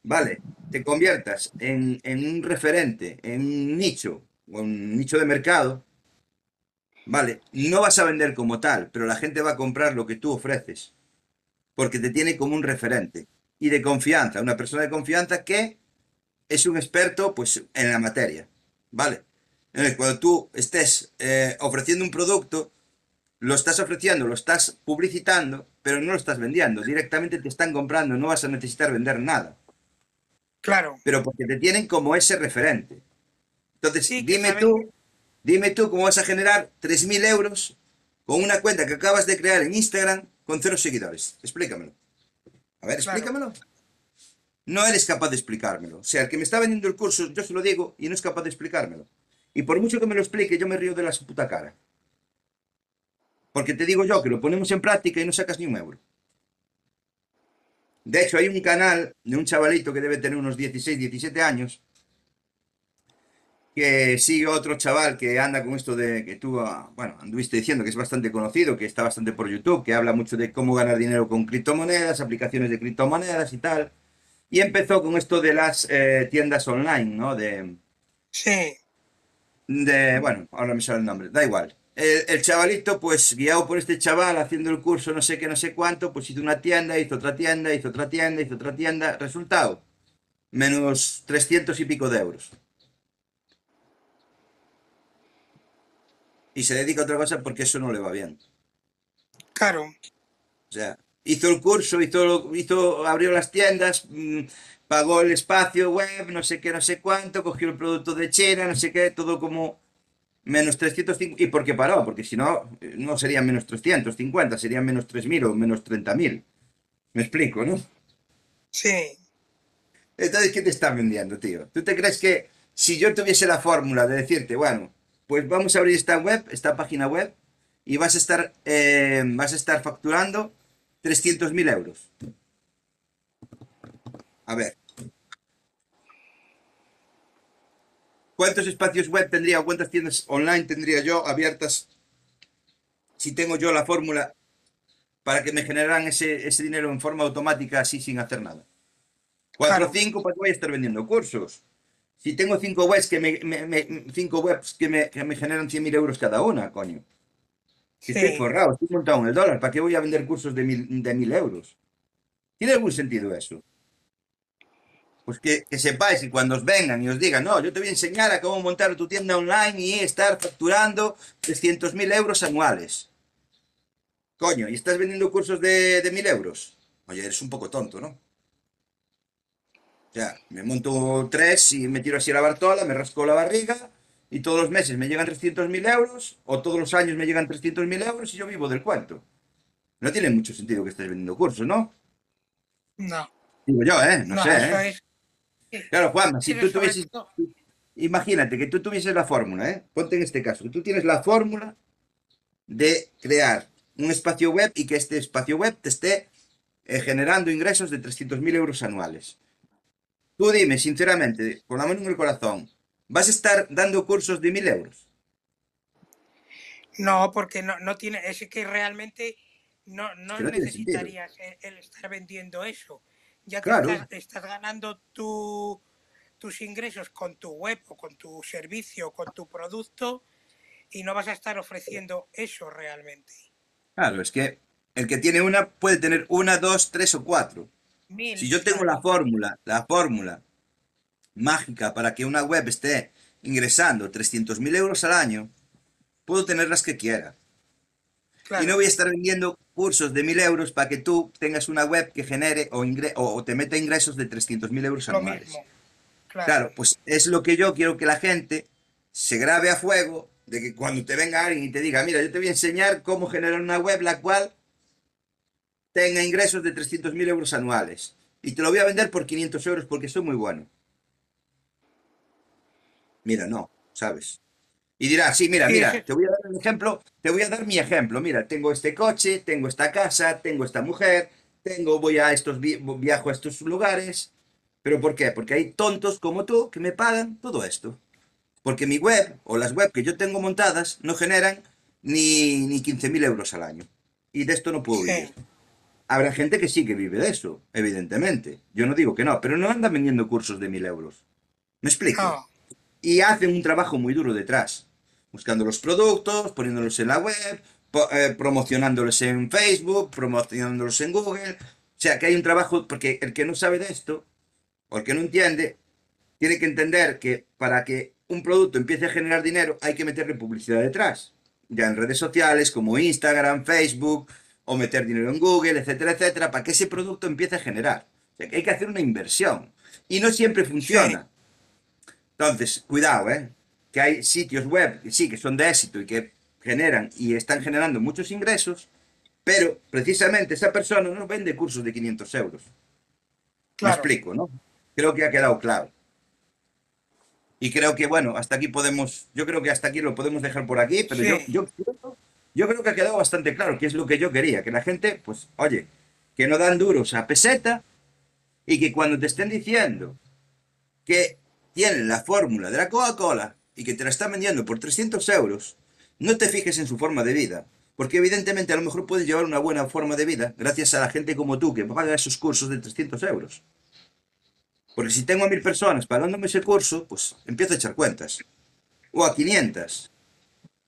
vale, te conviertas en, en un referente, en un nicho, o un nicho de mercado, vale, no vas a vender como tal, pero la gente va a comprar lo que tú ofreces, porque te tiene como un referente y de confianza, una persona de confianza que es un experto pues en la materia, ¿vale? Entonces, cuando tú estés eh, ofreciendo un producto, lo estás ofreciendo, lo estás publicitando, pero no lo estás vendiendo. Directamente te están comprando, no vas a necesitar vender nada. Claro. Pero porque te tienen como ese referente. Entonces, Sí, dime tú, dime tú cómo vas a generar 3.000 euros con una cuenta que acabas de crear en Instagram con cero seguidores. Explícamelo. A ver, Claro. explícamelo. No eres capaz de explicármelo. O sea, el que me está vendiendo el curso, yo se lo digo y no es capaz de explicármelo. Y por mucho que me lo explique, yo me río de la su puta cara. Porque te digo yo que lo ponemos en práctica y no sacas ni un euro. De hecho, hay un canal de un chavalito que debe tener unos 16, 17 años, que sigue otro chaval que anda con esto de que tú, ah, bueno, anduviste diciendo que es bastante conocido, que está bastante por YouTube, que habla mucho de cómo ganar dinero con criptomonedas, aplicaciones de criptomonedas y tal. Y empezó con esto de las eh, tiendas online, ¿no? De, Sí, de, bueno, ahora me sale el nombre, da igual. El, el chavalito, pues guiado por este chaval, haciendo el curso no sé qué, no sé cuánto, pues hizo una tienda, hizo otra tienda, hizo otra tienda, hizo otra tienda. Resultado, menos 300 y pico de euros. Y se dedica a otra cosa porque eso no le va bien. claro. O sea, hizo el curso, hizo, lo- hizo, abrió las tiendas, mm, pagó el espacio web, no sé qué, no sé cuánto, cogió el producto de China, no sé qué, todo como menos 350. ¿Y por qué paró? Porque si no, no serían menos 350, serían menos 3.000 o menos 30.000. Me explico, ¿no? Sí, Entonces, ¿qué te están vendiendo, tío? ¿Tú te crees que si yo tuviese la fórmula de decirte, bueno, pues vamos a abrir esta web, esta página web, y vas a estar, eh, vas a estar facturando 300.000 euros? A ver. ¿Cuántos espacios web tendría o cuántas tiendas online tendría yo abiertas si tengo yo la fórmula para que me generaran ese, ese dinero en forma automática así sin hacer nada? Cuatro o Claro. cinco, ¿para qué voy a estar vendiendo cursos? Si tengo cinco webs que me, me- me- cinco webs que me, que me generan 100.000 euros cada una, coño. Si estoy forrado, estoy montado en el dólar, ¿para qué voy a vender cursos de mil, de mil euros? ¿Tiene algún sentido eso? Pues que, que sepáis que cuando os vengan y os digan, no, yo te voy a enseñar a cómo montar tu tienda online y estar facturando 300.000 euros anuales. Coño, ¿y estás vendiendo cursos de, de 1.000 euros? Oye, eres un poco tonto, ¿no? O sea, me monto tres y me tiro así a la bartola, me rasco la barriga y todos los meses me llegan 300.000 euros o todos los años me llegan 300.000 euros y yo vivo del cuento. No tiene mucho sentido que estés vendiendo cursos, ¿no? no. Digo yo, ¿eh? No, No, sé, ¿eh? Claro, Juanma, si tú tuvieses... Imagínate que tú tuvieses la fórmula, ¿eh? Ponte en este caso, que tú tienes la fórmula de crear un espacio web y que este espacio web te esté eh, generando ingresos de 300.000 euros anuales. Tú dime, sinceramente, con la mano en el corazón, ¿vas a estar dando cursos de 1.000 euros? No, porque no, no tiene, es que realmente no, no no necesitarías el, el estar vendiendo eso. Ya te Claro. estás, estás ganando tu- tus ingresos con tu web o con tu servicio o con tu producto y no vas a estar ofreciendo eso realmente. Claro, es que el que tiene una puede tener una, dos, tres o cuatro. Mil, Si yo tengo la fórmula, la fórmula mágica para que una web esté ingresando 300.000 euros al año, puedo tener las que quiera. Claro, Y no voy a estar vendiendo cursos de 1.000 euros para que tú tengas una web que genere o, ingre- o, o te meta ingresos de 300.000 euros lo anuales. mismo. Claro, Claro, pues es lo que yo quiero que la gente se grabe a fuego de que cuando te venga alguien y te diga, mira, yo te voy a enseñar cómo generar una web la cual tenga ingresos de 300.000 euros anuales. Y te lo voy a vender por 500 euros porque soy muy bueno. Mira, no, ¿sabes? Y dirá, sí, mira, mira, te voy a dar un ejemplo, te voy a dar mi ejemplo. Mira, tengo este coche, tengo esta casa, tengo esta mujer, tengo, voy a estos, vi- viajo a estos lugares. ¿Pero por qué? Porque hay tontos como tú que me pagan todo esto. Porque mi web o las web que yo tengo montadas no generan ni, ni 15.000 euros al año. Y de esto no puedo Sí. vivir. Habrá gente que sí que vive de eso, evidentemente. Yo no digo que no, pero no andan vendiendo cursos de 1.000 euros. ¿Me explico? no, Y hacen un trabajo muy duro detrás. Buscando los productos, poniéndolos en la web, eh, promocionándolos en Facebook, promocionándolos en Google. O sea, que hay un trabajo, porque el que no sabe de esto, o el que no entiende, tiene que entender que para que un producto empiece a generar dinero hay que meterle publicidad detrás. Ya en redes sociales como Instagram, Facebook, o meter dinero en Google, etcétera, etcétera, para que ese producto empiece a generar. O sea, que hay que hacer una inversión. Y no siempre funciona. Entonces, cuidado, ¿eh? Que hay sitios web que sí, que son de éxito y que generan y están generando muchos ingresos, pero precisamente esa persona no vende cursos de 500 euros. Me explico, ¿no? Creo que ha quedado claro. Y creo que, bueno, hasta aquí podemos, yo creo que hasta aquí lo podemos dejar por aquí, pero yo, yo, yo creo que ha quedado bastante claro que es lo que yo quería, que la gente, pues, oye, que no dan duros a peseta y que cuando te estén diciendo que tienen la fórmula de la Coca-Cola y que te la están vendiendo por 300 euros, no te fijes en su forma de vida, porque evidentemente a lo mejor puedes llevar una buena forma de vida gracias a la gente como tú que paga esos cursos de 300 euros. Porque si tengo a mil personas pagándome ese curso, pues empiezo a echar cuentas. O a 500.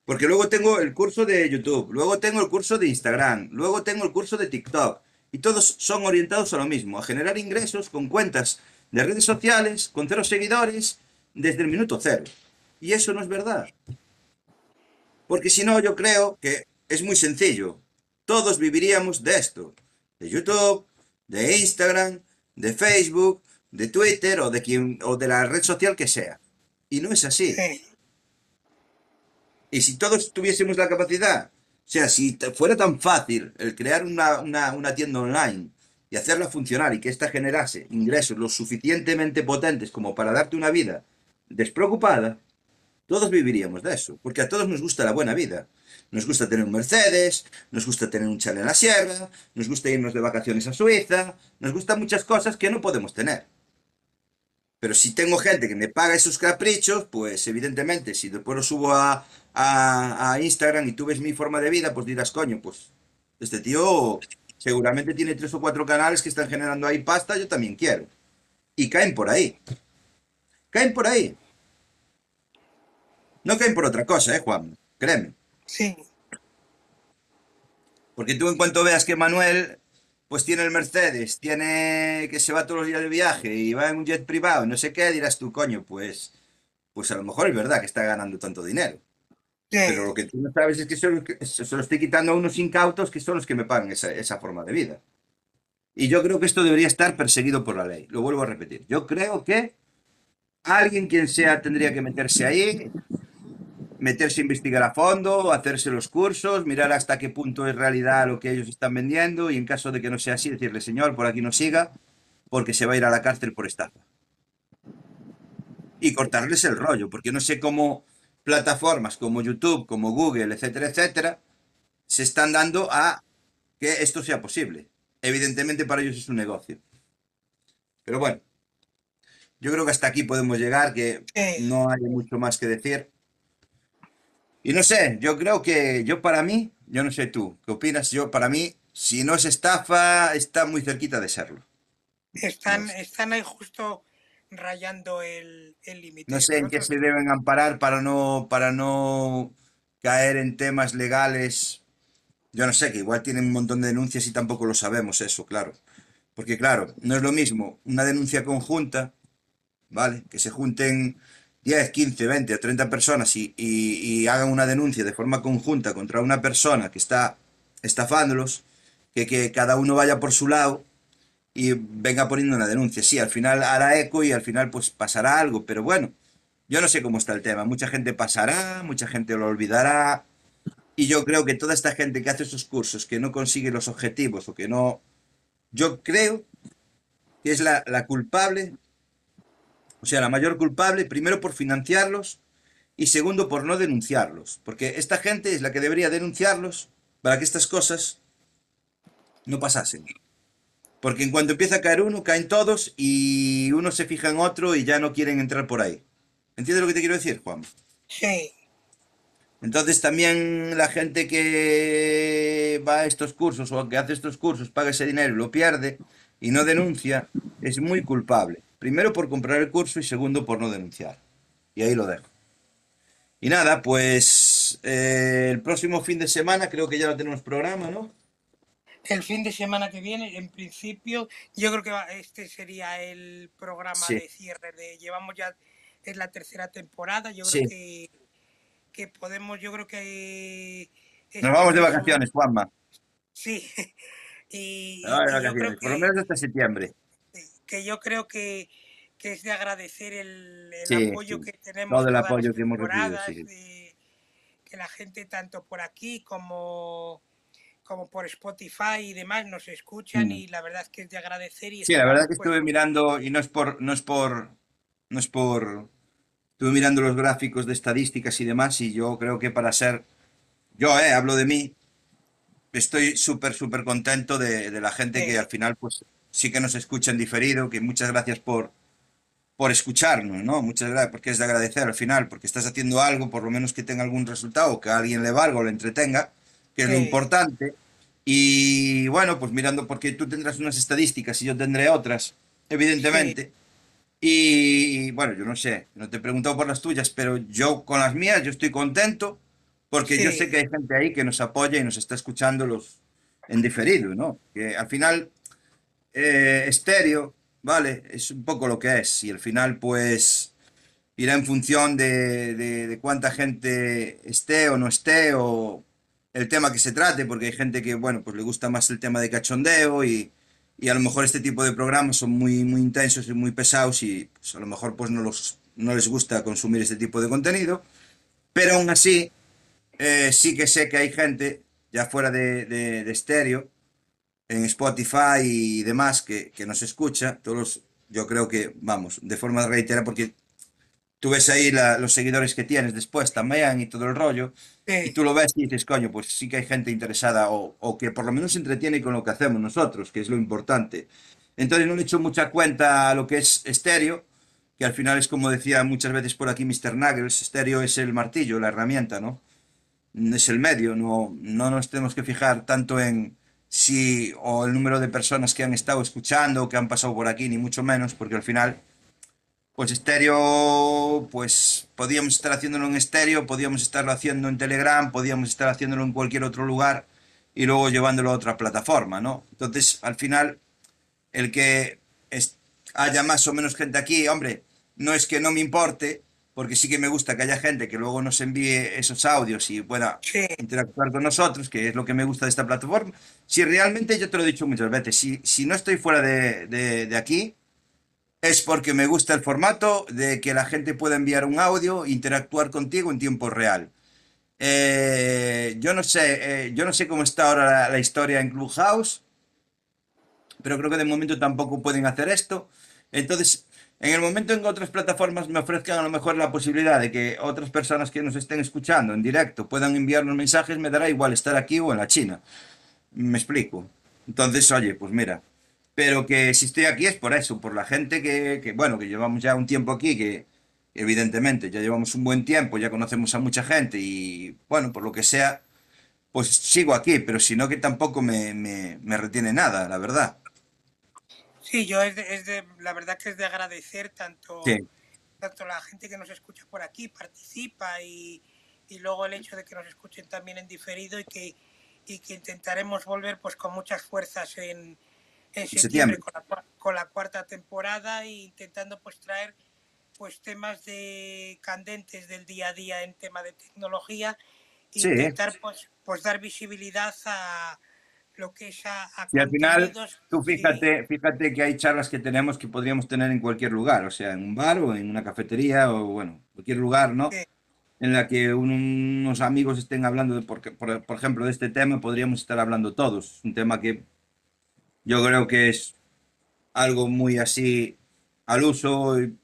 Porque luego tengo el curso de YouTube, luego tengo el curso de Instagram, luego tengo el curso de TikTok. Y todos son orientados a lo mismo, a generar ingresos con cuentas de redes sociales, con cero seguidores, desde el minuto cero. Y eso no es verdad. Porque si no, yo creo que es muy sencillo. Todos viviríamos de esto. De YouTube, de Instagram, de Facebook, de Twitter o de, quien, o de la red social que sea. Y no es así. Y si todos tuviésemos la capacidad, o sea, si fuera tan fácil el crear una, una tienda online y hacerla funcionar y que ésta generase ingresos lo suficientemente potentes como para darte una vida despreocupada, todos viviríamos de eso, porque a todos nos gusta la buena vida. Nos gusta tener un Mercedes, nos gusta tener un chale en la sierra, nos gusta irnos de vacaciones a Suiza, nos gustan muchas cosas que no podemos tener. Pero si tengo gente que me paga esos caprichos, pues evidentemente, si después lo subo a, a, a Instagram y tú ves mi forma de vida, pues dirás, coño, pues este tío seguramente tiene tres o cuatro canales que están generando ahí pasta, yo también quiero. Y caen por ahí. Caen por ahí. No caen por otra cosa, ¿eh, Juan? Créeme. Sí. Porque tú en cuanto veas que Manuel pues tiene el Mercedes, tiene que se va todos los días de viaje y va en un jet privado, no sé qué, dirás tú, coño, pues, pues a lo mejor es verdad que está ganando tanto dinero. Pero lo que tú no sabes es que se lo estoy quitando a unos incautos que son los que me pagan esa, esa forma de vida. Y yo creo que esto debería estar perseguido por la ley. Lo vuelvo a repetir. Yo creo que alguien, quien sea, tendría que meterse ahí, meterse a investigar a fondo, hacerse los cursos, mirar hasta qué punto es realidad lo que ellos están vendiendo y en caso de que no sea así, decirle, señor, por aquí no siga, porque se va a ir a la cárcel por estafa. Y cortarles el rollo, porque no sé cómo plataformas como YouTube, como Google, etcétera, etcétera, se están dando a que esto sea posible. Evidentemente para ellos es un negocio. Pero bueno, yo creo que hasta aquí podemos llegar, que no hay mucho más que decir. Y no sé, yo creo que yo para mí, yo no sé tú, ¿qué opinas? Yo para mí, si no es estafa, está muy cerquita de serlo. Están, están ahí justo rayando el límite. no sé en qué se deben amparar para no, para no caer en temas legales. Yo no sé, que igual tienen un montón de denuncias y tampoco lo sabemos eso, claro. Porque claro, no es lo mismo una denuncia conjunta, ¿vale? Que se junten 10, 15, 20 o 30 personas y, hagan una denuncia de forma conjunta contra una persona que está estafándolos, que, cada uno vaya por su lado y venga poniendo una denuncia. Sí, al final hará eco y al final pues pasará algo, pero bueno, yo no sé cómo está el tema. Mucha gente pasará, mucha gente lo olvidará. Y yo creo que toda esta gente que hace esos cursos, que no consigue los objetivos o que no... Yo creo que es la culpable o sea, la mayor culpable, primero por financiarlos y segundo por no denunciarlos. Porque esta gente es la que debería denunciarlos para que estas cosas no pasasen. Porque en cuanto empieza a caer uno, caen todos y uno se fija en otro y ya no quieren entrar por ahí. ¿Entiendes lo que te quiero decir, Juan? Sí. Entonces también la gente que va a estos cursos o que hace estos cursos, paga ese dinero y lo pierde y no denuncia, es muy culpable. Primero por comprar el curso y segundo por no denunciar. Y ahí lo dejo. Y nada, pues eh, el próximo fin de semana creo que ya no tenemos programa, ¿no? El fin de semana que viene, en principio, yo creo que este sería el programa de cierre. De, llevamos ya, es la tercera temporada, yo creo que, que podemos, yo creo que... Nos vamos de vacaciones, Juanma. Sí. y, vacaciones, por lo menos hasta septiembre que yo creo que que es de agradecer el, el Sí, apoyo sí. que tenemos Todo el apoyo las que hemos recibido, temporadas, sí. de- que la gente tanto por aquí como, como por Spotify y demás nos escuchan Mm. y la verdad es que es de agradecer y Sí, la verdad que pues, estuve mirando, y no es por, no es por, no es por, estuve mirando los gráficos de estadísticas y demás, y yo creo que para ser, yo, eh, hablo de mí, estoy súper, súper contento de, de la gente que al final, pues, sí que nos escucha en diferido, que muchas gracias por, por escucharnos, ¿no? Muchas gracias, porque es de agradecer al final, porque estás haciendo algo, por lo menos que tenga algún resultado, que a alguien le valga o le entretenga, que es lo Sí. importante. Y bueno, pues mirando, porque tú tendrás unas estadísticas y yo tendré otras, evidentemente. Y bueno, yo no sé, no te he preguntado por las tuyas, pero yo con las mías, yo estoy contento, porque yo Sí. sé que hay gente ahí que nos apoya y nos está escuchando los en diferido, ¿no? Que al final eh, estéreo, ¿vale? Es un poco lo que es. Y al final, pues, irá en función de, cuánta gente esté o no esté, o el tema que se trate, porque hay gente que, bueno, pues le gusta más el tema de cachondeo y, a lo mejor este tipo de programas son muy, muy intensos y muy pesados y pues, a lo mejor pues no, los, no les gusta consumir este tipo de contenido. Pero aún así, eh, sí que sé que hay gente, ya fuera de, de estéreo, en Spotify y demás que, que nos escucha, todos yo creo que, vamos, de forma reiterada, porque tú ves ahí la- los seguidores que tienes después también y todo el rollo, y tú lo ves y dices, coño, pues sí que hay gente interesada o, o que por lo menos se entretiene con lo que hacemos nosotros, que es lo importante. Entonces no le echo mucha cuenta a lo que es estéreo, que al final es como decía muchas veces por aquí Mr. Nuggles, estéreo es el martillo, la herramienta, ¿no? es el medio, no, no nos tenemos que fijar tanto en si o el número de personas que han estado escuchando que han pasado por aquí, ni mucho menos, porque al final, pues estéreo, pues podíamos estar haciéndolo en estéreo, podíamos estarlo haciendo en Telegram, podíamos estar haciéndolo en cualquier otro lugar y luego llevándolo a otra plataforma, ¿no? Entonces, al final, el que haya más o menos gente aquí, hombre, no es que no me importe, porque sí que me gusta que haya gente que luego nos envíe esos audios y pueda sí, interactuar con nosotros, que es lo que me gusta de esta plataforma. Si realmente, yo te lo he dicho muchas veces, si, si no estoy fuera de, de- de aquí, es porque me gusta el formato de que la gente pueda enviar un audio e interactuar contigo en tiempo real. Eh, yo no sé, eh, yo no sé cómo está ahora la, la historia en Clubhouse, pero creo que de momento tampoco pueden hacer esto. Entonces, en el momento en que otras plataformas me ofrezcan a lo mejor la posibilidad de que otras personas que nos estén escuchando en directo puedan enviarnos mensajes, me dará igual estar aquí o en la China. Me explico. Entonces, oye, pues mira, pero que si estoy aquí es por eso, por la gente que, que, bueno, que llevamos ya un tiempo aquí, que evidentemente ya llevamos un buen tiempo, ya conocemos a mucha gente y, bueno, por lo que sea, pues sigo aquí, pero si no que tampoco me, me, me retiene nada, la verdad. Sí, yo es de, es de- la verdad que es de agradecer tanto, Sí, tanto la gente que nos escucha por aquí, participa y, y luego el hecho de que nos escuchen también en diferido y que, y que intentaremos volver pues con muchas fuerzas en, en septiembre septiembre. con la, cua- con la cuarta temporada e intentando pues traer pues temas de candentes del día a día en tema de tecnología e Sí, intentar pues pues dar visibilidad a lo que y al final, tú fíjate, fíjate que hay charlas que tenemos que podríamos tener en cualquier lugar, o sea, en un bar o en una cafetería o, bueno, cualquier lugar, ¿no? sí En la que un- unos amigos estén hablando, de, por, por, por ejemplo, de este tema, podríamos estar hablando todos. Un tema que yo creo que es algo muy así al uso, y-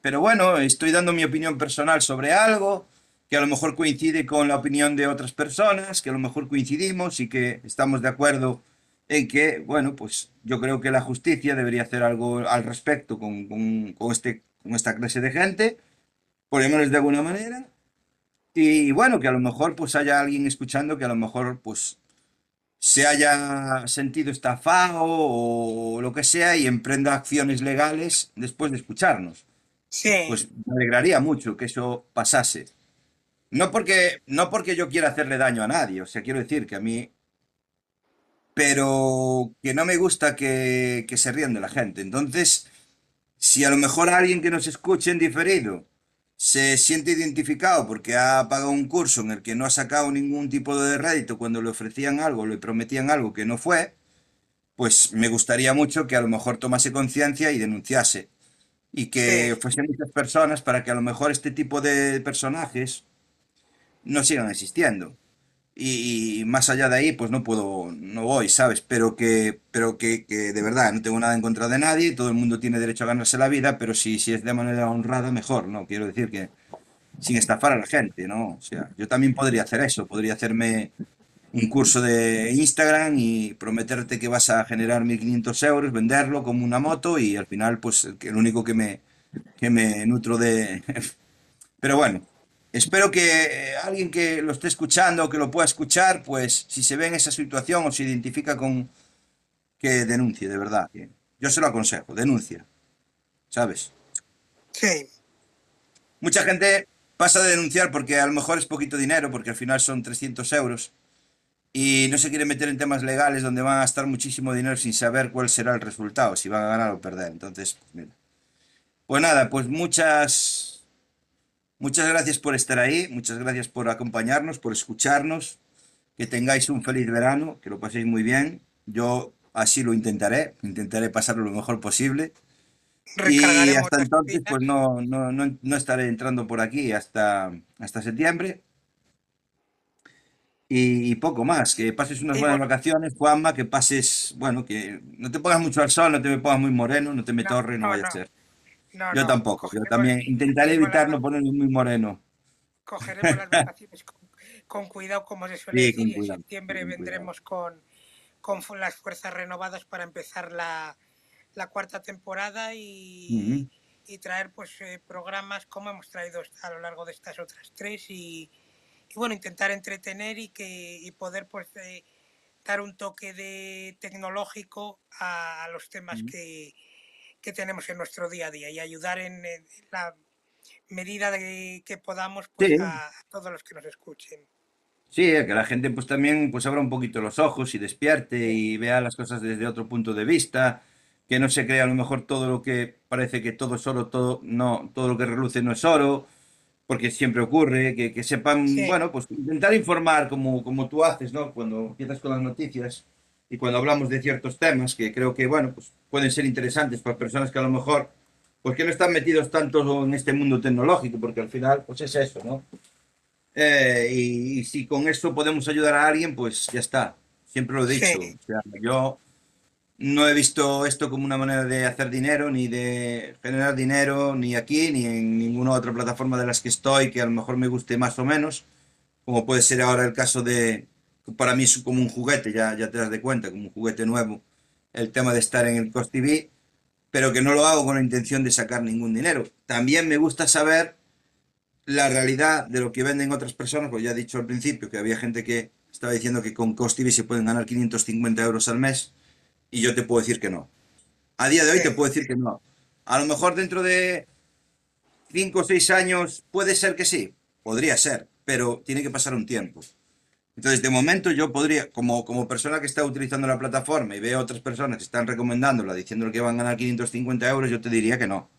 pero bueno, estoy dando mi opinión personal sobre algo que a lo mejor coincide con la opinión de otras personas, que a lo mejor coincidimos y que estamos de acuerdo en que, bueno, pues yo creo que la justicia debería hacer algo al respecto con, con- con este, con esta clase de gente, por llamarles de alguna manera, y bueno, que a lo mejor pues haya alguien escuchando que a lo mejor pues se haya sentido estafado o lo que sea y emprenda acciones legales después de escucharnos. sí Pues me alegraría mucho que eso pasase. No porque, no porque yo quiera hacerle daño a nadie, o sea, quiero decir que a mí, pero que no me gusta que, que se rían de la gente. Entonces, si a lo mejor alguien que nos escuche en diferido se siente identificado porque ha pagado un curso en el que no ha sacado ningún tipo de rédito cuando le ofrecían algo, le prometían algo que no fue, pues me gustaría mucho que a lo mejor tomase conciencia y denunciase y que fuesen muchas personas para que a lo mejor este tipo de personajes no sigan existiendo. Y, más allá de ahí, pues no puedo, no voy, ¿sabes? Pero que, pero que, que de verdad no tengo nada en contra de nadie, todo el mundo tiene derecho a ganarse la vida, pero si, si es de manera honrada, mejor, ¿no? Quiero decir que sin estafar a la gente, ¿no? O sea, yo también podría hacer eso, podría hacerme un curso de Instagram y prometerte que vas a generar 1.500 euros, venderlo como una moto y al final, pues, el único que me, que me nutro de... Pero bueno, espero que eh, alguien que lo esté escuchando o que lo pueda escuchar, pues, si se ve en esa situación o se identifica con que denuncie, de verdad. yo se lo aconsejo, denuncia, ¿sabes? sí, Mucha gente pasa de denunciar porque a lo mejor es poquito dinero, porque al final son 300 euros y no se quiere meter en temas legales donde van a gastar muchísimo dinero sin saber cuál será el resultado, si van a ganar o perder. Entonces, pues mira. Pues nada, pues muchas, muchas gracias por estar ahí, muchas gracias por acompañarnos, por escucharnos, que tengáis un feliz verano, que lo paséis muy bien. Yo así lo intentaré, intentaré pasarlo lo mejor posible. Y hasta entonces, pues no, no, no, no estaré entrando por aquí hasta, hasta septiembre. Y, y poco más, que pases unas buenas vacaciones, Juanma, que pases, bueno, que no te pongas mucho al sol, no te me pongas muy moreno, no te me no, torre, no vaya a ser. No, Yo no, tampoco, yo también intentaré evitar no ponerme muy moreno. cogeremos las vacaciones con, con cuidado, como se suele Sí, decir, y en cuidado, septiembre con vendremos con, con las fuerzas renovadas para empezar la, la cuarta temporada y, y traer pues eh, programas como hemos traído a lo largo de estas otras tres y, y bueno, intentar entretener y que y poder pues eh, dar un toque de tecnológico a, a los temas Ujú. que, que tenemos en nuestro día a día y ayudar en, en la medida de que podamos pues Sí, a, todos los que nos escuchen. sí, que la gente pues también pues abra un poquito los ojos y despierte y vea las cosas desde otro punto de vista, que no se crea a lo mejor todo lo que parece que todo es oro, todo, no, todo lo que reluce no es oro, porque siempre ocurre, que, que sepan, sí, bueno, pues intentar informar como, como tú haces, ¿no? Cuando empiezas con las noticias y cuando hablamos de ciertos temas que creo que, bueno, pues pueden ser interesantes para personas que a lo mejor, pues que no están metidos tanto en este mundo tecnológico, porque al final, pues es eso, ¿no? Eh, y, y si con eso podemos ayudar a alguien, pues ya está. Siempre lo he dicho. sí, O sea, yo no he visto esto como una manera de hacer dinero, ni de generar dinero, ni aquí, ni en ninguna otra plataforma de las que estoy, que a lo mejor me guste más o menos, como puede ser ahora el caso de, para mí es como un juguete, ya, ya te das de cuenta, como un juguete nuevo, el tema de estar en el Cost TV, pero que no lo hago con la intención de sacar ningún dinero. También me gusta saber la realidad de lo que venden otras personas, pues ya he dicho al principio que había gente que estaba diciendo que con Cost TV se pueden ganar 550 euros al mes, y yo te puedo decir que no. A día de hoy te puedo decir que no. A lo mejor dentro de 5 o 6 años puede ser que sí, podría ser, pero tiene que pasar un tiempo. Entonces, de momento yo podría, como, como persona que está utilizando la plataforma y veo a otras personas que están recomendándola, diciendo que van a ganar 550 euros, yo te diría que no.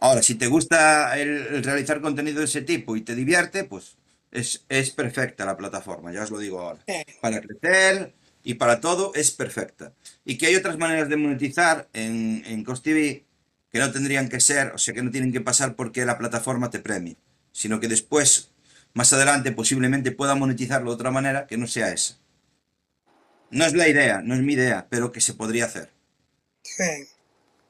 Ahora, si te gusta el, el realizar contenido de ese tipo y te divierte, pues es, es perfecta la plataforma, ya os lo digo ahora. Para crecer y para todo es perfecta. Y que hay otras maneras de monetizar en, en Cost TV que no tendrían que ser, o sea, que no tienen que pasar porque la plataforma te premie, sino que después, más adelante, posiblemente pueda monetizarlo de otra manera que no sea esa. No es la idea, no es mi idea, pero que se podría hacer. sí,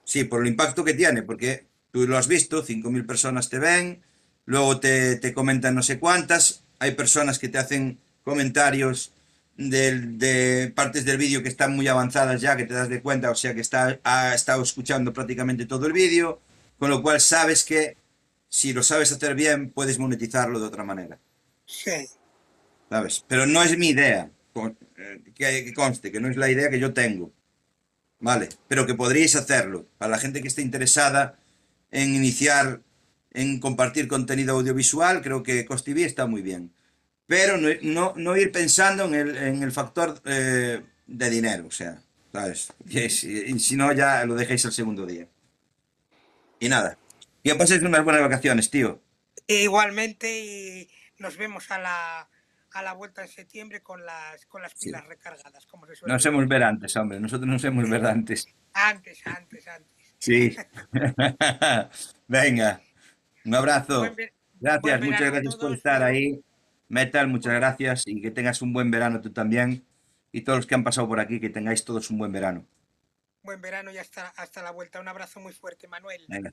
Sí, por el impacto que tiene, porque tú lo has visto, 5.000 personas te ven, luego te, te comentan no sé cuántas, hay personas que te hacen comentarios del- de partes del vídeo que están muy avanzadas ya, que te das de cuenta, o sea que está, ha estado escuchando prácticamente todo el vídeo, con lo cual sabes que si lo sabes hacer bien, puedes monetizarlo de otra manera, sí, ¿sabes? Pero no es mi idea, eh, que, conste, que no es la idea que yo tengo. Vale, pero que podríais hacerlo. Para la gente que esté interesada en iniciar, en compartir contenido audiovisual, creo que Costivi está muy bien. Pero no, no, no ir pensando en el, en el factor eh, de dinero, o sea, ¿sabes? Que si, si no, ya lo dejéis el segundo día. Y nada, que paséis unas buenas vacaciones, tío. E igualmente y nos vemos a la, a la vuelta en septiembre con las, con las Sí. pilas recargadas, como se suele Nos hemos ver antes, hombre. Nosotros nos hemos ver antes. Antes, antes, antes. Sí. Venga, un abrazo. Buen, ve- buen Gracias, muchas gracias por estar ahí. Metal, muchas gracias y que tengas un buen verano tú también. Y todos los que han pasado por aquí, que tengáis todos un buen verano. Buen verano y hasta, hasta la vuelta. Un abrazo muy fuerte, Manuel. Venga,